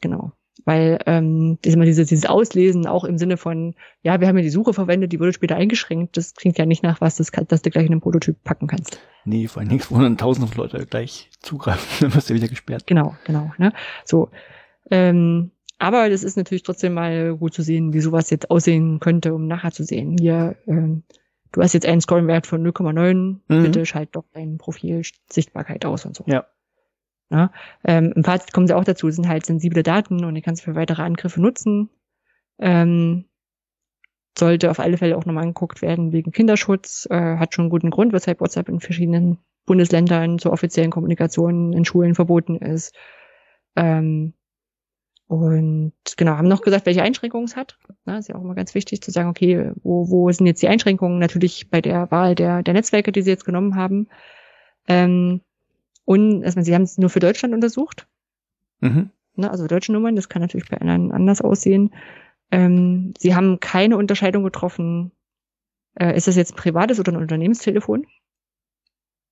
Genau. Weil ähm, dieses, dieses Auslesen auch im Sinne von, ja, wir haben ja die Suche verwendet, die wurde später eingeschränkt, das klingt ja nicht nach was, das, kann, dass du gleich in einen Prototyp packen kannst. Nee, vor allem nichts, wo dann tausende Leute gleich zugreifen, (laughs) dann wirst du wieder gesperrt. Genau, genau. Ne? So. Ähm, aber das ist natürlich trotzdem mal gut zu sehen, wie sowas jetzt aussehen könnte, um nachher zu sehen. Hier ähm, du hast jetzt einen Scoring-Wert von 0,9, mhm. bitte schalt doch dein Profil Sichtbarkeit aus und so. Ja. Ja ähm, Im Fazit kommen sie auch dazu, sind halt sensible Daten und die kannst du für weitere Angriffe nutzen. Ähm, sollte auf alle Fälle auch nochmal angeguckt werden wegen Kinderschutz. Äh, hat schon einen guten Grund, weshalb WhatsApp in verschiedenen Bundesländern zur offiziellen Kommunikation in Schulen verboten ist. Ähm, und genau, haben noch gesagt, welche Einschränkungen es hat. Na, ist ja auch immer ganz wichtig zu sagen, okay, wo, wo sind jetzt die Einschränkungen? Natürlich bei der Wahl der, der Netzwerke, die sie jetzt genommen haben. Ähm, und also, sie haben es nur für Deutschland untersucht. Mhm. Na, also deutsche Nummern, das kann natürlich bei anderen anders aussehen. Ähm, sie haben keine Unterscheidung getroffen, äh, ist das jetzt ein privates oder ein Unternehmenstelefon?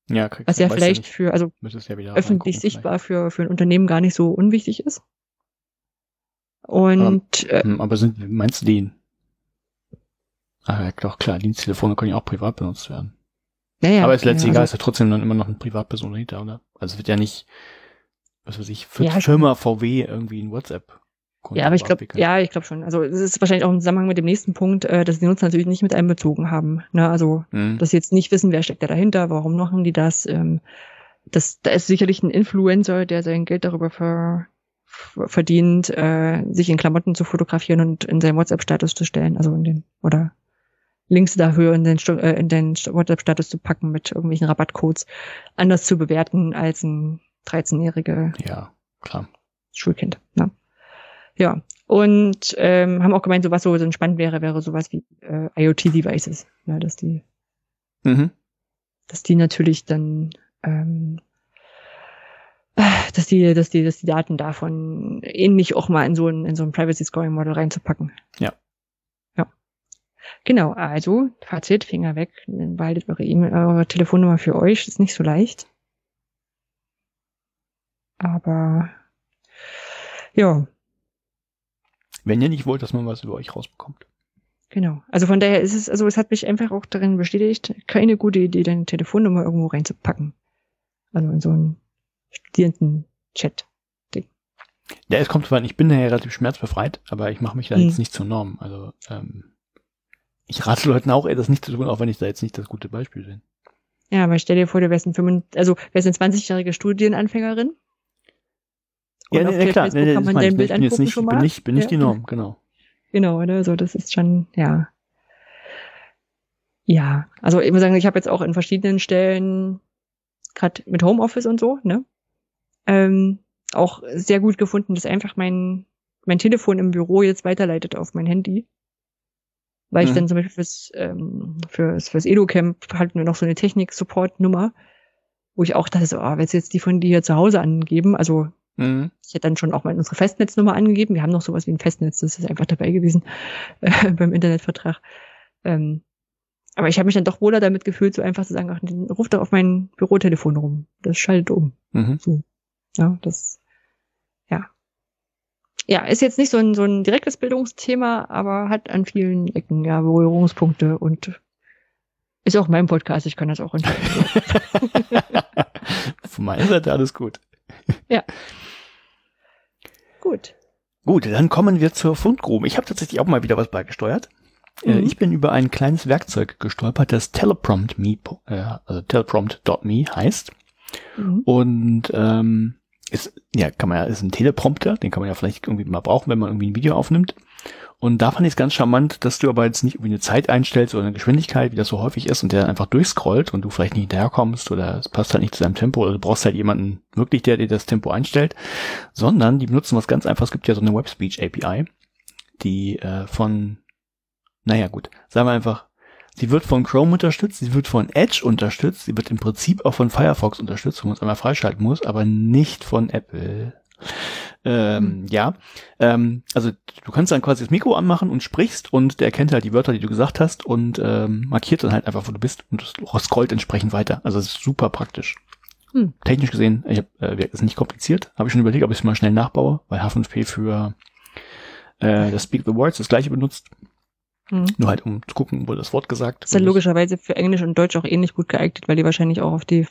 Ja, kriegst, was ja vielleicht ja für, also ja öffentlich sichtbar für, für ein Unternehmen gar nicht so unwichtig ist. Und aber, äh, aber sind, meinst du den? Ah, ja, doch, klar, Diensttelefone können ja auch privat benutzt werden. Ja, ja, aber ist letztlich egal, also, ist ja trotzdem dann immer noch eine Privatperson dahinter, oder? Also es wird ja nicht, was weiß ich, für ja, Firma VW irgendwie ein WhatsApp ja, aber ich glaube, ja, ich glaube schon. Also es ist wahrscheinlich auch im Zusammenhang mit dem nächsten Punkt, äh, dass die Nutzer natürlich nicht mit einbezogen haben. Ne? Also mhm. dass sie jetzt nicht wissen, wer steckt da dahinter, warum machen die das. Ähm, das da ist sicherlich ein Influencer, der sein Geld darüber ver, verdient, äh, sich in Klamotten zu fotografieren und in seinen WhatsApp-Status zu stellen, also in den oder Links dafür in den, äh, in den WhatsApp-Status zu packen mit irgendwelchen Rabattcodes, anders zu bewerten als ein 13-jährige ja, klar. Schulkind. Ne? Ja, und ähm, haben auch gemeint, so was so entspannt wäre, wäre sowas wie äh, IoT-Devices, ja, dass die, mhm. dass die natürlich dann, ähm, dass die, dass die, dass die Daten davon ähnlich auch mal in so ein in so ein Privacy Scoring Model reinzupacken. Ja. Genau. Also Fazit, Finger weg, behaltet eure E-Mail, eure Telefonnummer für euch, ist nicht so leicht. Aber ja, wenn ihr nicht wollt, dass man was über euch rausbekommt. Genau. Also von daher ist es, also es hat mich einfach auch darin bestätigt, keine gute Idee, deine Telefonnummer irgendwo reinzupacken. Also in so einen Studenten-Chat-Ding. Ja, es kommt zwar, ich bin ja relativ schmerzbefreit, aber ich mache mich da hm. jetzt nicht zur Norm. Also ähm, ich rate Leuten auch, ey, das nicht zu tun, auch wenn ich da jetzt nicht das gute Beispiel bin. Ja, aber stell dir vor, du wärst ein 25, also wärst eine 20-jährige Studienanfängerin ja, nee, klar, nee, nee, kann man dein Bild ich bin jetzt nicht, bin nicht, bin nicht ja. die Norm, genau. Genau, oder? So, das ist schon, ja. Ja, also ich muss sagen, ich habe jetzt auch in verschiedenen Stellen, gerade mit Homeoffice und so, ne, ähm, auch sehr gut gefunden, dass einfach mein, mein Telefon im Büro jetzt weiterleitet auf mein Handy. Weil mhm. ich dann zum Beispiel fürs, ähm, fürs, fürs Edu-Camp halt nur noch so eine Technik-Support-Nummer, wo ich auch dachte, so, ah, willst du jetzt die von dir zu Hause angeben? Also Mhm. Ich hätte dann schon auch mal unsere Festnetznummer angegeben. Wir haben noch sowas wie ein Festnetz, das ist einfach dabei gewesen (laughs) äh, beim Internetvertrag. Ähm, aber ich habe mich dann doch wohler damit gefühlt, so einfach zu sagen, ach, ruf doch auf mein Bürotelefon rum. Das schaltet um. Mhm. So. Ja, das. Ja, ist jetzt nicht so ein, so ein direktes Bildungsthema, aber hat an vielen Ecken ja Berührungspunkte und ist auch mein Podcast, ich kann das auch entscheiden. (laughs) Von meiner Seite alles gut. Ja. Gut. Gut, dann kommen wir zur Fundgrube. Ich habe tatsächlich auch mal wieder was beigesteuert. Äh, mhm. Ich bin über ein kleines Werkzeug gestolpert, das Teleprompt.me, äh, also teleprompt.me heißt. Mhm. Und ähm, ist, ja, kann man ja, ist ein Teleprompter, den kann man ja vielleicht irgendwie mal brauchen, wenn man irgendwie ein Video aufnimmt. Und da fand ich es ganz charmant, dass du aber jetzt nicht irgendwie eine Zeit einstellst oder eine Geschwindigkeit, wie das so häufig ist, und der dann einfach durchscrollt und du vielleicht nicht hinterherkommst oder es passt halt nicht zu deinem Tempo oder du brauchst halt jemanden wirklich, der dir das Tempo einstellt, sondern die benutzen was ganz einfaches. Es gibt ja so eine WebSpeech API, die äh, von, naja gut, sagen wir einfach, sie wird von Chrome unterstützt, sie wird von Edge unterstützt, sie wird im Prinzip auch von Firefox unterstützt, wo man es einmal freischalten muss, aber nicht von Apple. Ähm, ja, ähm, also du kannst dann quasi das Mikro anmachen und sprichst und der erkennt halt die Wörter, die du gesagt hast und ähm, markiert dann halt einfach, wo du bist und scrollt entsprechend weiter. Also es ist super praktisch. Hm. Technisch gesehen, ich hab, äh, ist nicht kompliziert. Habe ich schon überlegt, ob ich es mal schnell nachbaue, weil H5P für äh, das Speak the Words das gleiche benutzt. Hm. Nur halt, um zu gucken, wo das Wort gesagt ist. Ist ja logischerweise für Englisch und Deutsch auch ähnlich gut geeignet, weil die wahrscheinlich auch auf die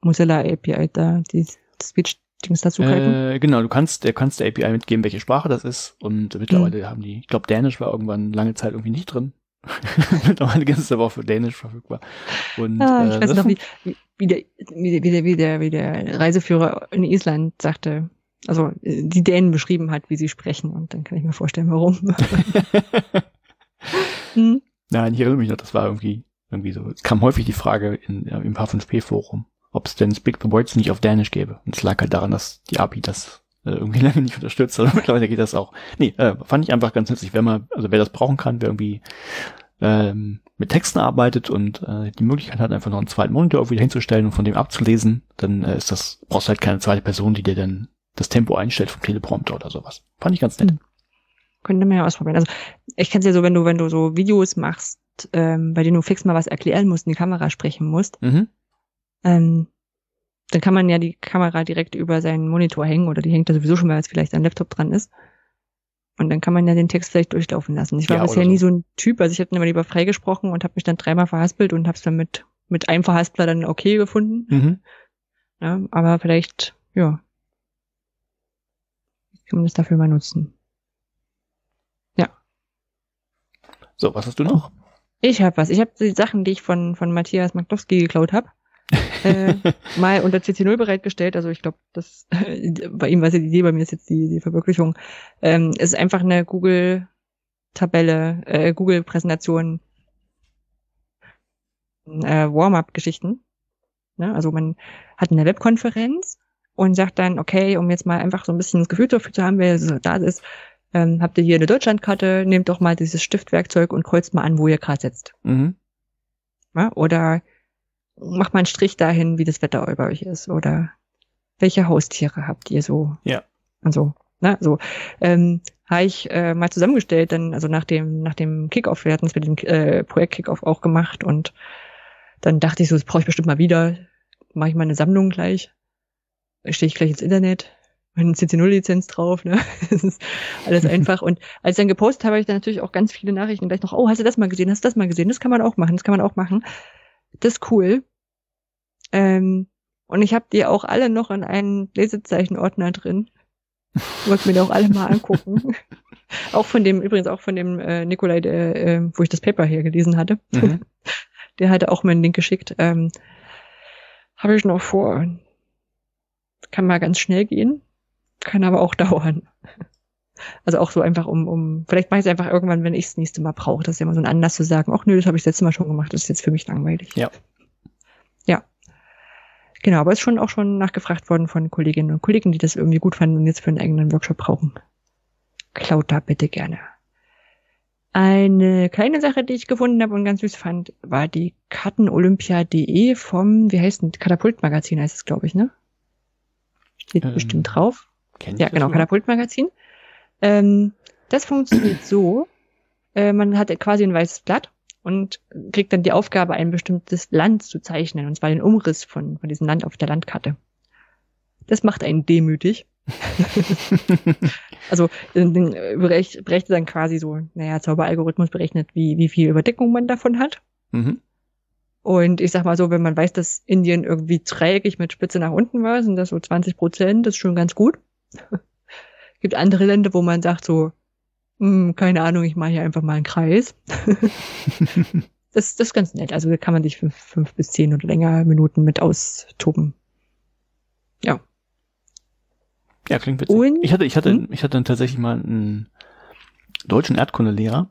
Mozilla API da die Speech Dings dazu äh, Genau, du kannst, der kannst der API mitgeben, welche Sprache das ist. Und mittlerweile mhm. haben die, ich glaube, Dänisch war irgendwann lange Zeit irgendwie nicht drin. (laughs) Mittlerweile ist es aber auch für Dänisch verfügbar. Und, ah, ich äh, weiß noch, (laughs) wie, wie, der, wie, der, wie, der, wie der Reiseführer in Island sagte, also die Dänen beschrieben hat, wie sie sprechen. Und dann kann ich mir vorstellen, warum. (laughs) hm? Nein, ich erinnere mich noch, das war irgendwie, irgendwie so. Es kam häufig die Frage in, ja, im H5P-Forum, ob es denn Speak the Words nicht auf Dänisch gäbe. Und es lag halt daran, dass die API das äh, irgendwie (laughs) lange nicht unterstützt, aber mittlerweile geht das auch. Nee, äh, fand ich einfach ganz nützlich, wenn man, also wer das brauchen kann, wer irgendwie ähm, mit Texten arbeitet und äh, die Möglichkeit hat, einfach noch einen zweiten Monitor irgendwie hinzustellen und von dem abzulesen, dann äh, ist das, brauchst halt keine zweite Person, die dir dann das Tempo einstellt vom Teleprompter oder sowas. Fand ich ganz nett. Hm. Könnte man ja ausprobieren. Also ich kenne es ja so, wenn du, wenn du so Videos machst, ähm, bei denen du fix mal was erklären musst, in die Kamera sprechen musst, mhm. ähm, dann kann man ja die Kamera direkt über seinen Monitor hängen oder die hängt da sowieso schon mal, weil es vielleicht ein Laptop dran ist. Und dann kann man ja den Text vielleicht durchlaufen lassen. Ich war ja, bisher so. nie so ein Typ, also ich habe immer lieber freigesprochen und habe mich dann dreimal verhaspelt und habe es dann mit, mit einem Verhaspler dann okay gefunden. Mhm. Ja, aber vielleicht, ja, kann man das dafür mal nutzen. Ja. So, was hast du noch? Ich habe was. Ich habe die Sachen, die ich von, von Matthias Maklowski geklaut habe (laughs) äh, mal unter CC0 bereitgestellt. Also ich glaube, das (laughs) bei ihm war es ja die Idee, bei mir ist jetzt die, die Verwirklichung. Ähm, ist einfach eine Google-Tabelle, äh, Google-Präsentation, äh, Warm-up-Geschichten. Ne? Also man hat eine Webkonferenz und sagt dann, okay, um jetzt mal einfach so ein bisschen das Gefühl dafür zu haben, wer so da ist, ähm, habt ihr hier eine Deutschlandkarte, nehmt doch mal dieses Stiftwerkzeug und kreuzt mal an, wo ihr gerade sitzt. Mhm. Ja, oder macht mal einen Strich dahin, wie das Wetter bei euch ist oder welche Haustiere habt ihr so? Ja. Also, ne, so. Ähm, habe ich äh, mal zusammengestellt, dann, also nach dem, nach dem Kickoff, wir hatten es mit dem äh, Projekt Kickoff auch gemacht und dann dachte ich so, das brauche ich bestimmt mal wieder. Mache ich mal eine Sammlung gleich. Stehe ich gleich ins Internet, meine CC0-Lizenz drauf, ne? (laughs) Das ist alles einfach. Und als ich dann gepostet habe, habe ich dann natürlich auch ganz viele Nachrichten gleich noch, oh, hast du das mal gesehen, hast du das mal gesehen? Das kann man auch machen, das kann man auch machen. Das ist cool. Ähm, und ich habe die auch alle noch in einen Lesezeichenordner drin. Wollte mir die auch alle mal angucken. (laughs) auch von dem, übrigens auch von dem äh, Nikolai, der, äh, wo ich das Paper hier gelesen hatte. Mhm. (laughs) Der hatte auch meinen Link geschickt. Ähm, habe ich noch vor. Kann mal ganz schnell gehen, kann aber auch (laughs) dauern. Also auch so einfach um, um, vielleicht mache ich es einfach irgendwann, wenn ich das nächste Mal brauche. Das ist ja immer so ein Anlass zu sagen, ach nö, das habe ich das letzte Mal schon gemacht, das ist jetzt für mich langweilig. Ja. Ja. Genau, aber ist schon auch schon nachgefragt worden von Kolleginnen und Kollegen, die das irgendwie gut fanden und jetzt für einen eigenen Workshop brauchen. Klaut da bitte gerne. Eine kleine Sache, die ich gefunden habe und ganz süß fand, war die Kartenolympia.de vom, wie heißt denn, Katapultmagazin heißt es, glaube ich, ne? Steht ähm, bestimmt drauf. Ja, genau, Katapultmagazin. Ähm, das funktioniert so, äh, man hat quasi ein weißes Blatt und kriegt dann die Aufgabe, ein bestimmtes Land zu zeichnen, und zwar den Umriss von, von diesem Land auf der Landkarte. Das macht einen demütig. (laughs) also berechnet dann quasi so, naja, Zauberalgorithmus berechnet, wie, wie viel Überdeckung man davon hat. Mhm. Und ich sag mal so, wenn man weiß, dass Indien irgendwie trägig mit Spitze nach unten war, sind das so 20 Prozent, das ist schon ganz gut. (laughs) Gibt andere Länder, wo man sagt so, hm, keine Ahnung, ich mache hier einfach mal einen Kreis. (laughs) das, das ist ganz nett. Also da kann man sich fünf, fünf bis zehn oder länger Minuten mit austoben. Ja. Ja, klingt witzig. Und, ich hatte, ich hatte, hm? ich hatte dann tatsächlich mal einen deutschen Erdkundelehrer,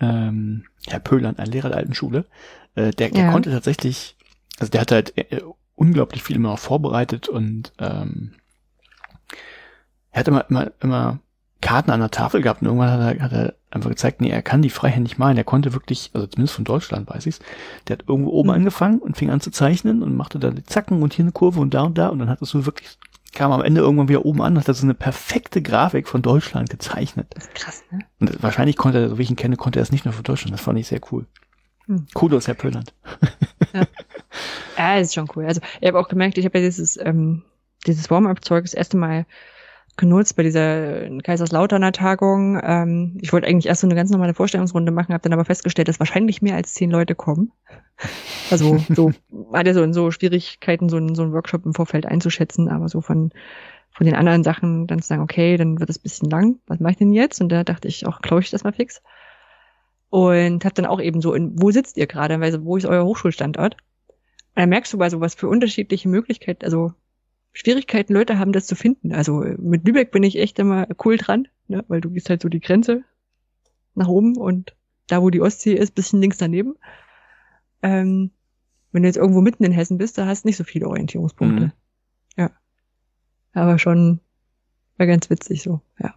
ähm, Herr Pöhlern, ein Lehrer der alten Schule, äh, der, der ja. konnte tatsächlich, also der hatte halt äh, unglaublich viel immer vorbereitet und ähm, er hat immer, immer, immer Karten an der Tafel gehabt und irgendwann hat er, hat er einfach gezeigt, nee, er kann die freihändig malen. Er konnte wirklich, also zumindest von Deutschland weiß ich's, der hat irgendwo oben mhm. angefangen und fing an zu zeichnen und machte da die Zacken und hier eine Kurve und da und da und dann hat es so wirklich, kam am Ende irgendwann wieder oben an, hat er so eine perfekte Grafik von Deutschland gezeichnet. Das ist krass, ne? Und wahrscheinlich konnte er, so wie ich ihn kenne, konnte er es nicht nur von Deutschland. Das fand ich sehr cool. Hm. Kudos, Herr Pölland. Ja. (laughs) ja, ist schon cool. Also ich habe auch gemerkt, ich habe ja dieses, ähm, dieses Warm-up-Zeug das erste Mal genutzt bei dieser Kaiserslauterner Tagung. Ähm, ich wollte eigentlich erst so eine ganz normale Vorstellungsrunde machen, habe dann aber festgestellt, dass wahrscheinlich mehr als zehn Leute kommen. Also so (laughs) hatte so in so Schwierigkeiten, so, einen, so einen Workshop im Vorfeld einzuschätzen, aber so von von den anderen Sachen dann zu sagen, okay, dann wird es bisschen lang, was mache ich denn jetzt? Und da dachte ich auch, glaube ich das mal fix. Und habe dann auch eben so, in, wo sitzt ihr gerade? Weil, wo ist euer Hochschulstandort? Und dann merkst du bei so was für unterschiedliche Möglichkeiten, also Schwierigkeiten Leute haben, das zu finden. Also mit Lübeck bin ich echt immer cool dran, ne? weil du gehst halt so die Grenze nach oben und da, wo die Ostsee ist, bisschen links daneben. Ähm, wenn du jetzt irgendwo mitten in Hessen bist, da hast du nicht so viele Orientierungspunkte. Mhm. Ja. Aber schon war ganz witzig so, ja.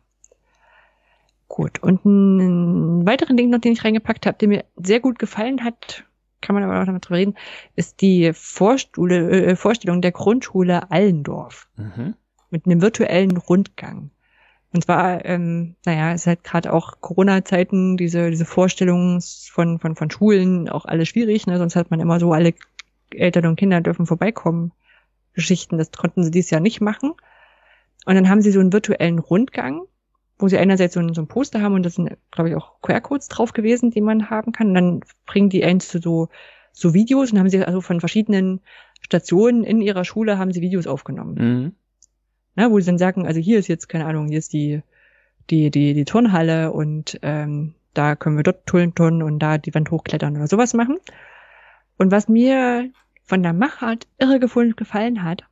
Gut. Und einen weiteren Ding noch, den ich reingepackt habe, der mir sehr gut gefallen hat, kann man aber auch noch drüber reden, ist die Vorstule, äh, Vorstellung der Grundschule Allendorf. Mhm. Mit einem virtuellen Rundgang. Und zwar, ähm, naja, ist halt gerade auch Corona-Zeiten, diese, diese Vorstellungen von, von, von Schulen auch alle schwierig, ne? Sonst hat man immer so, alle Eltern und Kinder dürfen vorbeikommen. Geschichten, das konnten sie dieses Jahr nicht machen. Und dann haben sie so einen virtuellen Rundgang, wo sie einerseits so ein, so ein Poster haben und das sind, glaube ich, auch QR-Codes drauf gewesen, die man haben kann. Und dann bringen die eins zu so, so Videos und haben sie also von verschiedenen Stationen in ihrer Schule haben sie Videos aufgenommen. Mhm. Na, wo sie dann sagen, also hier ist jetzt, keine Ahnung, hier ist die, die, die, die Turnhalle und ähm, da können wir dort Tullen turnen und da die Wand hochklettern oder sowas machen. Und was mir von der Machart irre gefunden gefallen hat,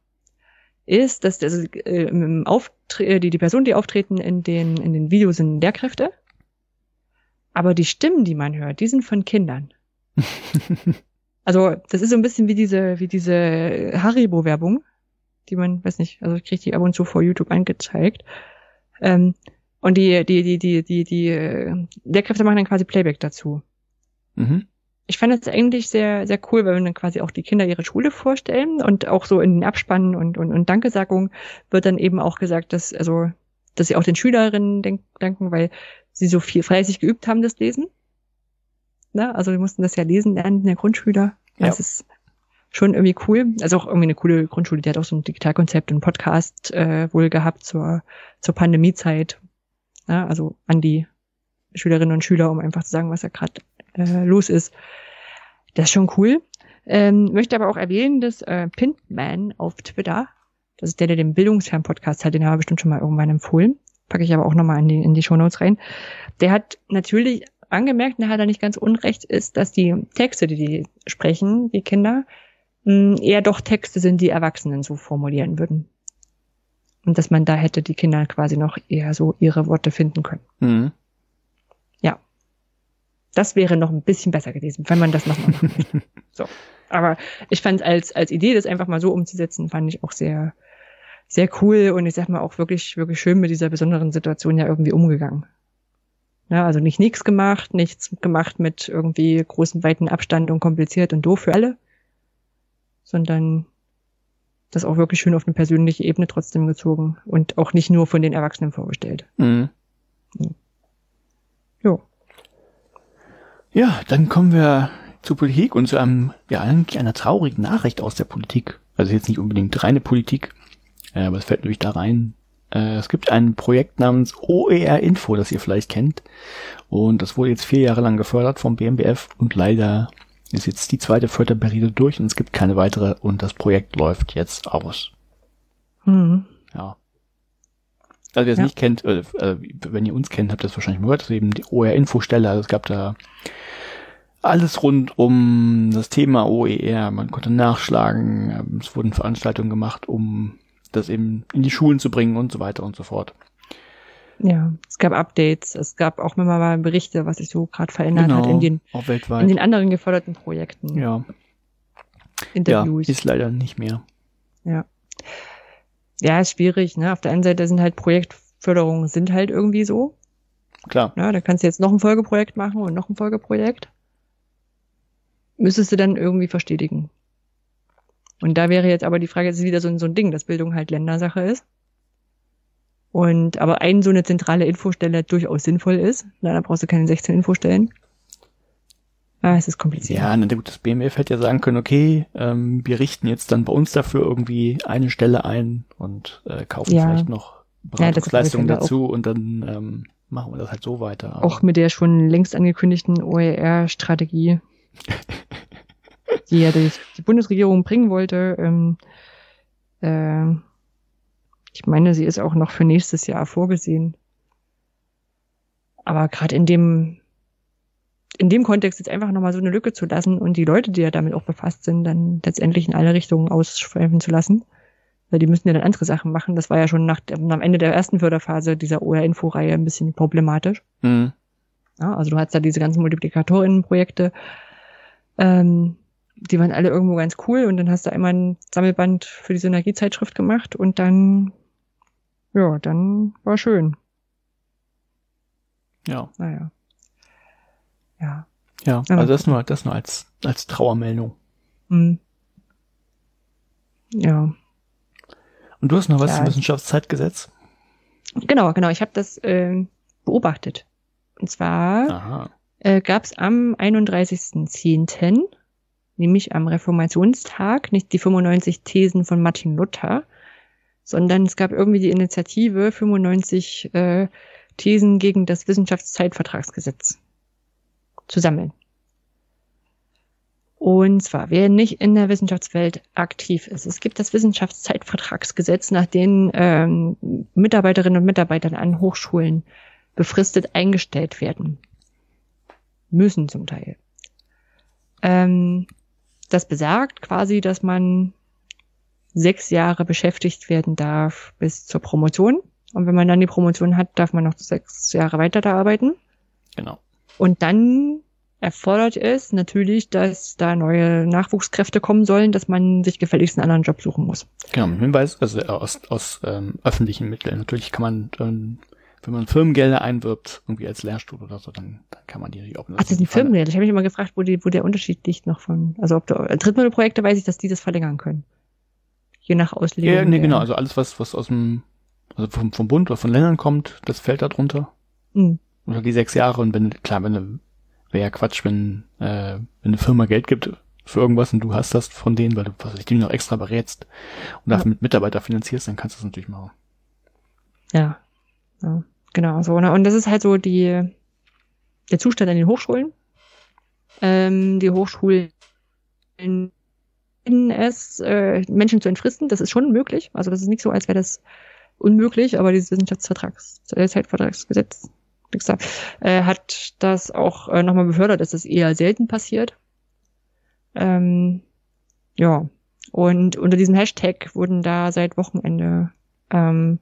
ist, dass das, äh, Auftre äh, die, die Personen, die auftreten in den, in den Videos sind Lehrkräfte, aber die Stimmen, die man hört, die sind von Kindern. (laughs) also das ist so ein bisschen wie diese, wie diese Haribo-Werbung, die man, weiß nicht, also ich kriege die ab und zu vor YouTube angezeigt. Ähm, und die, die, die, die, die, die äh, Lehrkräfte machen dann quasi Playback dazu. Mhm ich fand das eigentlich sehr, sehr cool, weil wir dann quasi auch die Kinder ihre Schule vorstellen und auch so in den Abspannen und, und, und Dankesagungen wird dann eben auch gesagt, dass, also, dass sie auch den Schülerinnen denk, danken, weil sie so viel fleißig geübt haben, das Lesen. Ne? Also wir mussten das ja lesen lernen in der Grundschüler. Ja. Das ist schon irgendwie cool. Also auch irgendwie eine coole Grundschule, die hat auch so ein Digitalkonzept und Podcast äh, wohl gehabt zur, zur Pandemiezeit. Ne? Also an die Schülerinnen und Schüler, um einfach zu sagen, was da gerade äh, los ist. Das ist schon cool. Ähm, möchte aber auch erwähnen, dass äh, Pintman auf Twitter, das ist der, der den Bildungsfern-Podcast hat, den habe ich bestimmt schon mal irgendwann empfohlen, packe ich aber auch nochmal in die, in die Shownotes rein. Der hat natürlich angemerkt, und hat er nicht ganz unrecht, ist, dass die Texte, die die sprechen, die Kinder, mh, eher doch Texte sind, die Erwachsenen so formulieren würden. Und dass man da hätte die Kinder quasi noch eher so ihre Worte finden können. Mhm. Das wäre noch ein bisschen besser gewesen, wenn man das nochmal machen möchte. (laughs) So. Aber ich fand als, als Idee, das einfach mal so umzusetzen, fand ich auch sehr, sehr cool und ich sag mal auch wirklich, wirklich schön mit dieser besonderen Situation ja irgendwie umgegangen. Ja, also nicht nichts gemacht, nichts gemacht mit irgendwie großem, weiten Abstand und kompliziert und doof für alle, sondern das auch wirklich schön auf eine persönliche Ebene trotzdem gezogen und auch nicht nur von den Erwachsenen vorgestellt. Mhm. Jo. Ja, dann kommen wir zur Politik und zu einem, ja, eigentlich einer traurigen Nachricht aus der Politik. Also jetzt nicht unbedingt reine Politik, äh, aber es fällt natürlich da rein. Äh, es gibt ein Projekt namens OER Info, das ihr vielleicht kennt. Und das wurde jetzt vier Jahre lang gefördert vom BMBF und leider ist jetzt die zweite Förderperiode durch und es gibt keine weitere und das Projekt läuft jetzt aus. Mhm. Ja. Also wer es ja. nicht kennt, äh, äh, wenn ihr uns kennt, habt ihr das wahrscheinlich gehört, das ist eben die OER-Infostelle. Also es gab da alles rund um das Thema OER. Man konnte nachschlagen, ähm, es wurden Veranstaltungen gemacht, um das eben in die Schulen zu bringen und so weiter und so fort. Ja, es gab Updates, es gab auch immer mal Berichte, was sich so gerade verändert genau, hat in den, auch weltweit. in den anderen geförderten Projekten. Ja. Interviews. Ja, ist leider nicht mehr. Ja. Ja, ist schwierig, ne? Auf der einen Seite sind halt Projektförderungen sind halt irgendwie so. Klar. Ja, da kannst du jetzt noch ein Folgeprojekt machen und noch ein Folgeprojekt müsstest du dann irgendwie verstetigen. Und da wäre jetzt aber die Frage, es ist wieder so ein, so ein Ding, dass Bildung halt Ländersache ist. Und aber ein so eine zentrale Infostelle durchaus sinnvoll ist. Na, da brauchst du keine 16 Infostellen. Ah, es ist kompliziert. Ja, na gut, das BMF hätte ja sagen können, okay, ähm, wir richten jetzt dann bei uns dafür irgendwie eine Stelle ein und äh, kaufen ja. vielleicht noch Beratungsleistungen ja, dazu und dann ähm, machen wir das halt so weiter. Aber auch mit der schon längst angekündigten OER-Strategie die ja die, die Bundesregierung bringen wollte. Ähm, äh, ich meine, sie ist auch noch für nächstes Jahr vorgesehen. Aber gerade in dem in dem Kontext jetzt einfach nochmal so eine Lücke zu lassen und die Leute, die ja damit auch befasst sind, dann letztendlich in alle Richtungen ausschweifen zu lassen. Weil die müssen ja dann andere Sachen machen. Das war ja schon nach, am Ende der ersten Förderphase dieser OR-Info-Reihe ein bisschen problematisch. Mhm. Ja, also du hast da diese ganzen Multiplikatorinnen-Projekte, ähm, die waren alle irgendwo ganz cool und dann hast du einmal ein Sammelband für die Synergiezeitschrift gemacht und dann, ja, dann war schön. Ja. Naja. Ja. Ja, also das nur, das nur als, als Trauermeldung. Mhm. Ja. Und du hast noch was ja. zum Wissenschaftszeitgesetz? Genau, genau. Ich habe das äh, beobachtet. Und zwar äh, gab es am 31.10., nämlich am Reformationstag, nicht die 95 Thesen von Martin Luther, sondern es gab irgendwie die Initiative 95 äh, Thesen gegen das Wissenschaftszeitvertragsgesetz zu sammeln. Und zwar, wer nicht in der Wissenschaftswelt aktiv ist. Es gibt das Wissenschaftszeitvertragsgesetz, nach dem ähm, Mitarbeiterinnen und Mitarbeiter an Hochschulen befristet eingestellt werden. Müssen zum Teil. Ähm, das besagt quasi, dass man sechs Jahre beschäftigt werden darf bis zur Promotion. Und wenn man dann die Promotion hat, darf man noch sechs Jahre weiter da arbeiten. Genau. Und dann erfordert es natürlich, dass da neue Nachwuchskräfte kommen sollen, dass man sich gefälligst einen anderen Job suchen muss. Genau, mit Hinweis, also aus, aus ähm, öffentlichen Mitteln. Natürlich kann man, ähm, wenn man Firmengelder einwirbt, irgendwie als Lehrstuhl oder so, dann, dann kann man die natürlich auch Ach, das sind Firmengelder. Ich habe mich immer gefragt, wo, die, wo der Unterschied liegt noch von, also ob da, Drittmittelprojekte weiß ich, dass die das verlängern können. Je nach Auslegung. Ja, nee, genau, also alles, was, was aus dem, also vom, vom Bund oder von Ländern kommt, das fällt da drunter. Mhm. Oder die sechs Jahre und wenn, klar, wenn du wäre ja Quatsch, wenn, äh, wenn eine Firma Geld gibt für irgendwas und du hast das von denen, weil du was ich, die noch extra berätst und dafür mit Mitarbeiter finanzierst, dann kannst du das natürlich machen. Ja. ja genau so. Ne? Und das ist halt so die, der Zustand an den Hochschulen. Ähm, die Hochschulen es, äh, Menschen zu entfristen, das ist schon möglich. Also das ist nicht so, als wäre das unmöglich, aber dieses Wissenschaftsvertrags, Zeitvertragsgesetz Pixar, äh, hat das auch äh, nochmal befördert, dass das eher selten passiert. Ähm, ja, und unter diesem Hashtag wurden da seit Wochenende, ähm,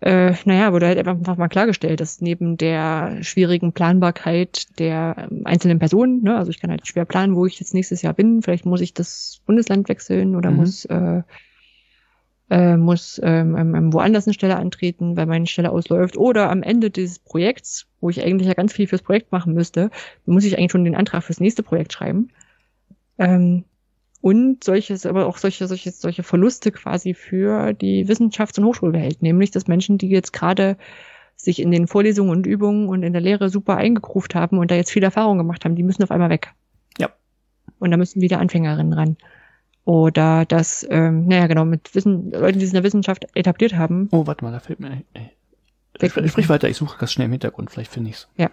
äh, naja, wurde halt einfach mal klargestellt, dass neben der schwierigen Planbarkeit der ähm, einzelnen Personen, ne, also ich kann halt schwer planen, wo ich jetzt nächstes Jahr bin, vielleicht muss ich das Bundesland wechseln oder mhm. muss äh, äh, muss ähm, ähm, woanders eine Stelle antreten, weil meine Stelle ausläuft. Oder am Ende dieses Projekts, wo ich eigentlich ja ganz viel fürs Projekt machen müsste, muss ich eigentlich schon den Antrag fürs nächste Projekt schreiben. Ähm, und solches, aber auch solche, solche, solche Verluste quasi für die Wissenschafts- und Hochschulwelt, nämlich dass Menschen, die jetzt gerade sich in den Vorlesungen und Übungen und in der Lehre super eingekruft haben und da jetzt viel Erfahrung gemacht haben, die müssen auf einmal weg. Ja. Und da müssen wieder Anfängerinnen ran. Oder dass, ähm, naja, genau, mit Wissen, Leuten, die es in der Wissenschaft etabliert haben. Oh, warte mal, da fällt mir. Ey. Ich, sprich weiter, ich suche das schnell im Hintergrund, vielleicht finde ich's. Ja.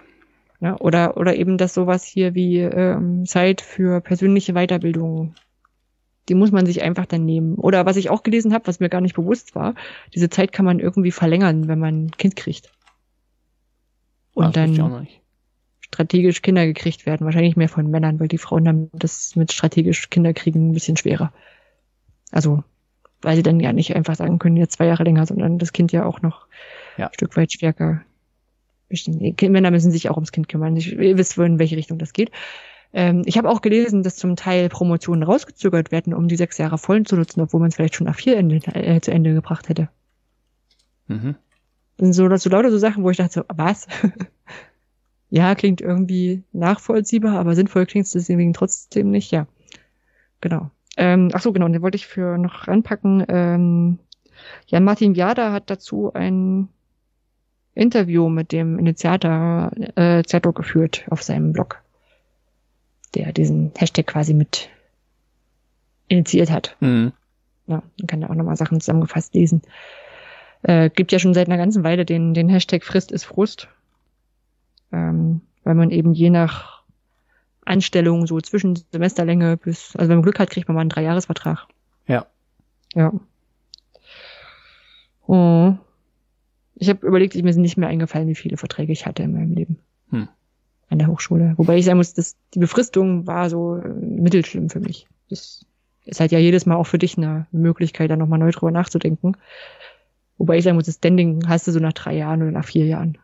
ja. Oder, oder eben das sowas hier wie ähm, Zeit für persönliche Weiterbildung. Die muss man sich einfach dann nehmen. Oder was ich auch gelesen habe, was mir gar nicht bewusst war, diese Zeit kann man irgendwie verlängern, wenn man ein Kind kriegt. Und Ach, dann strategisch Kinder gekriegt werden. Wahrscheinlich mehr von Männern, weil die Frauen haben das mit strategisch Kinderkriegen ein bisschen schwerer. Also, weil sie dann ja nicht einfach sagen können, jetzt zwei Jahre länger, sondern das Kind ja auch noch ja. ein Stück weit stärker bestimmt. Männer müssen sich auch ums Kind kümmern. Ihr wisst, in welche Richtung das geht. Ähm, ich habe auch gelesen, dass zum Teil Promotionen rausgezögert werden, um die sechs Jahre voll zu nutzen, obwohl man es vielleicht schon nach vier Ende, äh, zu Ende gebracht hätte. Mhm. Und so, so lauter so Sachen, wo ich dachte, so, was? (laughs) ja, klingt irgendwie nachvollziehbar, aber sinnvoll klingt es deswegen trotzdem nicht, ja. Genau. Ähm, ach so, genau, den wollte ich für noch ranpacken. Ähm, ja, Martin Viada hat dazu ein Interview mit dem Initiator äh, Zetto geführt auf seinem Blog, der diesen Hashtag quasi mit initiiert hat. Mhm. Ja, man kann da auch nochmal Sachen zusammengefasst lesen. Äh, gibt ja schon seit einer ganzen Weile den, den Hashtag Frist ist Frust ähm, weil man eben je nach Anstellung so zwischen Semesterlänge bis, also wenn man Glück hat, kriegt man mal einen Dreijahresvertrag. Ja. Ja. Oh. Ich habe überlegt, mir sind nicht mehr eingefallen, wie viele Verträge ich hatte in meinem Leben. Hm. an der Hochschule. Wobei ich sagen muss, dass die Befristung war so äh, mittelschlimm für mich. Das ist halt ja jedes Mal auch für dich eine Möglichkeit, da nochmal neu drüber nachzudenken. Wobei ich sagen muss, das Standing hast du so nach drei Jahren oder nach vier Jahren.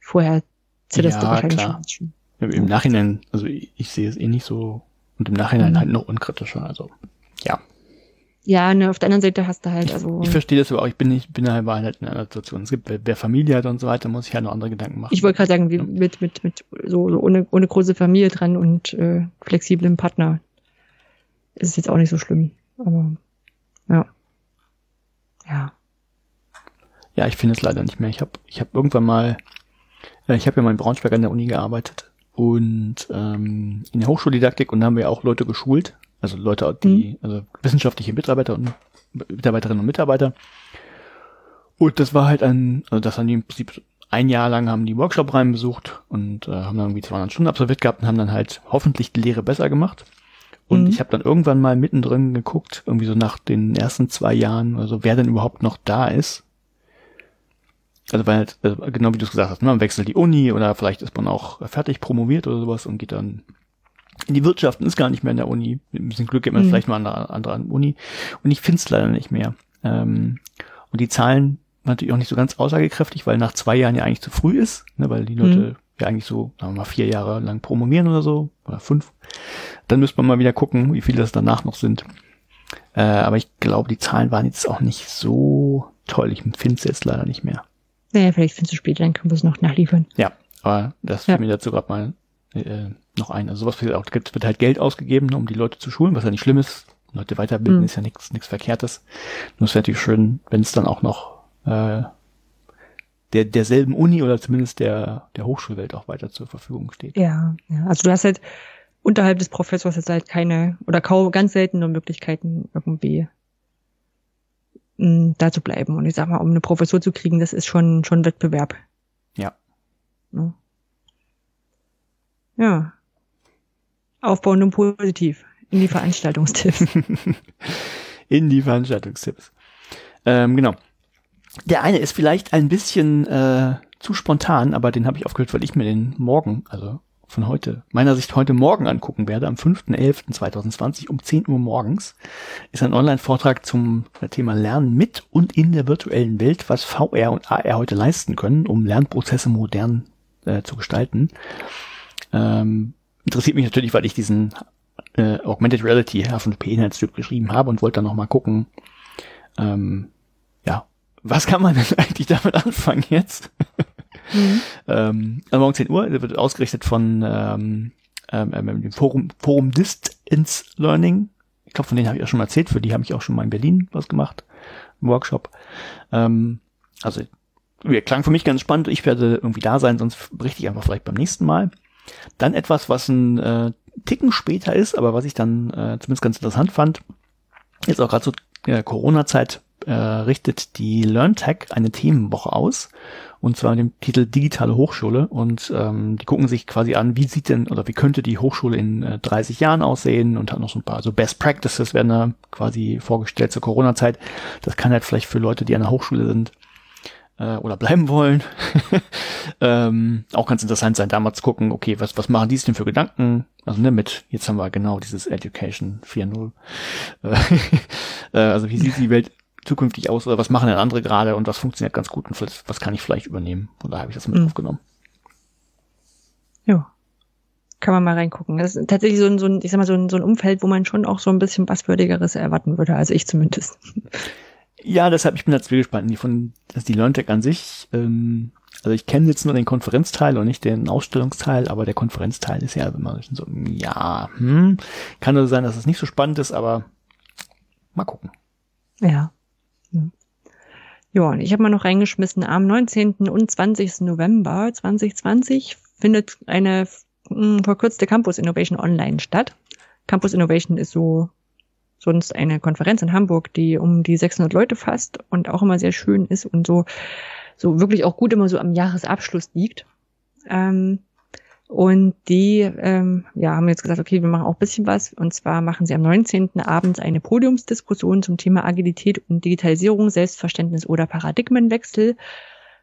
Vorher zitterst ja, du klar. schon. Im, Nachhinein, also ich, ich, sehe es eh nicht so und im Nachhinein mhm. halt noch unkritischer. Also ja. Ja, ne, auf der anderen Seite hast du halt, also. Ich, ich verstehe das aber auch, ich bin nicht, bin halt, halt in einer Situation. Es gibt, wer Familie hat und so weiter, muss ich halt noch andere Gedanken machen. Ich wollte gerade sagen, wie, mit, mit, mit, so, so ohne, ohne große Familie dran und äh, flexiblem Partner ist es jetzt auch nicht so schlimm. Aber ja. Ja. Ja, ich finde es leider nicht mehr. Ich habe ich hab irgendwann mal, ich habe ja mal in Braunschweig an der Uni gearbeitet und ähm, in der Hochschuldidaktik und da haben wir auch Leute geschult, also Leute, die, mhm. also wissenschaftliche Mitarbeiter und Mitarbeiterinnen und Mitarbeiter. Und das war halt ein, also das haben die im Prinzip ein Jahr lang haben die Workshop rein besucht und äh, haben dann irgendwie 200 Stunden absolviert gehabt und haben dann halt hoffentlich die Lehre besser gemacht. Und mhm. ich habe dann irgendwann mal mittendrin geguckt, irgendwie so nach den ersten zwei Jahren, also wer denn überhaupt noch da ist. Also weil halt, also genau wie du es gesagt hast, ne, man wechselt die Uni oder vielleicht ist man auch fertig promoviert oder sowas und geht dann in die Wirtschaft und ist gar nicht mehr in der Uni. Mit ein bisschen Glück geht man mhm. vielleicht mal an eine andere Uni. Und ich finde es leider nicht mehr. Ähm, und die Zahlen natürlich auch nicht so ganz aussagekräftig, weil nach zwei Jahren ja eigentlich zu früh ist, ne, weil die Leute mhm. ja eigentlich so, sagen wir mal, vier Jahre lang promovieren oder so, oder fünf. Dann müsste man mal wieder gucken, wie viele das danach noch sind. Äh, aber ich glaube, die Zahlen waren jetzt auch nicht so toll. Ich finde es jetzt leider nicht mehr. Naja, vielleicht findest du später, dann können wir es noch nachliefern. Ja, aber das ja. fiel mir dazu gerade mal äh, noch ein. Also sowas auch, wird halt Geld ausgegeben, um die Leute zu schulen, was ja nicht schlimm ist. Leute weiterbilden mhm. ist ja nichts nichts Verkehrtes. Nur es wäre natürlich schön, wenn es dann auch noch äh, der derselben Uni oder zumindest der der Hochschulwelt auch weiter zur Verfügung steht. Ja, ja. Also du hast halt unterhalb des Professors jetzt halt keine oder kaum ganz selten nur Möglichkeiten irgendwie mh, da zu bleiben. Und ich sag mal, um eine Professur zu kriegen, das ist schon schon Wettbewerb. Ja. Ja. ja aufbauend und positiv in die Veranstaltungstipps. (laughs) in die Veranstaltungstipps. Ähm, genau. Der eine ist vielleicht ein bisschen äh, zu spontan, aber den habe ich aufgehört, weil ich mir den morgen, also von heute, meiner Sicht heute Morgen angucken werde, am 5.11.2020 um 10 Uhr morgens, ist ein Online-Vortrag zum Thema Lernen mit und in der virtuellen Welt, was VR und AR heute leisten können, um Lernprozesse modern äh, zu gestalten. Ähm, interessiert mich natürlich, weil ich diesen äh, Augmented Reality H5P-Inhaltsstück geschrieben habe und wollte dann nochmal gucken, ähm, ja, was kann man denn (laughs) eigentlich damit anfangen jetzt? Mhm. ähm, also morgen 10 Uhr wird ausgerichtet von ähm, ähm, ähm, dem Forum, Forum Distance Learning. Ich glaube, von denen habe ich auch schon mal erzählt, für die habe ich auch schon mal in Berlin was gemacht, im Workshop. Ähm, also, klang für mich ganz spannend. Ich werde irgendwie da sein, sonst berichte ich einfach vielleicht beim nächsten Mal. Dann etwas, was ein äh, Ticken später ist, aber was ich dann äh, zumindest ganz interessant fand, ist auch gerade so äh, Corona-Zeit äh, richtet die LearnTech eine Themenwoche aus und zwar mit dem Titel Digitale Hochschule und ähm, die gucken sich quasi an, wie sieht denn oder wie könnte die Hochschule in äh, 30 Jahren aussehen und hat noch so ein paar so Best Practices werden da quasi vorgestellt zur Corona-Zeit. Das kann halt vielleicht für Leute, die an der Hochschule sind, äh, oder bleiben wollen. (laughs) ähm, auch ganz interessant sein, da mal zu gucken, okay, was, was machen die denn für Gedanken? Also ne, mit, jetzt haben wir genau dieses Education 4.0. (laughs) äh, also wie sieht die Welt zukünftig aus oder was machen denn andere gerade und was funktioniert ganz gut und was, kann ich vielleicht übernehmen? Und da habe ich das mit mhm. aufgenommen. Ja. Kann man mal reingucken. Das ist tatsächlich so ein, so ein, ich sag mal, so ein, so ein Umfeld, wo man schon auch so ein bisschen Buzzwordigeres erwarten würde, also ich zumindest. Ja, deshalb, ich bin da zwiegespalten. Die von, das die LearnTech an sich, ähm, also ich kenne jetzt nur den Konferenzteil und nicht den Ausstellungsteil, aber der Konferenzteil ist ja immer so, ja, hm, kann nur sein, dass es nicht so spannend ist, aber mal gucken. Ja. Ja, und ich habe mal noch reingeschmissen, am 19. und 20. November 2020 findet eine hm, verkürzte Campus Innovation online statt. Campus Innovation ist so sonst eine Konferenz in Hamburg, die um die 600 Leute fasst und auch immer sehr schön ist und so, so wirklich auch gut immer so am Jahresabschluss liegt. Ähm, und die ähm, ja, haben jetzt gesagt, okay, wir machen auch ein bisschen was. Und zwar machen sie am 19. abends eine Podiumsdiskussion zum Thema Agilität und Digitalisierung, Selbstverständnis oder Paradigmenwechsel.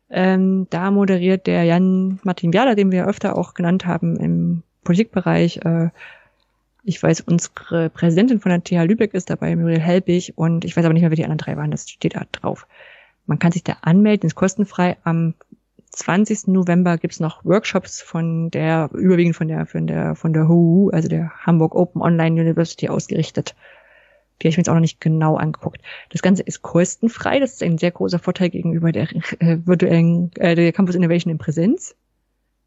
Ähm, da moderiert der Jan Martin Biala, den wir öfter auch genannt haben im Politikbereich. Äh, ich weiß, unsere Präsidentin von der TH Lübeck ist dabei, Muriel Helbig, und ich weiß aber nicht mehr, wer die anderen drei waren. Das steht da drauf. Man kann sich da anmelden, ist kostenfrei. Am 20. November gibt's noch Workshops von der, überwiegend von der, von der, von der HU, also der Hamburg Open Online University ausgerichtet. Die habe ich mir jetzt auch noch nicht genau angeguckt. Das Ganze ist kostenfrei. Das ist ein sehr großer Vorteil gegenüber der äh, virtuellen, äh, der Campus Innovation in Präsenz.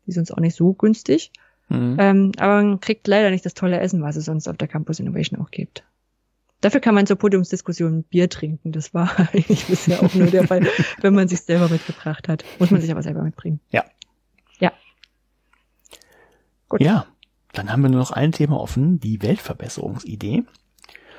Die ist uns auch nicht so günstig. Mhm. Ähm, aber man kriegt leider nicht das tolle Essen, was es sonst auf der Campus Innovation auch gibt. Dafür kann man zur Podiumsdiskussion Bier trinken. Das war (laughs) eigentlich bisher auch nur der Fall, (laughs) wenn man sich selber mitgebracht hat. Muss man sich aber selber mitbringen. Ja. Ja. Gut. Ja, dann haben wir nur noch ein Thema offen, die Weltverbesserungsidee.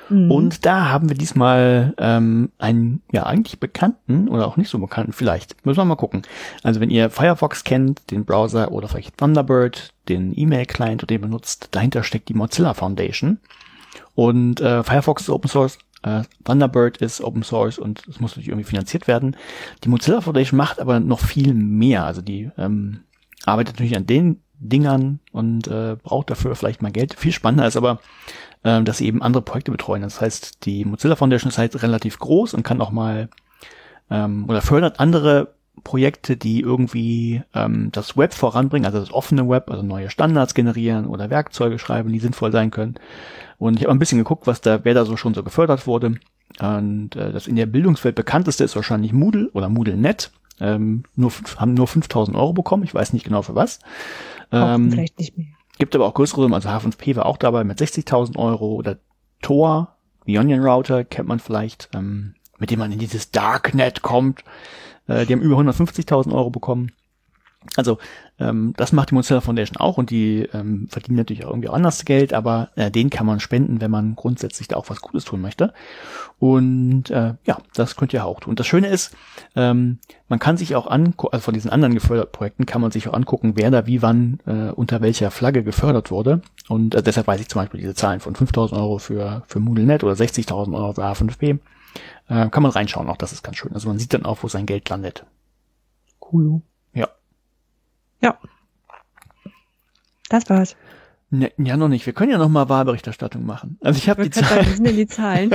Mhm. Und da haben wir diesmal ähm, einen ja eigentlich bekannten oder auch nicht so bekannten vielleicht. Müssen wir mal gucken. Also wenn ihr Firefox kennt, den Browser oder vielleicht Thunderbird, den E-Mail-Client, den benutzt, dahinter steckt die Mozilla Foundation. Und äh, Firefox ist Open Source, äh, Thunderbird ist Open Source und es muss natürlich irgendwie finanziert werden. Die Mozilla Foundation macht aber noch viel mehr. Also die ähm, arbeitet natürlich an den Dingern und äh, braucht dafür vielleicht mal Geld. Viel spannender ist aber, äh, dass sie eben andere Projekte betreuen. Das heißt, die Mozilla Foundation ist halt relativ groß und kann auch mal ähm, oder fördert andere Projekte, die irgendwie ähm, das Web voranbringen, also das offene Web, also neue Standards generieren oder Werkzeuge schreiben, die sinnvoll sein können. Und ich habe ein bisschen geguckt, was da, wer da so schon so gefördert wurde. Und äh, das in der Bildungswelt bekannteste ist wahrscheinlich Moodle oder MoodleNet. Ähm, nur haben nur 5000 Euro bekommen. Ich weiß nicht genau für was. Ähm, vielleicht nicht mehr. Gibt aber auch größere Summen. Also H5P war auch dabei mit 60.000 Euro oder Tor, wie Onion Router kennt man vielleicht, ähm, mit dem man in dieses Darknet kommt. Äh, die haben über 150.000 Euro bekommen. Also ähm, das macht die Mozilla Foundation auch und die ähm, verdienen natürlich auch irgendwie anders Geld, aber äh, den kann man spenden, wenn man grundsätzlich da auch was Gutes tun möchte. Und äh, ja, das könnt ihr auch tun. Das Schöne ist, ähm, man kann sich auch angucken, also von diesen anderen geförderten Projekten kann man sich auch angucken, wer da wie wann äh, unter welcher Flagge gefördert wurde. Und äh, deshalb weiß ich zum Beispiel diese Zahlen von 5.000 Euro für, für MoodleNet oder 60.000 Euro für A5P. Äh, kann man reinschauen, auch das ist ganz schön. Also man sieht dann auch, wo sein Geld landet. Cool. Ja. Ja. Das war's. Ne, ja, noch nicht. Wir können ja noch mal Wahlberichterstattung machen. Also ich habe die Zahlen. (laughs) Sagen, sind die Zahlen?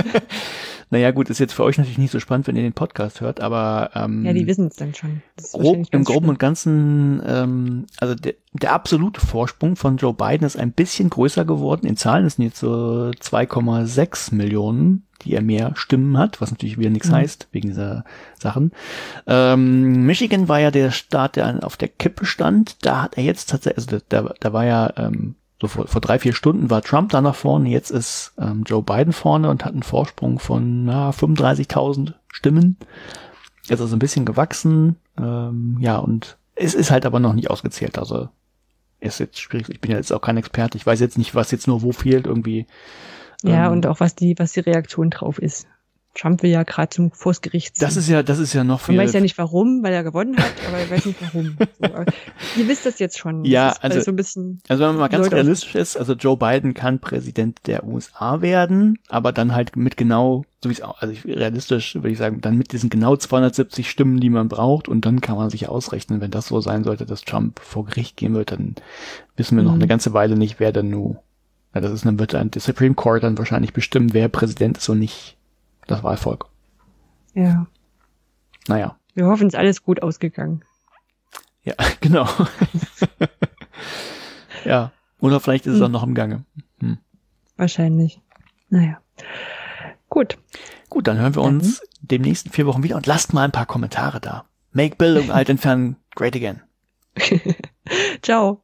naja, gut, ist jetzt für euch natürlich nicht so spannend, wenn ihr den Podcast hört, aber ähm, ja, die wissen es dann schon. Grob, Im Groben und Ganzen, ähm, also der, der absolute Vorsprung von Joe Biden ist ein bisschen größer geworden. In Zahlen ist jetzt so 2,6 Millionen die er mehr Stimmen hat, was natürlich wieder nichts mhm. heißt, wegen dieser Sachen. Ähm, Michigan war ja der Staat, der auf der Kippe stand. Da hat er jetzt tatsächlich, also da, da war ja ähm, so vor, vor drei, vier Stunden war Trump da nach vorne, jetzt ist ähm, Joe Biden vorne und hat einen Vorsprung von na, 35.000 Stimmen. Ist also ein bisschen gewachsen, ähm, ja, und es ist halt aber noch nicht ausgezählt, also ist jetzt schwierig. Ich bin ja jetzt auch kein Experte. Ich weiß jetzt nicht, was jetzt nur wo fehlt. Irgendwie ja, ähm, und auch was die, was die Reaktion drauf ist. Trump will ja gerade zum Vors Das ist ja, das ist ja noch viel. Man weiß ja nicht warum, weil er gewonnen hat, aber er weiß nicht warum. (laughs) So, ihr wisst das jetzt schon. Ja, also, so ein bisschen also wenn man mal ganz Leute realistisch ist, also Joe Biden kann Präsident der USA werden, aber dann halt mit genau, so wie es auch, also realistisch würde ich sagen, dann mit diesen genau 270 Stimmen, die man braucht und dann kann man sich ausrechnen, wenn das so sein sollte, dass Trump vor Gericht gehen wird, dann wissen wir noch mhm. eine ganze Weile nicht, wer denn nun ja, das ist, dann wird dann der Supreme Court dann wahrscheinlich bestimmen, wer Präsident ist und nicht das Wahlvolk. Ja. Naja. Wir hoffen, es ist alles gut ausgegangen. Ja, (laughs) genau. (laughs) ja. Oder vielleicht ist es hm. auch noch im Gange. Hm. Wahrscheinlich. Naja. Gut. Gut, dann hören wir dann. uns den nächsten vier Wochen wieder und lasst mal ein paar Kommentare da. Make Bildung alt entfernen great again. (laughs) Ciao.